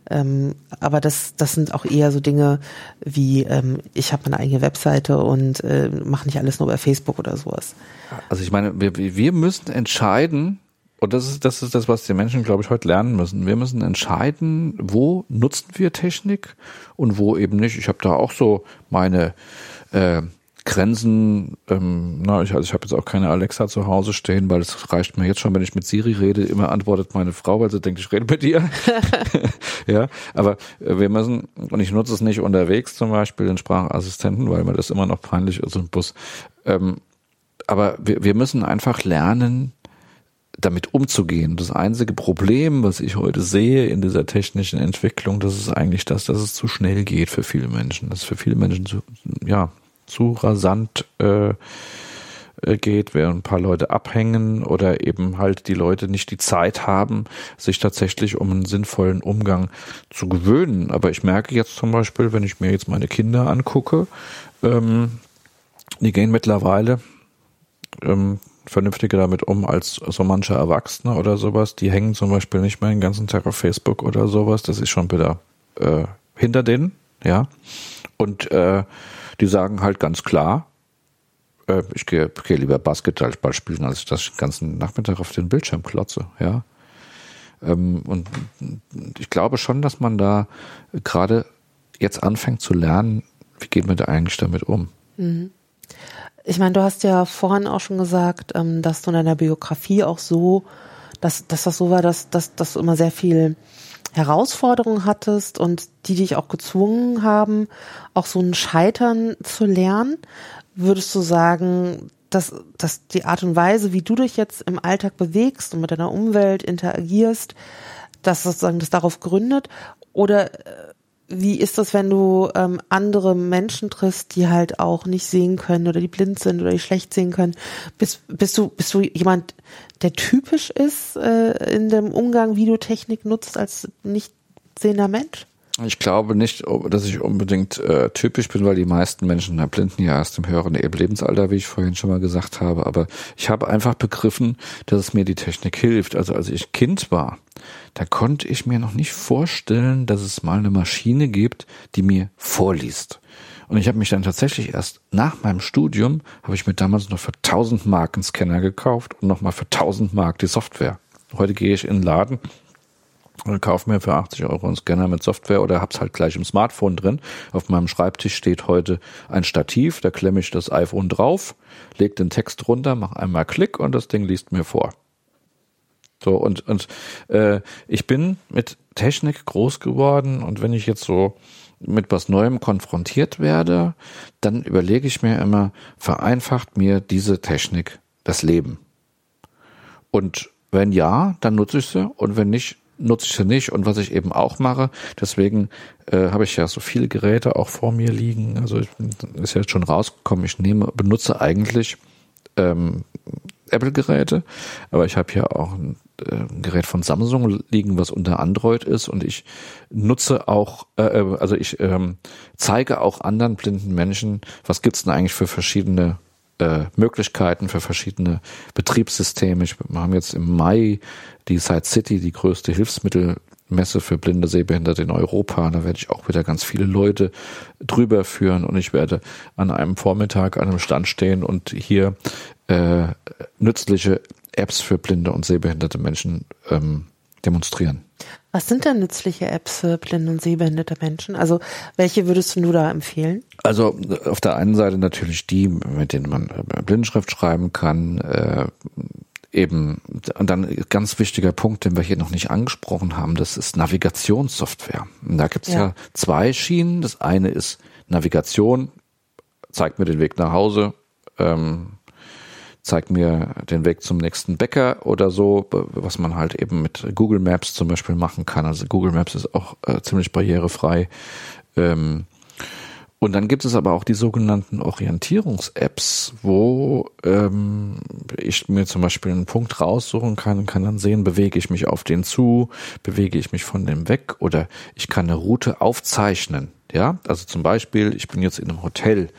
ähm, aber das, das sind auch eher so Dinge wie, ähm, ich habe meine eigene Webseite und äh, mache nicht alles nur bei Facebook oder sowas. Also ich meine, wir, wir müssen entscheiden, und das ist, das ist das, was die Menschen, glaube ich, heute lernen müssen. Wir müssen entscheiden, wo nutzen wir Technik und wo eben nicht. Ich habe da auch so meine äh, Grenzen, ähm, na, ich, also ich habe jetzt auch keine Alexa zu Hause stehen, weil es reicht mir jetzt schon, wenn ich mit Siri rede, immer antwortet meine Frau, weil sie denkt, ich rede mit ihr. ja, aber äh, wir müssen, und ich nutze es nicht unterwegs zum Beispiel, den Sprachassistenten, weil mir das immer noch peinlich ist im Bus. Ähm, aber wir, wir müssen einfach lernen, damit umzugehen. Das einzige Problem, was ich heute sehe in dieser technischen Entwicklung, das ist eigentlich das, dass es zu schnell geht für viele Menschen. Das ist für viele Menschen zu, ja, zu rasant äh, äh, geht, während ein paar Leute abhängen oder eben halt die Leute nicht die Zeit haben, sich tatsächlich um einen sinnvollen Umgang zu gewöhnen. Aber ich merke jetzt zum Beispiel, wenn ich mir jetzt meine Kinder angucke, ähm, die gehen mittlerweile ähm, vernünftiger damit um als so manche Erwachsene oder sowas. Die hängen zum Beispiel nicht mehr den ganzen Tag auf Facebook oder sowas. Das ist schon wieder äh, hinter denen, ja. Und äh, die sagen halt ganz klar, äh, ich gehe geh lieber Basketball spielen, als ich das den ganzen Nachmittag auf den Bildschirm klotze, ja. Ähm, und ich glaube schon, dass man da gerade jetzt anfängt zu lernen, wie geht man da eigentlich damit um. Mhm. Ich meine, du hast ja vorhin auch schon gesagt, ähm, dass du in deiner Biografie auch so, dass, dass das so war, dass, dass, dass du immer sehr viel Herausforderungen hattest und die dich auch gezwungen haben, auch so ein Scheitern zu lernen, würdest du sagen, dass, dass die Art und Weise, wie du dich jetzt im Alltag bewegst und mit deiner Umwelt interagierst, dass sozusagen das darauf gründet? Oder äh, wie ist das, wenn du ähm, andere Menschen triffst, die halt auch nicht sehen können oder die blind sind oder die schlecht sehen können? Bist, bist du bist du jemand, der typisch ist äh, in dem Umgang, wie du Technik nutzt als nicht sehender Mensch? Ich glaube nicht, dass ich unbedingt äh, typisch bin, weil die meisten Menschen na, blinden ja erst im höheren Lebensalter, wie ich vorhin schon mal gesagt habe. Aber ich habe einfach begriffen, dass es mir die Technik hilft. Also als ich Kind war, da konnte ich mir noch nicht vorstellen, dass es mal eine Maschine gibt, die mir vorliest. Und ich habe mich dann tatsächlich erst nach meinem Studium, habe ich mir damals noch für 1000 Mark einen Scanner gekauft und nochmal für 1000 Mark die Software. Heute gehe ich in den Laden und kaufe mir für 80 Euro einen Scanner mit Software oder hab's halt gleich im Smartphone drin. Auf meinem Schreibtisch steht heute ein Stativ, da klemme ich das iPhone drauf, leg den Text runter, mach einmal Klick und das Ding liest mir vor. So und und äh, ich bin mit Technik groß geworden und wenn ich jetzt so mit was Neuem konfrontiert werde, dann überlege ich mir immer, vereinfacht mir diese Technik das Leben? Und wenn ja, dann nutze ich sie und wenn nicht, nutze ich sie nicht. Und was ich eben auch mache, deswegen äh, habe ich ja so viele Geräte auch vor mir liegen. Also ich, ist jetzt schon rausgekommen, ich nehme, benutze eigentlich ähm, Apple-Geräte, aber ich habe hier auch ein, äh, ein, Gerät von Samsung liegen, was unter Android ist und ich nutze auch, äh, äh also ich ähm, zeige auch anderen blinden Menschen, was gibt's denn eigentlich für verschiedene äh, Möglichkeiten für verschiedene Betriebssysteme. Ich, wir haben jetzt im Mai die Side City, die größte Hilfsmittelmesse für blinde Sehbehinderte in Europa. Da werde ich auch wieder ganz viele Leute drüber führen und ich werde an einem Vormittag an einem Stand stehen und hier äh, nützliche Apps für blinde und sehbehinderte Menschen ähm, demonstrieren. Was sind denn nützliche Apps für blinde und sehbehinderte Menschen? Also welche würdest du da empfehlen? Also auf der einen Seite natürlich die, mit denen man äh, Blindenschrift schreiben kann. Äh, eben, und dann ganz wichtiger Punkt, den wir hier noch nicht angesprochen haben, das ist Navigationssoftware. Und da gibt es ja. ja zwei Schienen. Das eine ist Navigation, zeigt mir den Weg nach Hause, ähm, zeigt mir den Weg zum nächsten Bäcker oder so, was man halt eben mit Google Maps zum Beispiel machen kann. Also Google Maps ist auch äh, ziemlich barrierefrei. Ähm, und dann gibt es aber auch die sogenannten Orientierungs-Apps, wo ähm, ich mir zum Beispiel einen Punkt raussuchen kann und kann dann sehen, bewege ich mich auf den zu, bewege ich mich von dem weg oder ich kann eine Route aufzeichnen. Ja, also zum Beispiel, ich bin jetzt in einem Hotel,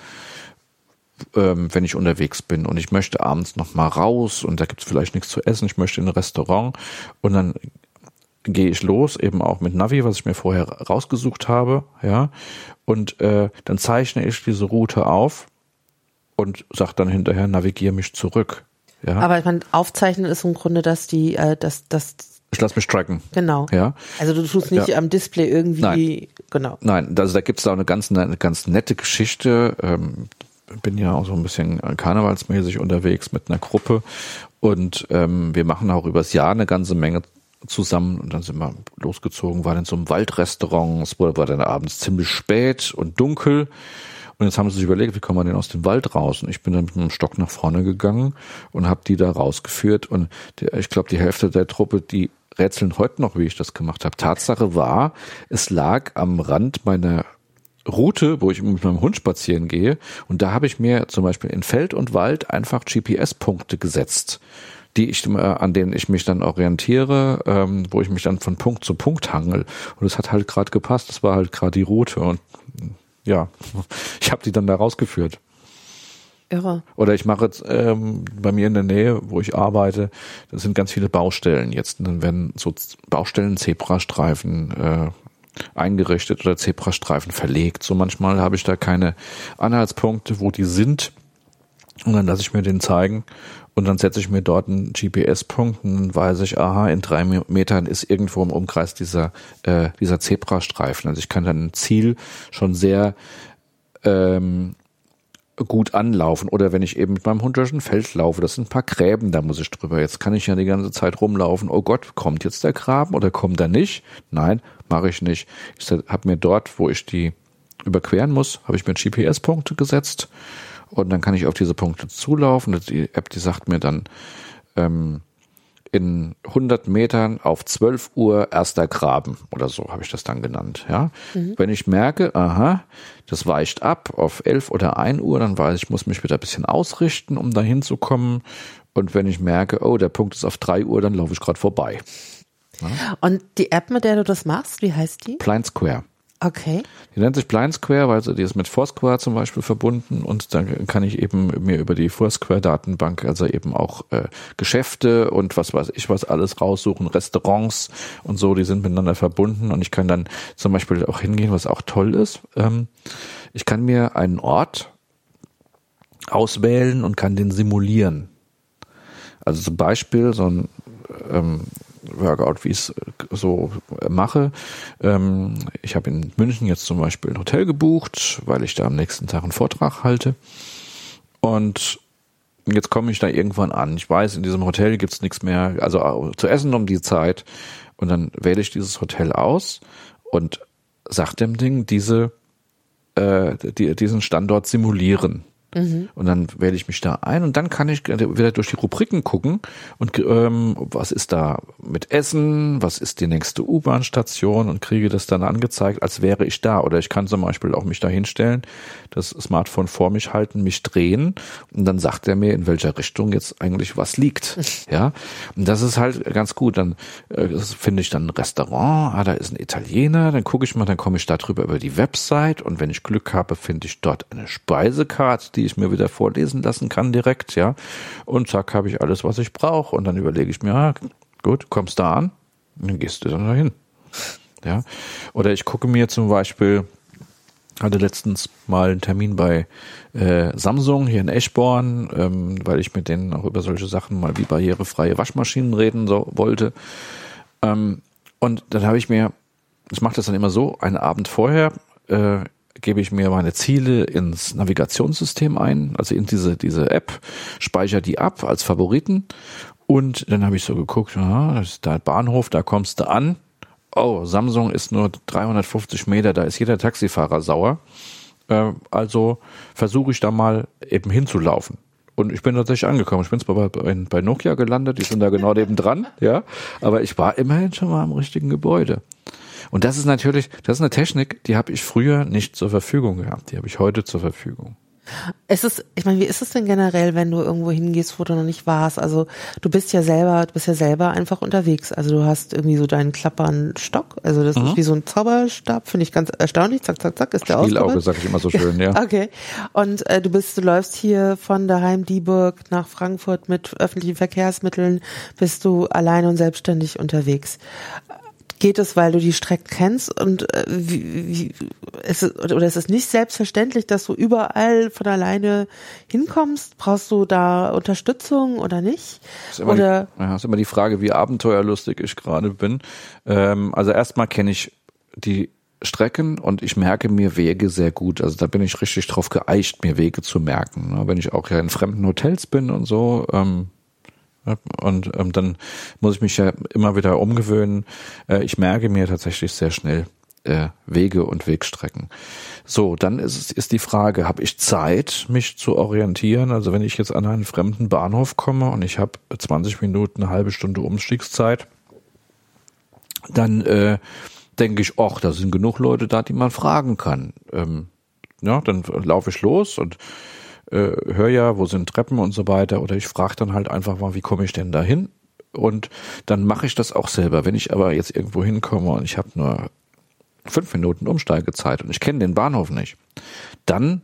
ähm, wenn ich unterwegs bin und ich möchte abends noch mal raus und da gibt es vielleicht nichts zu essen, ich möchte in ein Restaurant und dann gehe ich los, eben auch mit Navi, was ich mir vorher rausgesucht habe, ja, und äh, dann zeichne ich diese Route auf und sage dann hinterher, navigiere mich zurück. Ja. Aber ich meine, aufzeichnen ist im Grunde, dass die, äh, dass, dass ich lasse mich tracken. Genau. Ja. Also du tust nicht ja. am Display irgendwie. Nein. Genau. Nein, also da gibt's da auch eine ganz, eine ganz nette Geschichte. Ähm, bin ja auch so ein bisschen karnevalsmäßig unterwegs mit einer Gruppe und ähm, wir machen auch übers Jahr eine ganze Menge zusammen und dann sind wir losgezogen, waren in so einem Waldrestaurant. Es wurde war dann abends ziemlich spät und dunkel. Und jetzt haben sie sich überlegt, wie kommen wir denn aus dem Wald raus? Und ich bin dann mit einem Stock nach vorne gegangen und habe die da rausgeführt. Und die, ich glaube, die Hälfte der Truppe, die rätseln heute noch, wie ich das gemacht habe. Tatsache war, es lag am Rand meiner Route, wo ich mit meinem Hund spazieren gehe. Und da habe ich mir zum Beispiel in Feld und Wald einfach GPS-Punkte gesetzt die ich, äh, an denen ich mich dann orientiere, ähm, wo ich mich dann von Punkt zu Punkt hangel. Und es hat halt gerade gepasst. Das war halt gerade die Route und ja, ich habe die dann da rausgeführt. Irre. Oder ich mache jetzt ähm, bei mir in der Nähe, wo ich arbeite, das sind ganz viele Baustellen jetzt. Und dann werden so Baustellen, Zebrastreifen äh, eingerichtet oder Zebrastreifen verlegt. So manchmal habe ich da keine Anhaltspunkte, wo die sind. Und dann lasse ich mir den zeigen und dann setze ich mir dort einen GPS-Punkt und dann weiß ich, aha, in drei Metern ist irgendwo im Umkreis dieser, äh, dieser Zebrastreifen. Also ich kann dann ein Ziel schon sehr ähm, gut anlaufen. Oder wenn ich eben mit meinem Hund durch ein Feld laufe, das sind ein paar Gräben, da muss ich drüber. Jetzt kann ich ja die ganze Zeit rumlaufen. Oh Gott, kommt jetzt der Graben oder kommt er nicht? Nein, mache ich nicht. Ich habe mir dort, wo ich die überqueren muss, habe ich mir GPS-Punkte gesetzt und dann kann ich auf diese Punkte zulaufen. Die App, die sagt mir dann, ähm, in 100 Metern auf 12 Uhr erster Graben oder so habe ich das dann genannt. Ja, mhm. wenn ich merke, aha, das weicht ab auf 11 oder 1 Uhr, dann weiß ich, ich muss mich wieder ein bisschen ausrichten, um da hinzukommen. Und wenn ich merke, oh, der Punkt ist auf 3 Uhr, dann laufe ich gerade vorbei. Ja? Und die App, mit der du das machst, wie heißt die? Blind Square. Okay. Die nennt sich Blind Square, weil sie die ist mit Foursquare zum Beispiel verbunden und dann kann ich eben mir über die Foursquare-Datenbank also eben auch äh, Geschäfte und was weiß ich was alles raussuchen, Restaurants und so, die sind miteinander verbunden und ich kann dann zum Beispiel auch hingehen, was auch toll ist. Ähm, ich kann mir einen Ort auswählen und kann den simulieren. Also zum Beispiel so ein ähm, Workout, wie ich es äh, so mache. Ähm, ich habe in München jetzt zum Beispiel ein Hotel gebucht, weil ich da am nächsten Tag einen Vortrag halte. Und jetzt komme ich da irgendwann an. Ich weiß, in diesem Hotel gibt's nichts mehr, also zu essen um die Zeit. Und dann wähle ich dieses Hotel aus und sag dem Ding, diese, äh, die, diesen Standort simulieren. Mhm. Und dann wähle ich mich da ein und dann kann ich wieder durch die Rubriken gucken und ähm, was ist da mit Essen, was ist die nächste U-Bahn-Station und kriege das dann angezeigt, als wäre ich da. Oder ich kann zum Beispiel auch mich da hinstellen, das Smartphone vor mich halten, mich drehen und dann sagt er mir, in welcher Richtung jetzt eigentlich was liegt. ja, und das ist halt ganz gut. Dann äh, finde ich dann ein Restaurant, ah, da ist ein Italiener, dann gucke ich mal, dann komme ich da drüber über die Website und wenn ich Glück habe, finde ich dort eine Speisekarte, die ich mir wieder vorlesen lassen kann direkt, ja. Und zack, habe ich alles, was ich brauche. Und dann überlege ich mir, ah, gut, kommst da an, dann gehst du dann dahin. Ja. Oder ich gucke mir zum Beispiel, hatte letztens mal einen Termin bei äh, Samsung hier in Eschborn, ähm, weil ich mit denen auch über solche Sachen mal wie barrierefreie Waschmaschinen reden so, wollte. Ähm, und dann habe ich mir, ich mache das dann immer so, einen Abend vorher äh, gebe ich mir meine Ziele ins Navigationssystem ein, also in diese, diese App, speichere die ab als Favoriten Und dann habe ich so geguckt, ja, das ist da Bahnhof, da kommst du an. Oh, Samsung ist nur 350 Meter, da ist jeder Taxifahrer sauer. Äh, also versuche ich da mal eben hinzulaufen. Und ich bin tatsächlich angekommen. Ich bin zwar bei, bei, bei Nokia gelandet, die sind da genau nebendran, ja. Aber ich war immerhin schon mal im richtigen Gebäude. Und das ist natürlich, das ist eine Technik, die habe ich früher nicht zur Verfügung gehabt. Die habe ich heute zur Verfügung. Es ist, ich meine, wie ist es denn generell, wenn du irgendwo hingehst, wo du noch nicht warst? Also du bist ja selber, du bist ja selber einfach unterwegs. Also du hast irgendwie so deinen klappern Stock. Also das mhm. ist wie so ein Zauberstab, finde ich ganz erstaunlich. Zack, zack, zack, ist der Spielauge, sag ich immer so schön, ja. okay. Und äh, du bist, du läufst hier von daheim Dieburg nach Frankfurt mit öffentlichen Verkehrsmitteln, bist du allein und selbstständig unterwegs geht es, weil du die Strecken kennst und äh, wie, wie ist es, oder ist es nicht selbstverständlich, dass du überall von alleine hinkommst? Brauchst du da Unterstützung oder nicht? Ist immer, oder? Die, ja, ist immer die Frage, wie abenteuerlustig ich gerade bin. Ähm, also erstmal kenne ich die Strecken und ich merke mir Wege sehr gut. Also da bin ich richtig drauf geeicht, mir Wege zu merken. Wenn ich auch ja in fremden Hotels bin und so, ähm, und ähm, dann muss ich mich ja immer wieder umgewöhnen. Äh, ich merke mir tatsächlich sehr schnell äh, Wege und Wegstrecken. So, dann ist, ist die Frage, habe ich Zeit, mich zu orientieren? Also wenn ich jetzt an einen fremden Bahnhof komme und ich habe 20 Minuten, eine halbe Stunde Umstiegszeit, dann äh, denke ich, ach, da sind genug Leute da, die man fragen kann. Ähm, ja, dann laufe ich los und äh, höre ja, wo sind Treppen und so weiter. Oder ich frage dann halt einfach mal, wie komme ich denn da hin? Und dann mache ich das auch selber. Wenn ich aber jetzt irgendwo hinkomme und ich habe nur fünf Minuten Umsteigezeit und ich kenne den Bahnhof nicht, dann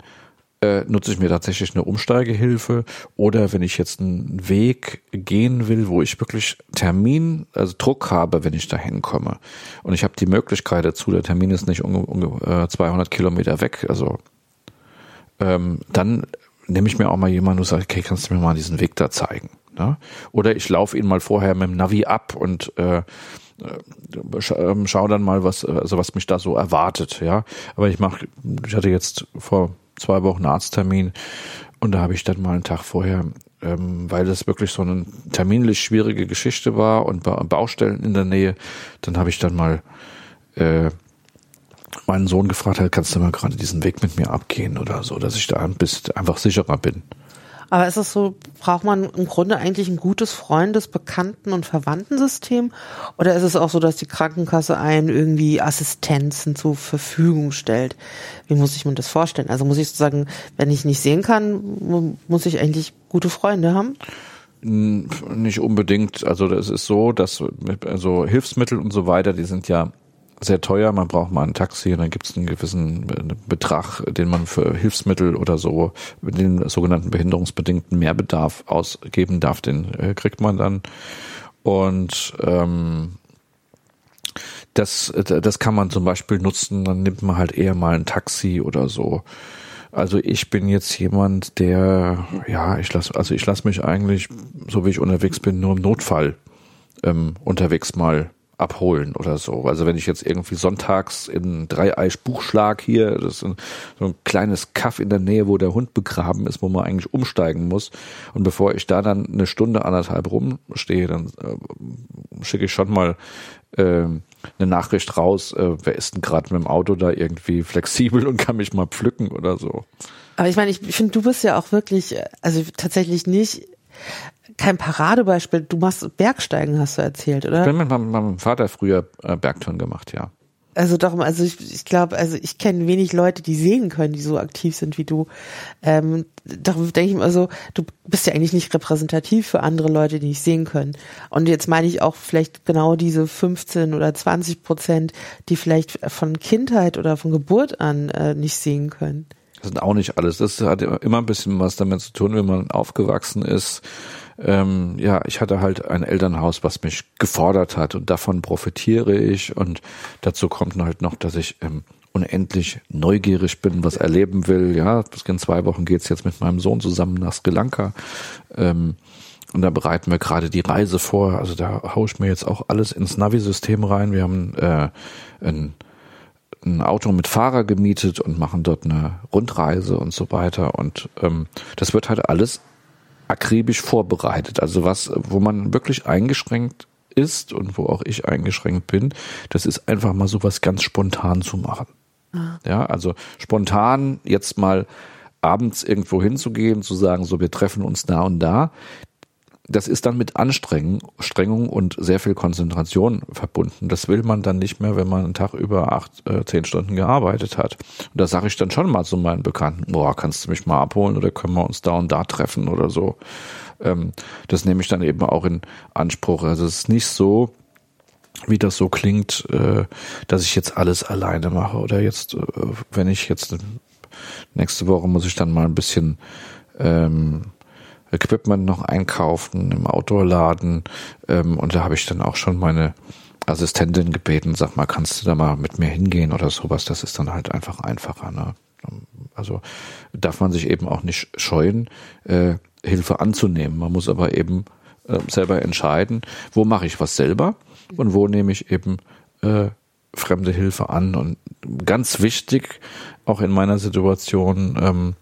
äh, nutze ich mir tatsächlich eine Umsteigehilfe oder wenn ich jetzt einen Weg gehen will, wo ich wirklich Termin, also Druck habe, wenn ich da hinkomme und ich habe die Möglichkeit dazu, der Termin ist nicht um, um äh, 200 Kilometer weg, also ähm, dann nehme ich mir auch mal jemanden und sage, okay, kannst du mir mal diesen Weg da zeigen? Ne? Oder ich laufe ihn mal vorher mit dem Navi ab und äh, äh ähm, schau dann mal, was, also was mich da so erwartet, ja. Aber ich mache, ich hatte jetzt vor zwei Wochen einen Arzttermin und da habe ich dann mal einen Tag vorher, ähm, weil das wirklich so eine terminlich schwierige Geschichte war und Baustellen in der Nähe, dann habe ich dann mal äh, meinen Sohn gefragt hat, kannst du mal gerade diesen Weg mit mir abgehen oder so, dass ich da ein bisschen einfach sicherer bin. Aber ist es so, braucht man im Grunde eigentlich ein gutes Freundes-, Bekannten- und Verwandtensystem? Oder ist es auch so, dass die Krankenkasse einen irgendwie Assistenzen zur Verfügung stellt? Wie muss ich mir das vorstellen? Also muss ich sozusagen, wenn ich nicht sehen kann, muss ich eigentlich gute Freunde haben? Nicht unbedingt. Also das ist so, dass also Hilfsmittel und so weiter, die sind ja sehr teuer, man braucht mal ein Taxi und dann gibt es einen gewissen Betrag, den man für Hilfsmittel oder so, den sogenannten behinderungsbedingten Mehrbedarf ausgeben darf, den äh, kriegt man dann. Und ähm, das, das kann man zum Beispiel nutzen, dann nimmt man halt eher mal ein Taxi oder so. Also ich bin jetzt jemand, der, ja, ich lasse, also ich lasse mich eigentlich, so wie ich unterwegs bin, nur im Notfall ähm, unterwegs mal abholen oder so. Also wenn ich jetzt irgendwie sonntags in Dreieich Buchschlag hier, das ist ein, so ein kleines Kaff in der Nähe, wo der Hund begraben ist, wo man eigentlich umsteigen muss. Und bevor ich da dann eine Stunde, anderthalb rumstehe, dann äh, schicke ich schon mal äh, eine Nachricht raus, äh, wer ist denn gerade mit dem Auto da irgendwie flexibel und kann mich mal pflücken oder so. Aber ich meine, ich finde, du bist ja auch wirklich, also tatsächlich nicht kein Paradebeispiel. Du machst Bergsteigen, hast du erzählt, oder? Ich bin mit meinem, meinem Vater früher äh, Bergtouren gemacht, ja. Also darum, also ich, ich glaube, also ich kenne wenig Leute, die sehen können, die so aktiv sind wie du. Ähm, darum denke ich mir so, du bist ja eigentlich nicht repräsentativ für andere Leute, die nicht sehen können. Und jetzt meine ich auch vielleicht genau diese 15 oder 20 Prozent, die vielleicht von Kindheit oder von Geburt an äh, nicht sehen können. Das sind auch nicht alles. Das hat immer ein bisschen was damit zu tun, wenn man aufgewachsen ist ähm, ja, ich hatte halt ein Elternhaus, was mich gefordert hat und davon profitiere ich und dazu kommt halt noch, dass ich ähm, unendlich neugierig bin, was erleben will. Ja, bis in zwei Wochen geht's jetzt mit meinem Sohn zusammen nach Sri Lanka. Ähm, und da bereiten wir gerade die Reise vor. Also da haue ich mir jetzt auch alles ins Navi-System rein. Wir haben äh, ein, ein Auto mit Fahrer gemietet und machen dort eine Rundreise und so weiter. Und ähm, das wird halt alles akribisch vorbereitet. Also was, wo man wirklich eingeschränkt ist und wo auch ich eingeschränkt bin, das ist einfach mal sowas ganz spontan zu machen. Ah. Ja, also spontan jetzt mal abends irgendwo hinzugehen, zu sagen, so wir treffen uns da und da, das ist dann mit Anstrengung und sehr viel Konzentration verbunden. Das will man dann nicht mehr, wenn man einen Tag über acht, äh, zehn Stunden gearbeitet hat. Und da sage ich dann schon mal zu meinen Bekannten, boah, kannst du mich mal abholen oder können wir uns da und da treffen oder so. Ähm, das nehme ich dann eben auch in Anspruch. Also es ist nicht so, wie das so klingt, äh, dass ich jetzt alles alleine mache oder jetzt, äh, wenn ich jetzt nächste Woche muss ich dann mal ein bisschen ähm, Equipment noch einkaufen im Outdoor-Laden. Ähm, und da habe ich dann auch schon meine Assistentin gebeten, sag mal, kannst du da mal mit mir hingehen oder sowas? Das ist dann halt einfach einfacher. Ne? Also darf man sich eben auch nicht scheuen, äh, Hilfe anzunehmen. Man muss aber eben äh, selber entscheiden, wo mache ich was selber und wo nehme ich eben äh, fremde Hilfe an. Und ganz wichtig, auch in meiner Situation, ähm,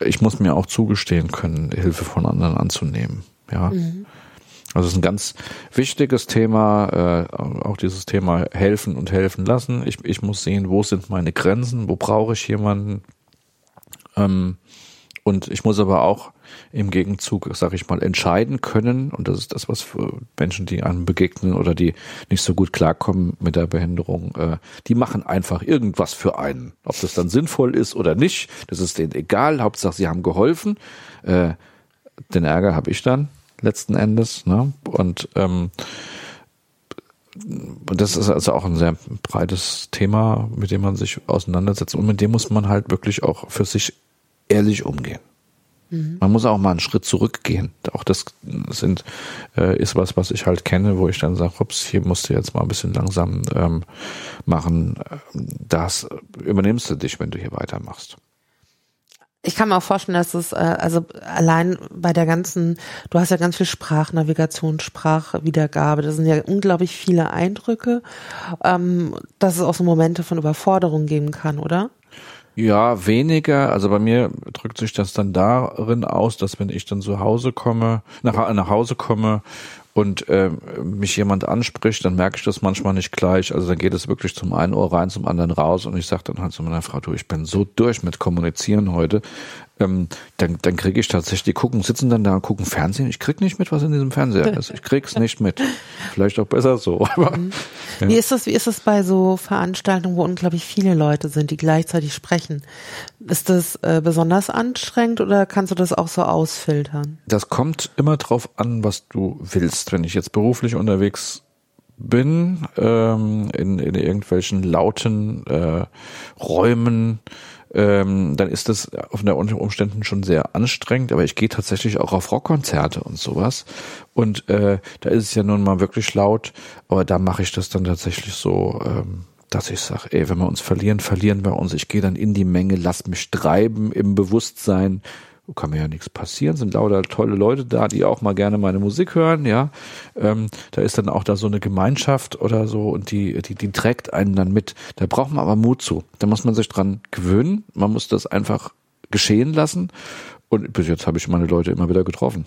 ich muss mir auch zugestehen können, Hilfe von anderen anzunehmen. Ja. Mhm. Also es ist ein ganz wichtiges Thema, äh, auch dieses Thema helfen und helfen lassen. Ich, ich muss sehen, wo sind meine Grenzen, wo brauche ich jemanden. Ähm, und ich muss aber auch im Gegenzug, sag ich mal, entscheiden können. Und das ist das, was für Menschen, die einem begegnen oder die nicht so gut klarkommen mit der Behinderung, äh, die machen einfach irgendwas für einen. Ob das dann sinnvoll ist oder nicht, das ist denen egal. Hauptsache, sie haben geholfen. Äh, den Ärger habe ich dann letzten Endes. Ne? Und ähm, und das ist also auch ein sehr breites Thema, mit dem man sich auseinandersetzt und mit dem muss man halt wirklich auch für sich ehrlich umgehen. Mhm. Man muss auch mal einen Schritt zurückgehen. Auch das sind, äh, ist was, was ich halt kenne, wo ich dann sage, ups, hier musst du jetzt mal ein bisschen langsam ähm, machen. Das übernimmst du dich, wenn du hier weitermachst. Ich kann mir auch vorstellen, dass es, äh, also allein bei der ganzen, du hast ja ganz viel Sprachnavigation, Sprachwiedergabe, das sind ja unglaublich viele Eindrücke, ähm, dass es auch so Momente von Überforderung geben kann, oder? Ja, weniger. Also bei mir drückt sich das dann darin aus, dass wenn ich dann zu Hause komme, nach, nach Hause komme und äh, mich jemand anspricht, dann merke ich das manchmal nicht gleich. Also dann geht es wirklich zum einen Ohr rein, zum anderen raus und ich sage dann halt zu meiner Frau, du, ich bin so durch mit Kommunizieren heute, ähm, dann, dann kriege ich tatsächlich, die gucken, sitzen dann da und gucken Fernsehen. Ich krieg nicht mit, was in diesem Fernseher ist. Ich krieg's nicht mit. Vielleicht auch besser so. Aber, mhm. ja. Wie ist das, wie ist das bei so Veranstaltungen, wo unglaublich viele Leute sind, die gleichzeitig sprechen? Ist das äh, besonders anstrengend oder kannst du das auch so ausfiltern? Das kommt immer drauf an, was du willst. Wenn ich jetzt beruflich unterwegs bin, ähm, in, in irgendwelchen lauten äh, Räumen, ähm, dann ist das auf der Umständen schon sehr anstrengend, aber ich gehe tatsächlich auch auf Rockkonzerte und sowas. Und äh, da ist es ja nun mal wirklich laut, aber da mache ich das dann tatsächlich so, ähm, dass ich sage, ey, wenn wir uns verlieren, verlieren wir uns. Ich gehe dann in die Menge, lass mich treiben im Bewusstsein, kann mir ja nichts passieren, sind lauter tolle Leute da, die auch mal gerne meine Musik hören, ja. Ähm, da ist dann auch da so eine Gemeinschaft oder so und die, die, die trägt einen dann mit. Da braucht man aber Mut zu. Da muss man sich dran gewöhnen. Man muss das einfach geschehen lassen. Und bis jetzt habe ich meine Leute immer wieder getroffen.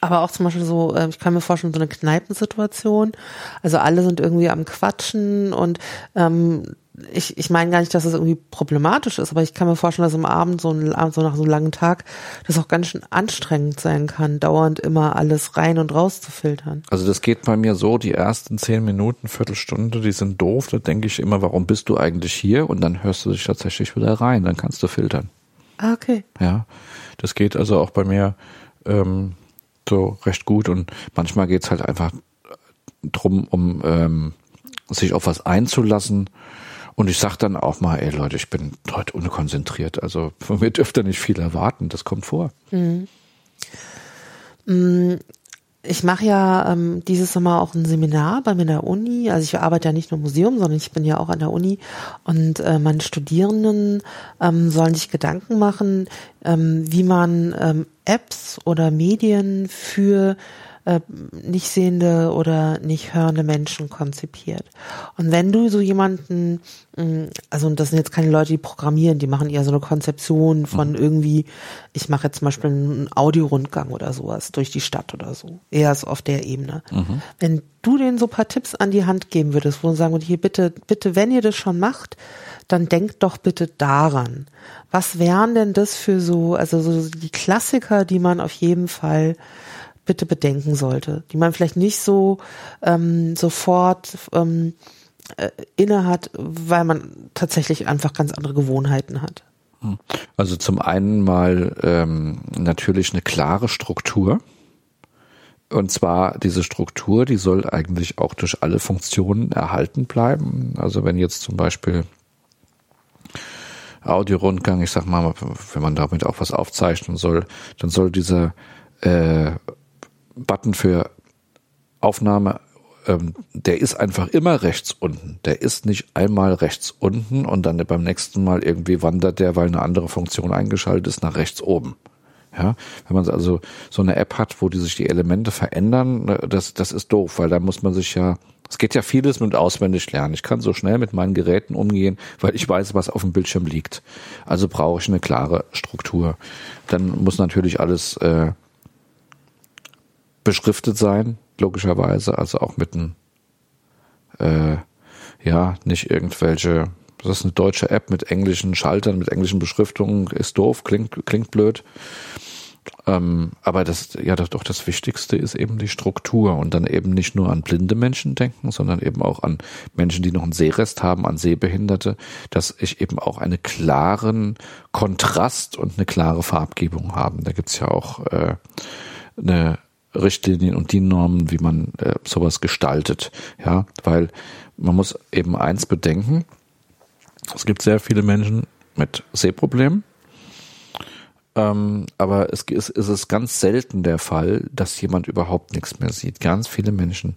Aber auch zum Beispiel so, äh, ich kann mir vorstellen, so eine Kneipensituation. Also alle sind irgendwie am Quatschen und ähm, ich, ich meine gar nicht, dass es das irgendwie problematisch ist, aber ich kann mir vorstellen, dass am Abend so, ein, so nach so einem langen Tag das auch ganz schön anstrengend sein kann, dauernd immer alles rein und raus zu filtern. Also das geht bei mir so, die ersten zehn Minuten, Viertelstunde, die sind doof, da denke ich immer, warum bist du eigentlich hier? Und dann hörst du dich tatsächlich wieder rein, dann kannst du filtern. Ah, okay. Ja, das geht also auch bei mir ähm, so recht gut und manchmal geht's halt einfach drum, um ähm, sich auf was einzulassen und ich sag dann auch mal, ey Leute, ich bin heute unkonzentriert. Also von mir dürft ihr nicht viel erwarten. Das kommt vor. Mhm. Ich mache ja ähm, dieses Sommer auch ein Seminar bei mir in der Uni. Also ich arbeite ja nicht nur im Museum, sondern ich bin ja auch an der Uni. Und äh, meine Studierenden ähm, sollen sich Gedanken machen, ähm, wie man ähm, Apps oder Medien für äh, nicht sehende oder nicht hörende Menschen konzipiert. Und wenn du so jemanden, mh, also das sind jetzt keine Leute, die programmieren, die machen eher so eine Konzeption von irgendwie, ich mache jetzt zum Beispiel einen Audiorundgang oder sowas durch die Stadt oder so. Eher so auf der Ebene. Wenn du denen so ein paar Tipps an die Hand geben würdest, wo du sagen würdest, hier bitte, bitte, wenn ihr das schon macht, dann denkt doch bitte daran. Was wären denn das für so, also so die Klassiker, die man auf jeden Fall bitte bedenken sollte, die man vielleicht nicht so ähm, sofort ähm, äh, inne hat, weil man tatsächlich einfach ganz andere Gewohnheiten hat. Also zum einen mal ähm, natürlich eine klare Struktur. Und zwar diese Struktur, die soll eigentlich auch durch alle Funktionen erhalten bleiben. Also wenn jetzt zum Beispiel Audiorundgang, ich sag mal, wenn man damit auch was aufzeichnen soll, dann soll dieser äh, für Aufnahme, ähm, der ist einfach immer rechts unten. Der ist nicht einmal rechts unten und dann beim nächsten Mal irgendwie wandert der, weil eine andere Funktion eingeschaltet ist, nach rechts oben. Ja, wenn man also so eine App hat, wo die sich die Elemente verändern, ne, das, das ist doof, weil da muss man sich ja, es geht ja vieles mit auswendig lernen. Ich kann so schnell mit meinen Geräten umgehen, weil ich weiß, was auf dem Bildschirm liegt. Also brauche ich eine klare Struktur. Dann muss natürlich alles äh, beschriftet sein, logischerweise, also auch mit einem, äh, ja, nicht irgendwelche, das ist eine deutsche App mit englischen Schaltern, mit englischen Beschriftungen, ist doof, klingt, klingt blöd. Ähm, aber das, ja, das, doch das Wichtigste ist eben die Struktur und dann eben nicht nur an blinde Menschen denken, sondern eben auch an Menschen, die noch einen Sehrest haben, an Sehbehinderte, dass ich eben auch einen klaren Kontrast und eine klare Farbgebung haben. Da gibt's ja auch äh, eine Richtlinien und die Normen, wie man äh, sowas gestaltet. Ja, weil man muss eben eins bedenken. Es gibt sehr viele Menschen mit Sehproblemen. Ähm, aber es ist, es ist ganz selten der Fall, dass jemand überhaupt nichts mehr sieht. Ganz viele Menschen,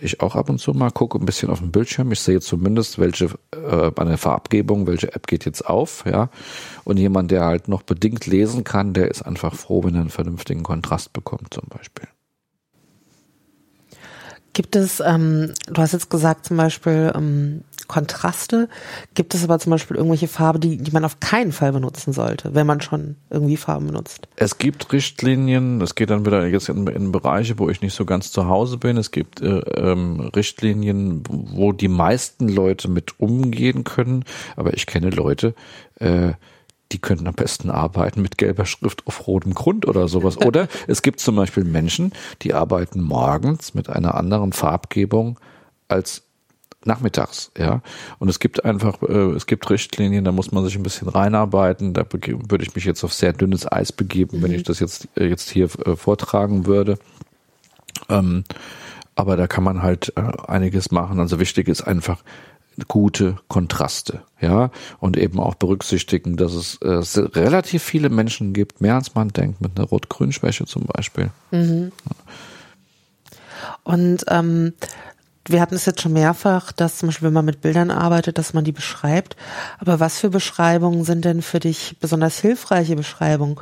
ich auch ab und zu mal, gucke ein bisschen auf den Bildschirm. Ich sehe zumindest, welche äh, eine Farbgebung, welche App geht jetzt auf, ja. Und jemand, der halt noch bedingt lesen kann, der ist einfach froh, wenn er einen vernünftigen Kontrast bekommt, zum Beispiel. Gibt es, ähm, du hast jetzt gesagt zum Beispiel ähm, Kontraste, gibt es aber zum Beispiel irgendwelche Farben, die, die man auf keinen Fall benutzen sollte, wenn man schon irgendwie Farben benutzt? Es gibt Richtlinien, es geht dann wieder jetzt in, in Bereiche, wo ich nicht so ganz zu Hause bin. Es gibt äh, ähm, Richtlinien, wo die meisten Leute mit umgehen können, aber ich kenne Leute, äh, die könnten am besten arbeiten mit gelber Schrift auf rotem Grund oder sowas. Oder es gibt zum Beispiel Menschen, die arbeiten morgens mit einer anderen Farbgebung als nachmittags, ja. Und es gibt einfach, äh, es gibt Richtlinien, da muss man sich ein bisschen reinarbeiten. Da würde ich mich jetzt auf sehr dünnes Eis begeben, mhm. wenn ich das jetzt, äh, jetzt hier äh, vortragen würde. Ähm, aber da kann man halt äh, einiges machen. Also wichtig ist einfach, gute Kontraste, ja, und eben auch berücksichtigen, dass es äh, relativ viele Menschen gibt, mehr als man denkt, mit einer Rot-Grün-Schwäche zum Beispiel. Mhm. Und ähm, wir hatten es jetzt schon mehrfach, dass zum Beispiel, wenn man mit Bildern arbeitet, dass man die beschreibt. Aber was für Beschreibungen sind denn für dich besonders hilfreiche Beschreibungen?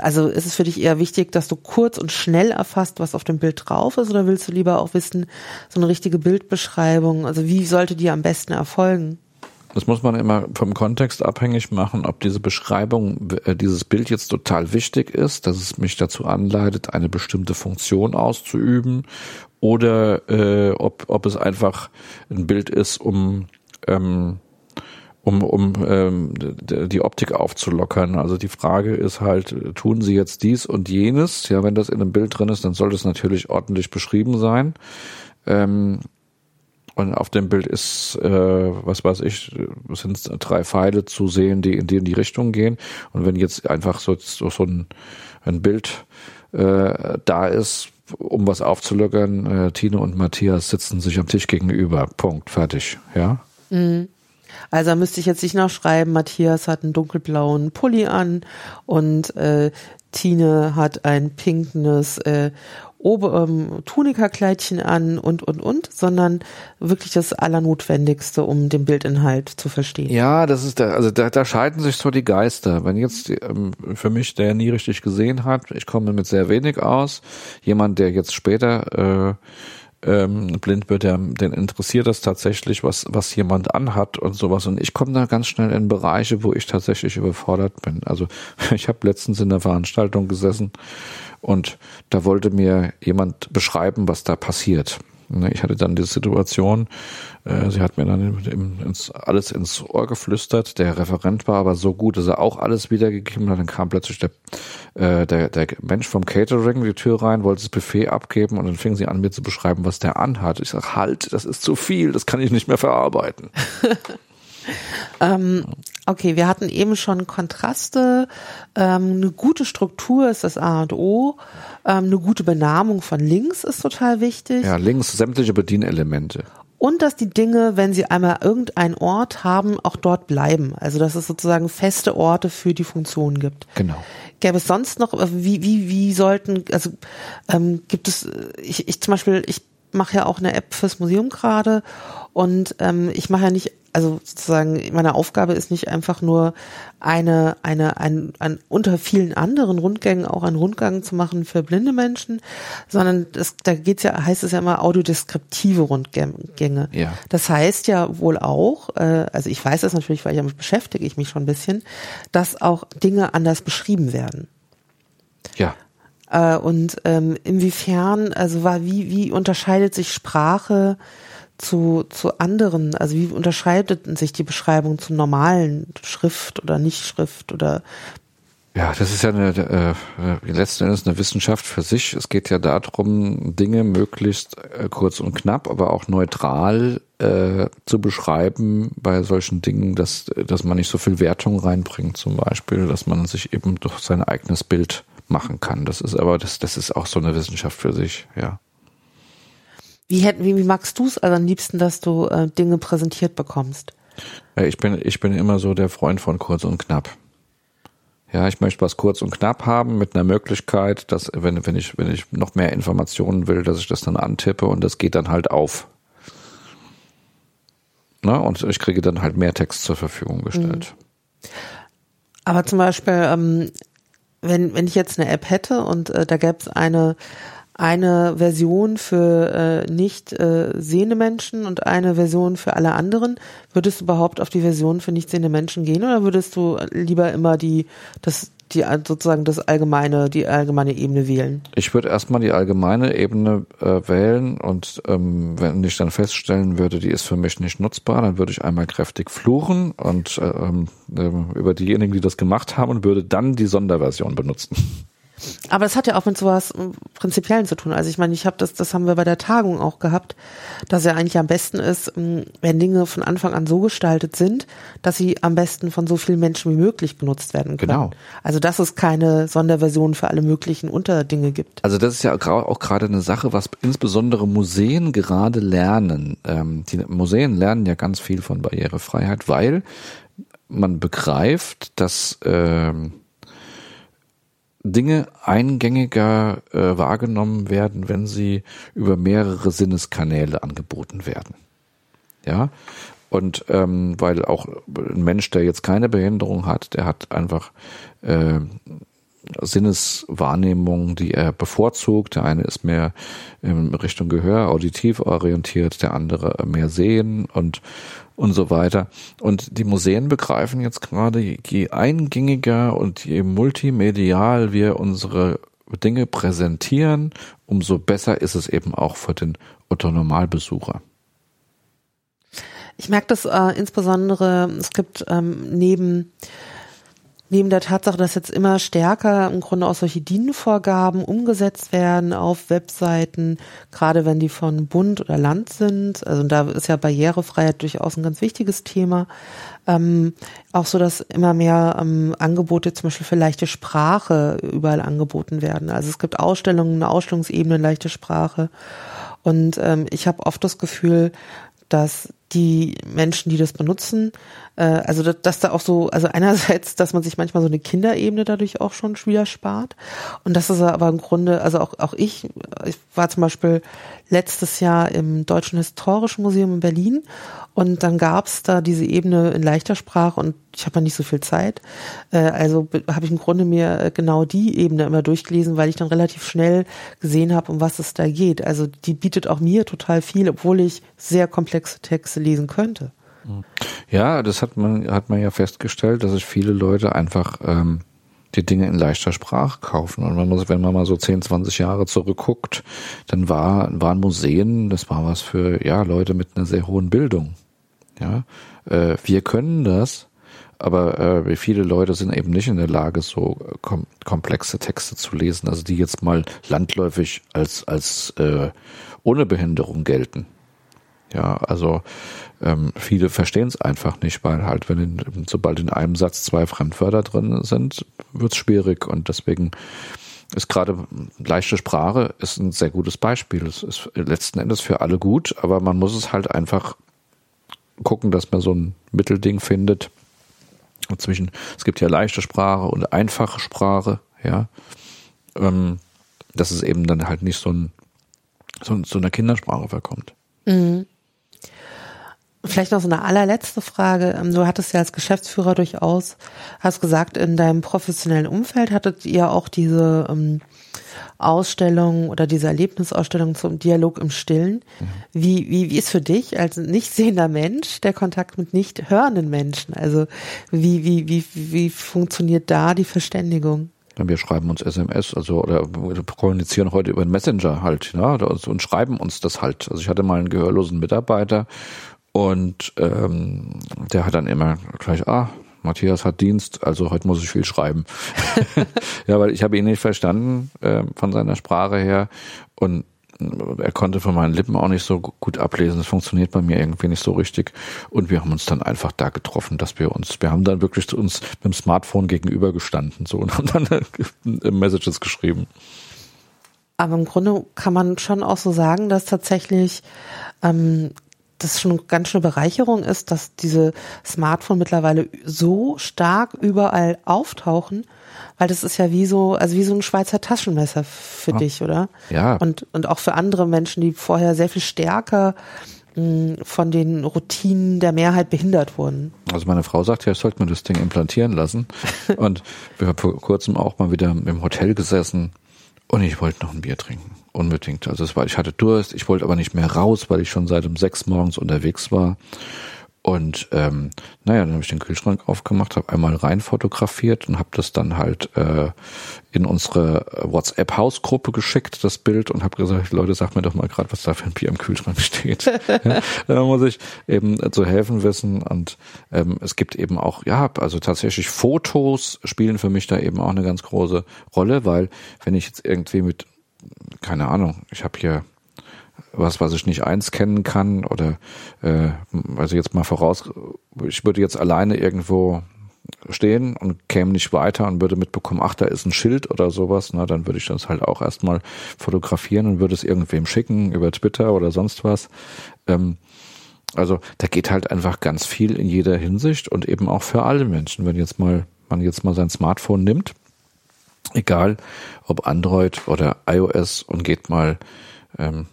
Also ist es für dich eher wichtig, dass du kurz und schnell erfasst, was auf dem Bild drauf ist, oder willst du lieber auch wissen, so eine richtige Bildbeschreibung? Also wie sollte die am besten erfolgen? Das muss man immer vom Kontext abhängig machen, ob diese Beschreibung, äh, dieses Bild jetzt total wichtig ist, dass es mich dazu anleitet, eine bestimmte Funktion auszuüben oder äh, ob, ob es einfach ein Bild ist, um ähm, um, um ähm, die Optik aufzulockern. Also die Frage ist halt, tun sie jetzt dies und jenes? Ja, wenn das in einem Bild drin ist, dann sollte es natürlich ordentlich beschrieben sein. Ähm, und auf dem Bild ist, äh, was weiß ich, sind drei Pfeile zu sehen, die in die, in die Richtung gehen. Und wenn jetzt einfach so, so, so ein, ein Bild äh, da ist, um was aufzulockern, äh, Tino und Matthias sitzen sich am Tisch gegenüber. Punkt, fertig, ja. Mhm. Also müsste ich jetzt nicht noch schreiben, Matthias hat einen dunkelblauen Pulli an und äh, Tine hat ein pinknes äh, Ober ähm, Tunika-Kleidchen an und und und, sondern wirklich das Allernotwendigste, um den Bildinhalt zu verstehen. Ja, das ist da, also da, da scheiden sich so die Geister. Wenn jetzt ähm, für mich, der nie richtig gesehen hat, ich komme mit sehr wenig aus, jemand, der jetzt später äh, ähm, blind wird, der, den interessiert das tatsächlich, was, was jemand anhat und sowas. Und ich komme da ganz schnell in Bereiche, wo ich tatsächlich überfordert bin. Also ich habe letztens in der Veranstaltung gesessen und da wollte mir jemand beschreiben, was da passiert. Ne, ich hatte dann die Situation, äh, sie hat mir dann ins, alles ins Ohr geflüstert. Der Referent war aber so gut, dass er auch alles wiedergegeben hat. Dann kam plötzlich der, äh, der, der Mensch vom Catering die Tür rein, wollte das Buffet abgeben und dann fing sie an, mir zu beschreiben, was der anhat. Ich sag, halt, das ist zu viel, das kann ich nicht mehr verarbeiten. ähm, okay, wir hatten eben schon Kontraste. Ähm, eine gute Struktur ist das A und O. Ähm, eine gute Benamung von Links ist total wichtig. Ja, Links, sämtliche Bedienelemente. Und dass die Dinge, wenn sie einmal irgendeinen Ort haben, auch dort bleiben. Also dass es sozusagen feste Orte für die Funktion gibt. Genau. Gäbe es sonst noch, wie, wie, wie sollten, also ähm, gibt es, ich, ich zum Beispiel, ich mache ja auch eine App fürs Museum gerade und ähm, ich mache ja nicht also sozusagen meine Aufgabe ist nicht einfach nur eine, eine, ein, ein unter vielen anderen Rundgängen auch einen Rundgang zu machen für blinde Menschen, sondern das, da geht's ja, heißt es ja immer audiodeskriptive Rundgänge. Ja. Das heißt ja wohl auch, äh, also ich weiß das natürlich, weil ich damit beschäftige ich mich schon ein bisschen, dass auch Dinge anders beschrieben werden. Ja. Äh, und ähm, inwiefern, also war, wie, wie unterscheidet sich Sprache zu, zu anderen? Also wie unterscheidet sich die Beschreibung zu normalen Schrift oder Nichtschrift oder ja, das ist ja eine, äh, äh, letzten Endes eine Wissenschaft für sich. Es geht ja darum, Dinge möglichst äh, kurz und knapp, aber auch neutral äh, zu beschreiben bei solchen Dingen, dass, dass man nicht so viel Wertung reinbringt, zum Beispiel, dass man sich eben durch sein eigenes Bild machen kann. Das ist aber, das, das ist auch so eine Wissenschaft für sich, ja. Wie, hätten, wie, wie magst du es also am liebsten, dass du äh, Dinge präsentiert bekommst? Ich bin, ich bin immer so der Freund von kurz und knapp. Ja, ich möchte was kurz und knapp haben mit einer Möglichkeit, dass, wenn, wenn ich, wenn ich noch mehr Informationen will, dass ich das dann antippe und das geht dann halt auf. Na, und ich kriege dann halt mehr Text zur Verfügung gestellt. Mhm. Aber zum Beispiel, ähm, wenn, wenn ich jetzt eine App hätte und äh, da gäbe es eine, eine Version für äh, nicht äh, sehende Menschen und eine Version für alle anderen. Würdest du überhaupt auf die Version für nicht sehende Menschen gehen oder würdest du lieber immer die das die sozusagen das allgemeine die allgemeine Ebene wählen? Ich würde erstmal die allgemeine Ebene äh, wählen und ähm, wenn ich dann feststellen würde, die ist für mich nicht nutzbar, dann würde ich einmal kräftig fluchen und ähm, äh, über diejenigen, die das gemacht haben, und würde dann die Sonderversion benutzen. Aber es hat ja auch mit sowas äh, Prinzipiellen zu tun. Also ich meine, ich habe das, das haben wir bei der Tagung auch gehabt, dass ja eigentlich am besten ist, ähm, wenn Dinge von Anfang an so gestaltet sind, dass sie am besten von so vielen Menschen wie möglich benutzt werden können. Genau. Also dass es keine Sonderversion für alle möglichen Unterdinge gibt. Also das ist ja auch gerade eine Sache, was insbesondere Museen gerade lernen. Ähm, die Museen lernen ja ganz viel von Barrierefreiheit, weil man begreift, dass ähm, Dinge eingängiger äh, wahrgenommen werden, wenn sie über mehrere Sinneskanäle angeboten werden. Ja, und ähm, weil auch ein Mensch, der jetzt keine Behinderung hat, der hat einfach äh, Sinneswahrnehmungen, die er bevorzugt. Der eine ist mehr in Richtung Gehör, auditiv orientiert, der andere mehr sehen und und so weiter. Und die Museen begreifen jetzt gerade, je eingängiger und je multimedial wir unsere Dinge präsentieren, umso besser ist es eben auch für den Otto-Normalbesucher. Ich merke das äh, insbesondere, es gibt ähm, neben neben der Tatsache, dass jetzt immer stärker im Grunde auch solche DIN-Vorgaben umgesetzt werden auf Webseiten, gerade wenn die von Bund oder Land sind, also da ist ja Barrierefreiheit durchaus ein ganz wichtiges Thema, ähm, auch so, dass immer mehr ähm, Angebote zum Beispiel für leichte Sprache überall angeboten werden. Also es gibt Ausstellungen, eine Ausstellungsebene leichte Sprache. Und ähm, ich habe oft das Gefühl, dass die Menschen, die das benutzen, äh, also dass, dass da auch so, also einerseits, dass man sich manchmal so eine Kinderebene dadurch auch schon wieder spart und das ist aber im Grunde, also auch, auch ich, ich war zum Beispiel letztes Jahr im Deutschen Historischen Museum in Berlin und dann gab's da diese Ebene in leichter Sprache und ich habe nicht so viel Zeit. Äh, also habe ich im Grunde mir äh, genau die Ebene immer durchgelesen, weil ich dann relativ schnell gesehen habe, um was es da geht. Also die bietet auch mir total viel, obwohl ich sehr komplexe Texte lesen könnte. Ja, das hat man, hat man ja festgestellt, dass sich viele Leute einfach ähm, die Dinge in leichter Sprache kaufen. Und man wenn man mal so 10, 20 Jahre zurückguckt, dann war, waren Museen, das war was für ja Leute mit einer sehr hohen Bildung. Ja, äh, wir können das, aber äh, viele Leute sind eben nicht in der Lage, so kom komplexe Texte zu lesen, also die jetzt mal landläufig als als äh, ohne Behinderung gelten. Ja, also ähm, viele verstehen es einfach nicht, weil halt, wenn in, sobald in einem Satz zwei Fremdwörter drin sind, wird es schwierig und deswegen ist gerade leichte Sprache ist ein sehr gutes Beispiel. Es ist letzten Endes für alle gut, aber man muss es halt einfach gucken, dass man so ein Mittelding findet zwischen, es gibt ja leichte Sprache und einfache Sprache, ja, ähm, dass es eben dann halt nicht so ein so, so einer Kindersprache verkommt. Mhm. Vielleicht noch so eine allerletzte Frage. Ähm, du hattest ja als Geschäftsführer durchaus, hast gesagt, in deinem professionellen Umfeld hattet ihr auch diese ähm, Ausstellung oder diese Erlebnisausstellung zum Dialog im Stillen. Mhm. Wie, wie, wie ist für dich als nicht sehender Mensch der Kontakt mit nicht hörenden Menschen? Also wie, wie, wie, wie funktioniert da die Verständigung? Wir schreiben uns SMS, also oder kommunizieren heute über den Messenger halt, ja, und schreiben uns das halt. Also ich hatte mal einen gehörlosen Mitarbeiter und ähm, der hat dann immer gleich, ah, Matthias hat Dienst, also heute muss ich viel schreiben. ja, weil ich habe ihn nicht verstanden äh, von seiner Sprache her und er konnte von meinen Lippen auch nicht so gut ablesen. Das funktioniert bei mir irgendwie nicht so richtig. Und wir haben uns dann einfach da getroffen, dass wir uns, wir haben dann wirklich zu uns mit dem Smartphone gegenübergestanden so und haben dann Messages geschrieben. Aber im Grunde kann man schon auch so sagen, dass tatsächlich ähm, das schon ganz schön Bereicherung ist, dass diese Smartphone mittlerweile so stark überall auftauchen, weil das ist ja wie so, also wie so ein Schweizer Taschenmesser für ja. dich, oder? Ja. Und, und auch für andere Menschen, die vorher sehr viel stärker mh, von den Routinen der Mehrheit behindert wurden. Also meine Frau sagt ja, ich sollte mir das Ding implantieren lassen. und wir haben vor kurzem auch mal wieder im Hotel gesessen und ich wollte noch ein Bier trinken. Unbedingt. Also es war, ich hatte Durst, ich wollte aber nicht mehr raus, weil ich schon seit um sechs morgens unterwegs war. Und ähm, naja, dann habe ich den Kühlschrank aufgemacht, habe einmal rein fotografiert und habe das dann halt äh, in unsere WhatsApp-Hausgruppe geschickt, das Bild, und habe gesagt, Leute, sag mir doch mal gerade, was da für ein Bier im Kühlschrank steht. ja, da muss ich eben zu helfen wissen. Und ähm, es gibt eben auch, ja, also tatsächlich Fotos spielen für mich da eben auch eine ganz große Rolle, weil wenn ich jetzt irgendwie mit, keine Ahnung, ich habe hier was, was ich nicht einscannen kann oder äh, also jetzt mal voraus, ich würde jetzt alleine irgendwo stehen und käme nicht weiter und würde mitbekommen, ach, da ist ein Schild oder sowas, na, dann würde ich das halt auch erstmal fotografieren und würde es irgendwem schicken über Twitter oder sonst was. Ähm, also da geht halt einfach ganz viel in jeder Hinsicht und eben auch für alle Menschen. Wenn jetzt mal man jetzt mal sein Smartphone nimmt, egal ob Android oder iOS und geht mal ähm,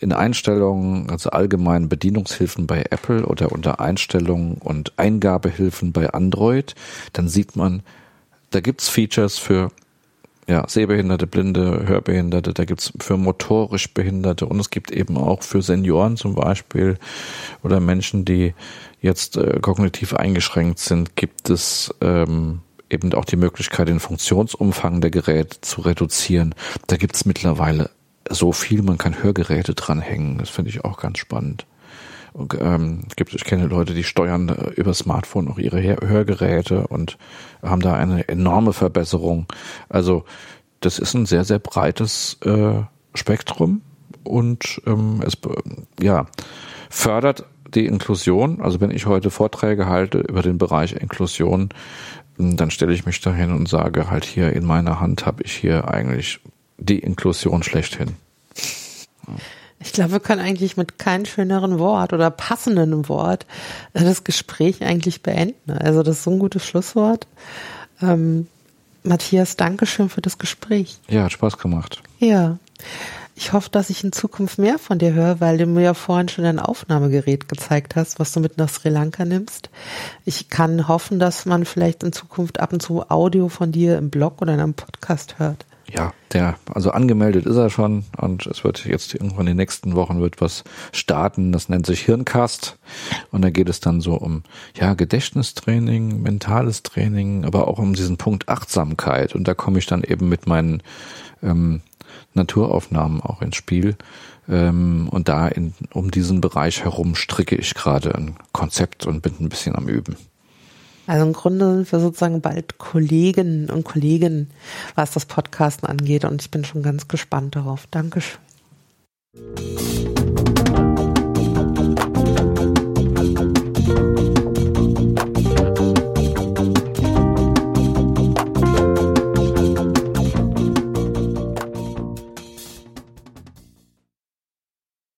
in Einstellungen, also allgemein Bedienungshilfen bei Apple oder unter Einstellungen und Eingabehilfen bei Android, dann sieht man, da gibt's Features für ja, Sehbehinderte, Blinde, Hörbehinderte, da gibt's für motorisch Behinderte und es gibt eben auch für Senioren zum Beispiel oder Menschen, die jetzt äh, kognitiv eingeschränkt sind, gibt es ähm, eben auch die Möglichkeit, den Funktionsumfang der Geräte zu reduzieren. Da gibt's mittlerweile so viel, man kann Hörgeräte dranhängen. Das finde ich auch ganz spannend. Und, ähm, gibt, ich kenne Leute, die steuern äh, über Smartphone auch ihre Hörgeräte und haben da eine enorme Verbesserung. Also das ist ein sehr, sehr breites äh, Spektrum und ähm, es ja, fördert die Inklusion. Also wenn ich heute Vorträge halte über den Bereich Inklusion, dann stelle ich mich dahin und sage halt hier in meiner Hand habe ich hier eigentlich die Inklusion schlechthin. Ich glaube, wir können eigentlich mit keinem schöneren Wort oder passenden Wort äh, das Gespräch eigentlich beenden. Also das ist so ein gutes Schlusswort. Ähm, Matthias, Dankeschön für das Gespräch. Ja, hat Spaß gemacht. Ja. Ich hoffe, dass ich in Zukunft mehr von dir höre, weil du mir ja vorhin schon ein Aufnahmegerät gezeigt hast, was du mit nach Sri Lanka nimmst. Ich kann hoffen, dass man vielleicht in Zukunft ab und zu Audio von dir im Blog oder in einem Podcast hört. Ja, der, also angemeldet ist er schon und es wird jetzt irgendwann in den nächsten Wochen wird was starten, das nennt sich Hirncast und da geht es dann so um, ja, Gedächtnistraining, mentales Training, aber auch um diesen Punkt Achtsamkeit und da komme ich dann eben mit meinen ähm, Naturaufnahmen auch ins Spiel. Ähm, und da in, um diesen Bereich herum stricke ich gerade ein Konzept und bin ein bisschen am Üben. Also im Grunde sind wir sozusagen bald Kollegen und Kolleginnen, was das Podcasten angeht. Und ich bin schon ganz gespannt darauf. Dankeschön.